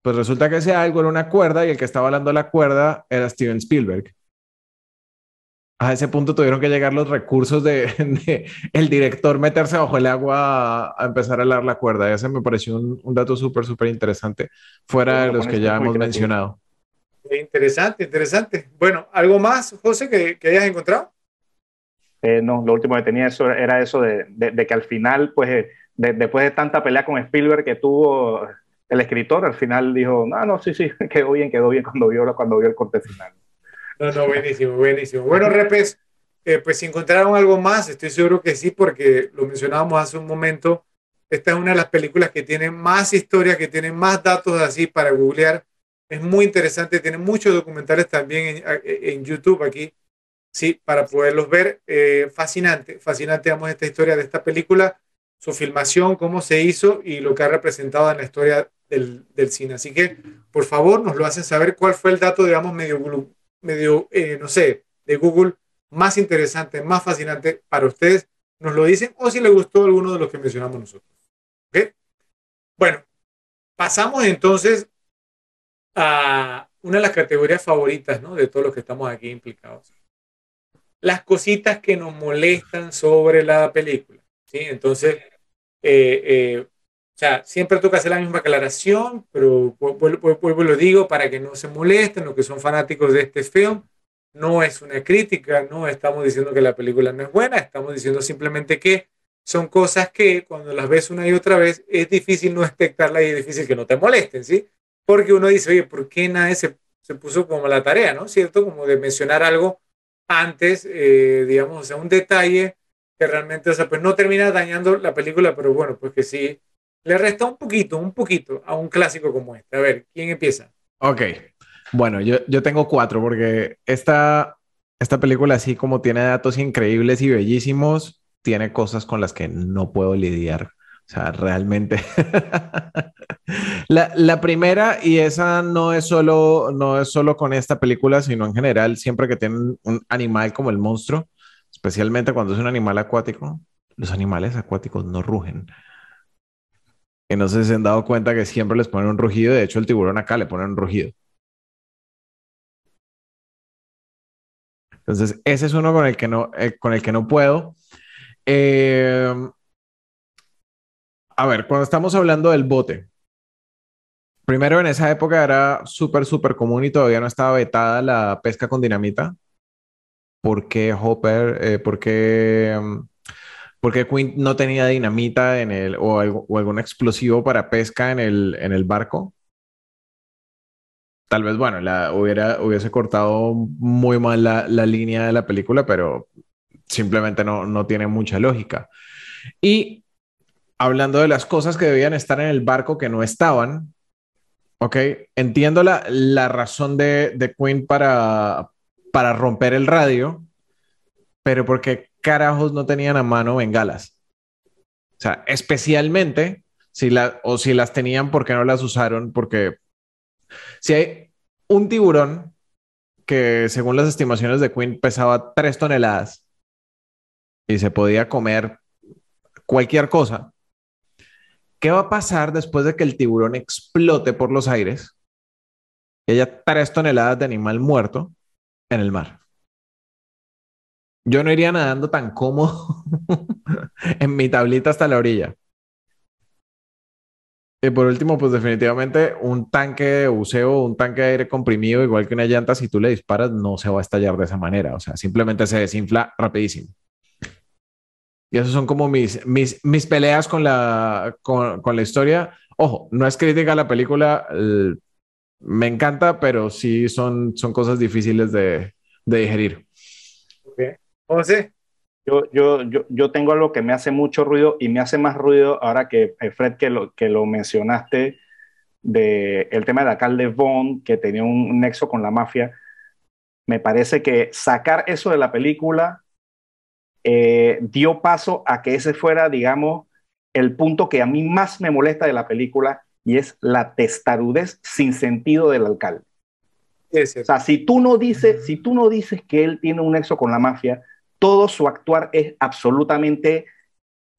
Pues resulta que ese algo era una cuerda y el que estaba hablando la cuerda era Steven Spielberg. A ese punto tuvieron que llegar los recursos de, el director meterse bajo el agua a, empezar a alar la cuerda. Ese me pareció un, dato súper, súper interesante, fuera de los que ya hemos mencionado. Interesante, interesante. Bueno, ¿algo más, José, que, que hayas encontrado? Eh, no, lo último que tenía eso era eso de, de, que al final, pues, eh, después de tanta pelea con Spielberg que tuvo el escritor, al final dijo, no, no, sí, sí, quedó bien, quedó bien cuando vio, cuando vio el corte final. No, no, buenísimo, buenísimo. Bueno, Repes, eh, pues si encontraron algo más, estoy seguro que sí, porque lo mencionábamos hace un momento. Esta es una de las películas que tiene más historia, que tiene más datos así para googlear. Es muy interesante, tiene muchos documentales también en, YouTube aquí sí, para poderlos ver. Eh, fascinante, fascinante, digamos, esta historia de esta película, su filmación, cómo se hizo y lo que ha representado en la historia del, del cine. Así que, por favor, nos lo hacen saber cuál fue el dato, digamos, medio, medio eh, no sé, de Google más interesante, más fascinante para ustedes. Nos lo dicen o si les gustó alguno de los que mencionamos nosotros. Bueno, pasamos entonces a una de las categorías favoritas, ¿no? De todos los que estamos aquí implicados las cositas que nos molestan sobre la película. ¿sí? Entonces, eh, eh, o sea, siempre toca hacer la misma aclaración, pero vuelvo, lo digo para que no se molesten los que son fanáticos de este film. No es una crítica, no estamos diciendo que la película no es buena, estamos diciendo simplemente que son cosas que cuando las ves una y otra vez es difícil no expectarlas y es difícil que no te molesten, ¿sí? Porque uno dice, oye, ¿por qué nadie se, se puso como la tarea, ¿no? ¿Cierto? Como de mencionar algo antes, eh, digamos, o sea, un detalle que realmente, o sea, pues no termina dañando la película, pero bueno, pues que sí, le resta un poquito, un poquito a un clásico como este. A ver, ¿quién empieza? Ok, bueno, yo, yo tengo cuatro porque esta, esta película, así como tiene datos increíbles y bellísimos, tiene cosas con las que no puedo lidiar. O sea, realmente. la, la, primera, y esa no es, solo, no es solo con esta película, sino en general, siempre que tienen un animal como el monstruo, especialmente cuando es un animal acuático, los animales acuáticos no rugen. Y no sé si se han dado cuenta que siempre les ponen un rugido. De hecho, el tiburón acá le ponen un rugido. Entonces, ese es uno con el que no, eh, con el que no puedo. Eh, a ver, cuando estamos hablando del bote, primero en esa época era súper, súper común y todavía no estaba vetada la pesca con dinamita. ¿Por qué Hopper? Eh, ¿por, qué, mm, por qué Quinn no tenía dinamita en el, o, algún explosivo para pesca en el, en el barco? Tal vez, bueno, la, hubiera, hubiese cortado muy mal la, la línea de la película, pero simplemente no, no tiene mucha lógica. Y hablando de las cosas que debían estar en el barco que no estaban, ok, entiendo la, la razón de, de Quinn para, para romper el radio, pero ¿por qué carajos no tenían a mano bengalas? O sea, especialmente si o si las tenían, ¿por qué no las usaron? Porque si hay un tiburón que según las estimaciones de Quinn pesaba tres toneladas y se podía comer cualquier cosa, ¿Qué va a pasar después de que el tiburón explote por los aires y haya tres toneladas de animal muerto en el mar? Yo no iría nadando tan cómodo en mi tablita hasta la orilla. Y por último, pues definitivamente un tanque de buceo, un tanque de aire comprimido, igual que una llanta, si tú le disparas, no se va a estallar de esa manera. O sea, simplemente se desinfla rapidísimo. Y esas son como mis, mis, mis peleas con la, con, con, la historia. Ojo, no es crítica a la película, me encanta, pero sí son, son cosas difíciles de, de digerir. Okay. José. Yo, yo, yo, yo, tengo algo que me hace mucho ruido y me hace más ruido ahora que eh, Fred, que lo, que lo mencionaste, de el tema de alcalde Bond, que tenía un nexo con la mafia. Me parece que sacar eso de la película eh, dio paso a que ese fuera, digamos, el punto que a mí más me molesta de la película y es la testarudez sin sentido del alcalde. o sea, si tú no dices, si tú no dices que él tiene un nexo con la mafia, todo su actuar es absolutamente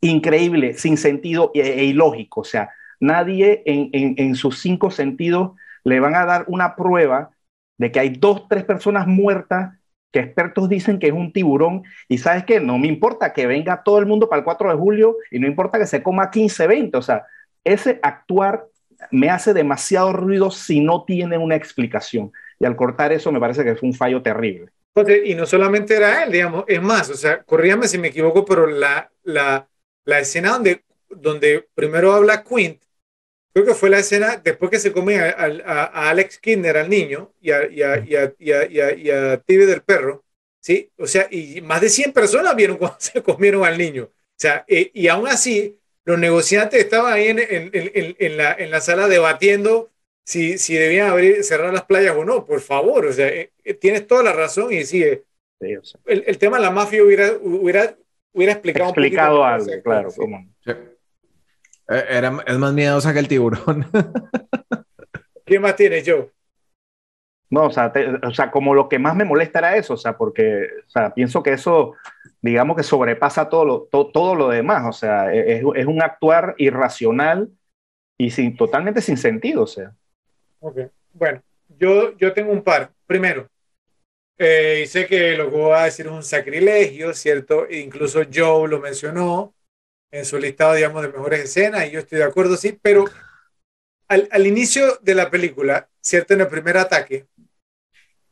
increíble, sin sentido e, e ilógico. O sea, nadie en, sus cinco sentidos le van a dar una prueba de que hay dos, tres personas muertas que expertos dicen que es un tiburón y sabes que no me importa que venga todo el mundo para el 4 de julio y no importa que se coma 15, 20, o sea, ese actuar me hace demasiado ruido si no tiene una explicación. Y al cortar eso me parece que fue un fallo terrible. Y no solamente era él, digamos, es más, o sea, corríame si me equivoco, pero la, la, la escena donde, donde primero habla Quint, creo que fue la escena después que se come a, Alex Kinder, al niño, y a, y a, y a, y a, del perro, ¿sí? O sea, y más de 100 personas vieron cuando se comieron al niño. O sea, eh, y aún así, los negociantes estaban ahí en, en, en, en la sala debatiendo si, si debían abrir, cerrar las playas o no, por favor, o sea, eh, eh, tienes toda la razón y sigue. el, el, tema de la mafia hubiera, hubiera, hubiera explicado, explicado algo, claro. Eh, era, es más miedosa que el tiburón. ¿Qué más tienes, Joe? No, o sea, o sea, como lo que más me molesta era eso, o sea, porque, o sea, pienso que eso, digamos que sobrepasa todo lo, todo lo demás, o sea, e, es, es, un actuar irracional y sin, totalmente sin sentido, o sea. Ok, bueno, yo, yo tengo un par. Primero, eh, y que lo que voy a decir es un sacrilegio, ¿cierto? E incluso Joe lo mencionó en su listado, digamos, de mejores escenas, y yo estoy de acuerdo, sí, pero al, al inicio de la película, ¿cierto? En el primer ataque,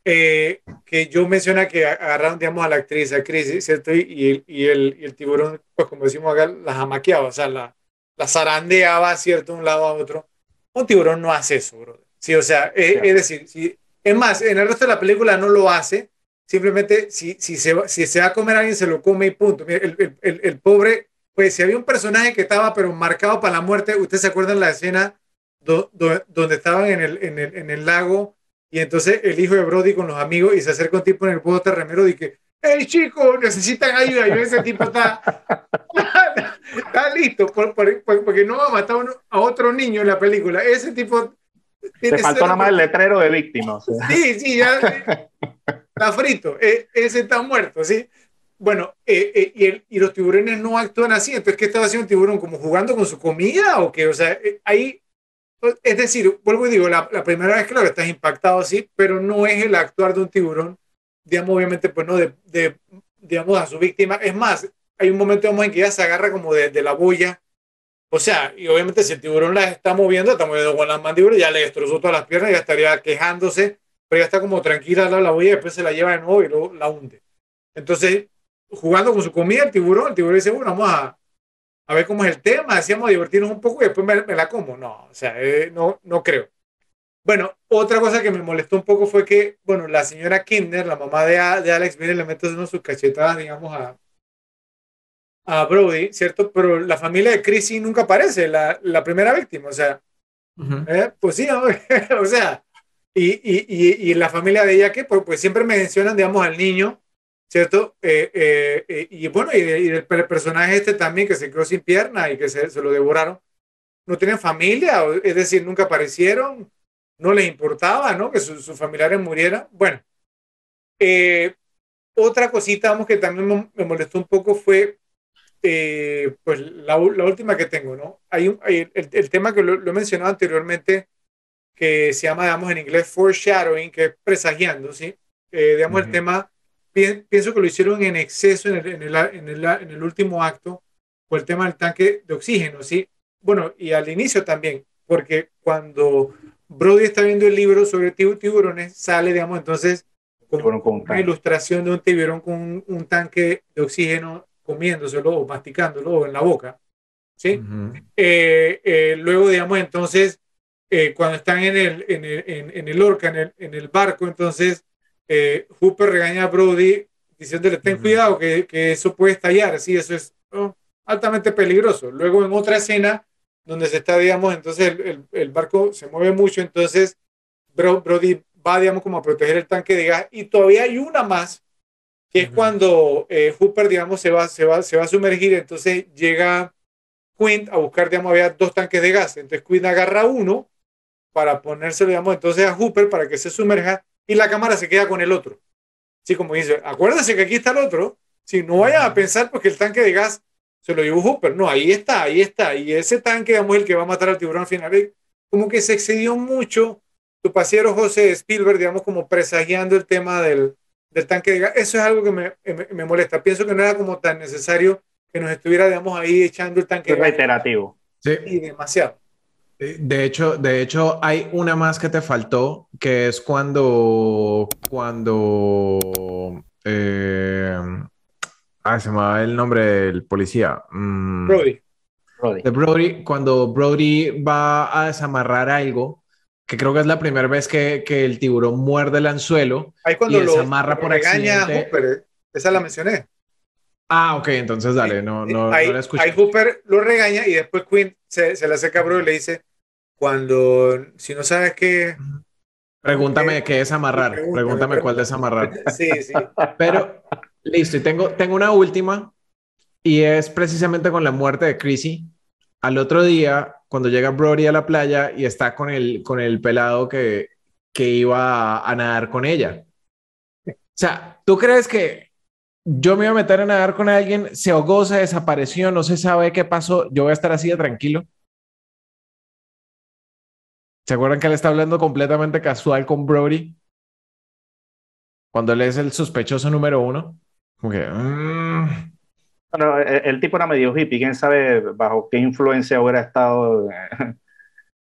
eh, que yo menciona que agarraron, digamos, a la actriz, a Chris, ¿cierto? Y, el, y, el, y, el, tiburón, pues como decimos acá, la jamaqueaba, o sea, la, la zarandeaba, ¿cierto? De un lado a otro. Un tiburón no hace eso, bro. Sí, o sea, eh, es decir, si, es más, en el resto de la película no lo hace. Simplemente, si, si, se, va, si se va a comer a alguien, se lo come y punto. El, el, el, pobre, pues si había un personaje que estaba, pero marcado para la muerte, ¿ustedes se acuerdan la escena donde estaban en el, en, el, en el lago y entonces el hijo de Brody con los amigos y se acerca un tipo en el pueblo remero y que, hey chicos, necesitan ayuda. Y ese tipo está, está listo porque no va a matar a otro niño en la película. Ese tipo te faltó nada más el letrero de víctimas. Sí, sí, ya está frito. E, ese está muerto, ¿sí? Bueno, eh, eh, y, el, y, los tiburones no actúan así. Entonces, ¿qué estaba haciendo el tiburón? ¿Como jugando con su comida o qué? O sea, eh, ahí, es decir, vuelvo y digo, la, la, primera vez, claro, estás impactado así, pero no es el actuar de un tiburón, digamos, obviamente, pues no, de, de digamos, a su víctima. Es más, hay un momento en que ya se agarra como de, de la bulla o sea, y obviamente si el tiburón la está moviendo, está moviendo con las mandíbulas, ya le destrozó todas las piernas, ya estaría quejándose, pero ya está como tranquila la, la y después se la lleva de nuevo y luego la hunde. Entonces, jugando con su comida, el tiburón, el tiburón dice, bueno, vamos a, a ver cómo es el tema, decíamos divertirnos un poco y después me, la como. No, o sea, eh, no, no creo. Bueno, otra cosa que me molestó un poco fue que, bueno, la señora Kinder, la mamá de, de Alex, viene le mete unos sus cachetadas, digamos, a, a Brody, ¿cierto? Pero la familia de Chrissy nunca aparece, la, la primera víctima, o sea, ¿eh? pues sí, o sea, y, y, y, la familia de ella que pues, pues, siempre mencionan, digamos, al niño, ¿cierto? Eh, eh, y bueno, y, el, personaje este también que se quedó sin pierna y que se, se lo devoraron, no tienen familia, es decir, nunca aparecieron, no les importaba, ¿no? Que sus familiares murieran. Bueno, otra cosita, vamos, que también me molestó un poco fue eh, pues la, última que tengo, ¿no? Hay, un, el, tema que lo, he mencionado anteriormente, que se llama, digamos, en inglés foreshadowing, que es presagiando, ¿sí? Eh, digamos, el tema, pienso que lo hicieron en exceso en el, en, el, en, el, en el último acto, por el tema del tanque de oxígeno, ¿sí? Bueno, y al inicio también, porque cuando Brody está viendo el libro sobre tiburones, sale, digamos, entonces con, una ilustración de un tiburón con un tanque de oxígeno comiéndoselo o masticándolo en la boca. ¿sí? Eh, eh, luego, digamos, entonces, eh, cuando están en el, en el, en, el orca, en el, en el, barco, entonces Hooper regaña a Brody diciéndole, ten cuidado que, que, eso puede estallar, sí, eso es oh, altamente peligroso. Luego en otra escena, donde se está, digamos, entonces el, el barco se mueve mucho, entonces Brody va, digamos, como a proteger el tanque de gas, y todavía hay una más que es cuando eh, Hooper, digamos, se va, se, va, se va a sumergir, entonces llega Quint a buscar, digamos, había dos tanques de gas, entonces Quint agarra uno para ponérselo, digamos, entonces a Hooper para que se sumerja, y la cámara se queda con el otro. Así como dice, acuérdense que aquí está el otro. Si no vayan a pensar porque el tanque de gas se lo llevó Hooper. No, ahí está, ahí está. Y ese tanque, digamos, el que va a matar al tiburón al final. Como que se excedió mucho tu pasiero José Spielberg, digamos, como presagiando el tema del, del tanque de gas. Eso es algo que me, me, molesta. Pienso que no era como tan necesario que nos estuviera, digamos, ahí echando el tanque de gas. reiterativo. Sí. Y demasiado. De hecho, de hecho, hay una más que te faltó, que es cuando, cuando, eh, ah, se me va el nombre del policía. Mm. Brody. Brody. De Brody, cuando Brody va a desamarrar algo, que creo que es la primera vez que, que el tiburón muerde el anzuelo Ahí cuando y desamarra por accidente. Hooper, ¿eh? esa la mencioné. Ah, ok, entonces dale, no, no, ahí, no Ahí Hooper lo regaña y después Quinn se, se le hace cabrón y le dice, cuando, si no sabes qué... Pregúntame qué es amarrar, pregúntame, cuál es amarrar. Sí, sí. Pero, listo, y tengo, tengo una última y es precisamente con la muerte de Chrissy. Al otro día, cuando llega Brody a la playa y está con el, con el pelado que, que iba a, nadar con ella. O sea, ¿tú crees que yo me iba a meter a nadar con alguien, se ahogó, se desapareció, no se sabe qué pasó, yo voy a estar así de tranquilo. ¿Se acuerdan que él está hablando completamente casual con Brody? Cuando él es el sospechoso número uno. Como que. Mm. Bueno, el, tipo era medio hippie. ¿Quién sabe bajo qué influencia hubiera estado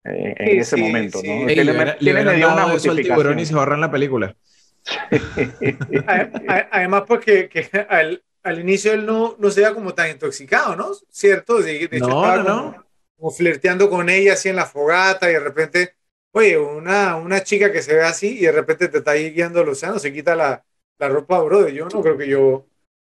eh, en ese momento? ¿no? le, medio una eso al tiburón y se ahorran la película. Además, porque que al, al, inicio él no, no se veía como tan intoxicado, ¿no? ¿Cierto? De, hecho, no, no, Como, flirteando con ella así en la fogata y de repente, oye, una, una chica que se ve así y de repente te está ahí guiando al océano, se quita la, la ropa, bro. Yo no creo que yo. O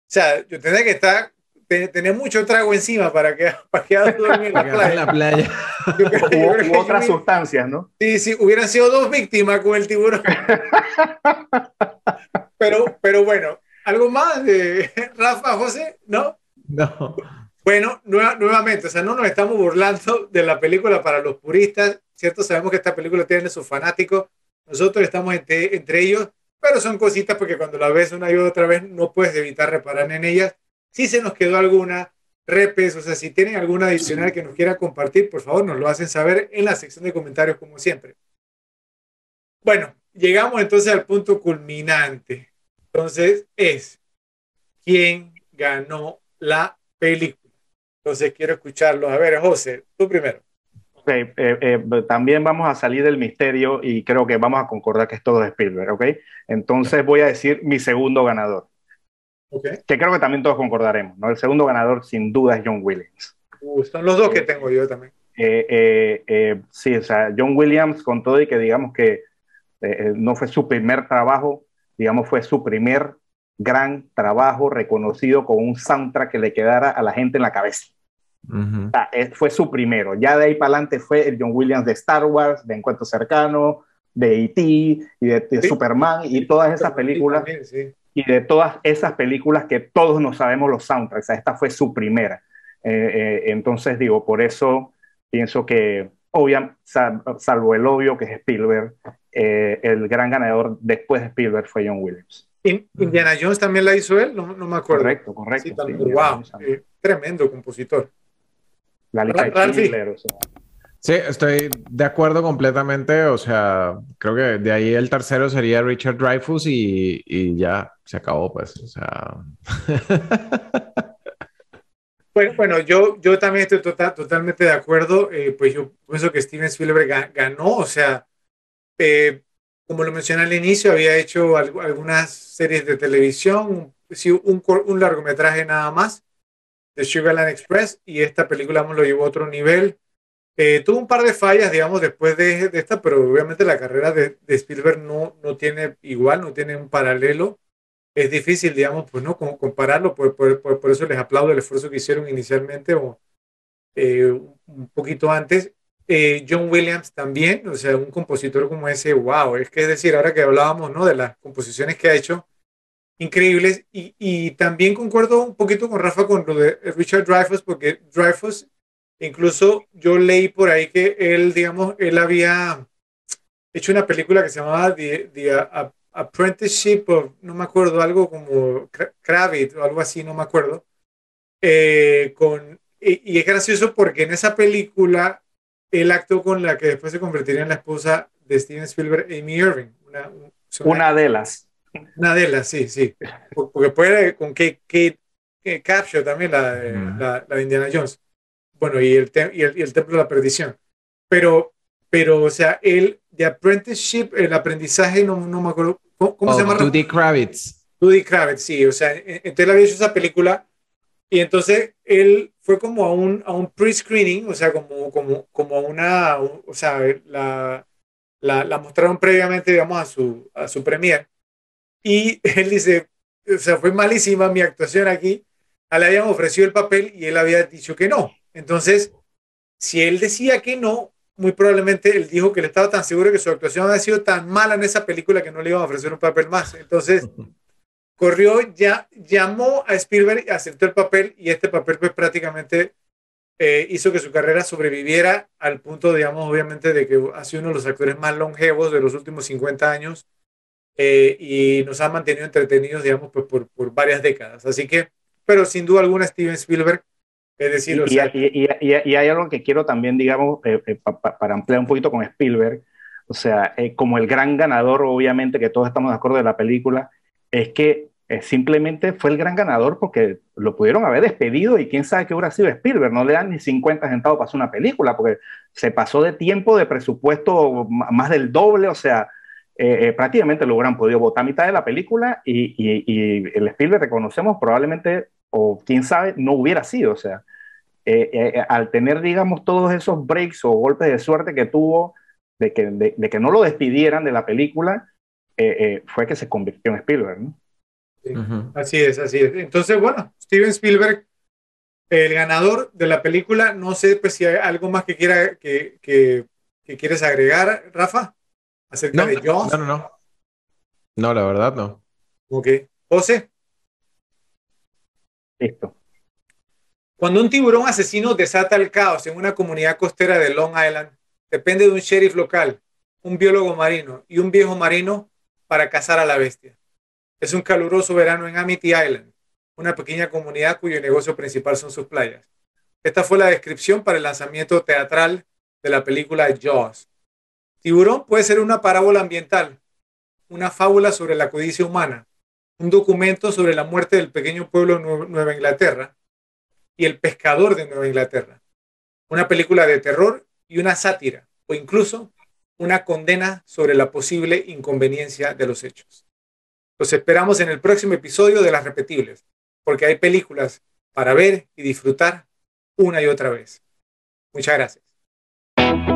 sea, yo tendría que estar tener mucho trago encima para que para que dormir en la playa. En la playa. u, otras sustancias, ¿no? Sí, sí, hubieran sido dos víctimas con el tiburón. pero, pero bueno, ¿algo más de Rafa, José? ¿No? No. Bueno, nuevamente, o sea, no nos estamos burlando de la película para los puristas, ¿cierto? Sabemos que esta película tiene sus fanáticos, nosotros estamos entre, entre ellos, pero son cositas porque cuando la ves una y otra vez no puedes evitar reparar en ellas si se nos quedó alguna, repes, o sea, si tienen alguna adicional que nos quiera compartir, por favor, nos lo hacen saber en la sección de comentarios, como siempre. Bueno, llegamos entonces al punto culminante. Entonces, es quién ganó la película. Entonces, quiero escucharlo. A ver, José, tú primero. Okay, eh, eh, también vamos a salir del misterio y creo que vamos a concordar que es todo de Spielberg, ¿ok? Entonces voy a decir mi segundo ganador. Que creo que también todos concordaremos, ¿no? El segundo ganador sin duda es John Williams. Uh, son los dos que tengo yo también. Eh, eh, eh, sí, o sea, John Williams con todo y que digamos que no fue su primer trabajo, digamos fue su primer gran trabajo reconocido con un soundtrack que le quedara a la gente en la cabeza. fue su primero. Ya de ahí para adelante fue el John Williams de Star Wars, de Encuentro Cercano, de E.T. y de, Superman y todas esas películas. sí y de todas esas películas que todos no sabemos los soundtracks. Esta fue su primera. Eh, eh, entonces digo, por eso pienso que, obviamente, salvo el obvio que es Spielberg, eh, el gran ganador después de Spielberg fue John Williams. Indiana Jones también la hizo él, no, me acuerdo. Correcto, correcto. wow, tremendo compositor. La lista de Sí, estoy de acuerdo completamente. O sea, creo que de ahí el tercero sería Richard Dreyfuss y, y ya se acabó, pues. O sea. Bueno, bueno, yo, yo también estoy total, totalmente de acuerdo. Eh, pues yo pienso que Steven Spielberg ganó. O sea, eh, como lo mencioné al inicio, había hecho algunas series de televisión, un, un, largometraje nada más de Sugarland Express y esta película lo llevó a otro nivel. Eh, tuvo un par de fallas, digamos, después de, esta, pero obviamente la carrera de, Spielberg no, no tiene igual, no tiene un paralelo. Es difícil, digamos, pues no compararlo, por, por, eso les aplaudo el esfuerzo que hicieron inicialmente o eh, un poquito antes. Eh, John Williams también, o sea, un compositor como ese, wow, es que es decir, ahora que hablábamos, ¿no? De las composiciones que ha hecho, increíbles, y, y también concuerdo un poquito con Rafa con lo de Richard Dreyfuss, porque Dreyfuss Incluso yo leí por ahí que él, digamos, él había hecho una película que se llamaba The, Apprenticeship of, no me acuerdo, algo como Kravitz o algo así, no me acuerdo. Eh, con, y, es gracioso porque en esa película él actuó con la que después se convertiría en la esposa de Steven Spielberg, Amy Irving. Una, una de las. Una de las, sí, sí. Porque puede con Kate, Capture también, la de, la, de Indiana Jones. Bueno, y el, y el, y el Templo de la Perdición. Pero, pero, o sea, él, de apprenticeship, el aprendizaje, no, no me acuerdo, ¿cómo, se oh, llama? Judy Kravitz. Judy Kravitz, sí, o sea, entonces él había hecho esa película y entonces él fue como a un, a un pre-screening, o sea, como, como, como a una, o sea, la, la, la, mostraron previamente, digamos, a su, a su premier. Y él dice, o sea, fue malísima mi actuación aquí. Le habían ofrecido el papel y él había dicho que no. Entonces, si él decía que no, muy probablemente él dijo que él estaba tan seguro que su actuación había sido tan mala en esa película que no le iban a ofrecer un papel más. Entonces, corrió, ya llamó a Spielberg, aceptó el papel y este papel pues prácticamente eh, hizo que su carrera sobreviviera al punto, digamos, obviamente de que ha sido uno de los actores más longevos de los últimos 50 años eh, y nos ha mantenido entretenidos, digamos, pues por, por, varias décadas. Así que, pero sin duda alguna Steven Spielberg, es decir, y, y, y, hay algo que quiero también, digamos, eh, para ampliar un poquito con Spielberg, o sea, como el gran ganador, obviamente, que todos estamos de acuerdo de la película, es que eh, simplemente fue el gran ganador porque lo pudieron haber despedido y quién sabe qué hubiera sido Spielberg. No le dan ni 50 centavos para hacer una película porque se pasó de tiempo, de presupuesto más del doble, o sea, eh, eh, prácticamente lo hubieran podido votar a mitad de la película y, y, el Spielberg reconocemos probablemente, o quién sabe, no hubiera sido, o sea, al tener, digamos, todos esos breaks o golpes de suerte que tuvo de que, de que no lo despidieran de la película, fue que se convirtió en Spielberg, ¿no? Así es, así es. Entonces, bueno, Steven Spielberg, el ganador de la película, no sé pues, si hay algo más que, quiera, que, que, quieres agregar, Rafa, acerca no, de Jones. No, no, no. No, la verdad no. Ok. José. Listo. Cuando un tiburón asesino desata el caos en una comunidad costera de Long Island, depende de un sheriff local, un biólogo marino y un viejo marino para cazar a la bestia. Es un caluroso verano en Amity Island, una pequeña comunidad cuyo negocio principal son sus playas. Esta fue la descripción para el lanzamiento teatral de la película Jaws. Tiburón puede ser una parábola ambiental, una fábula sobre la codicia humana, un documento sobre la muerte del pequeño pueblo de Nueva Inglaterra y el pescador de Nueva Inglaterra, una película de terror y una sátira, o incluso una condena sobre la posible inconveniencia de los hechos. Los esperamos en el próximo episodio de Las Repetibles, porque hay películas para ver y disfrutar una y otra vez. Muchas gracias.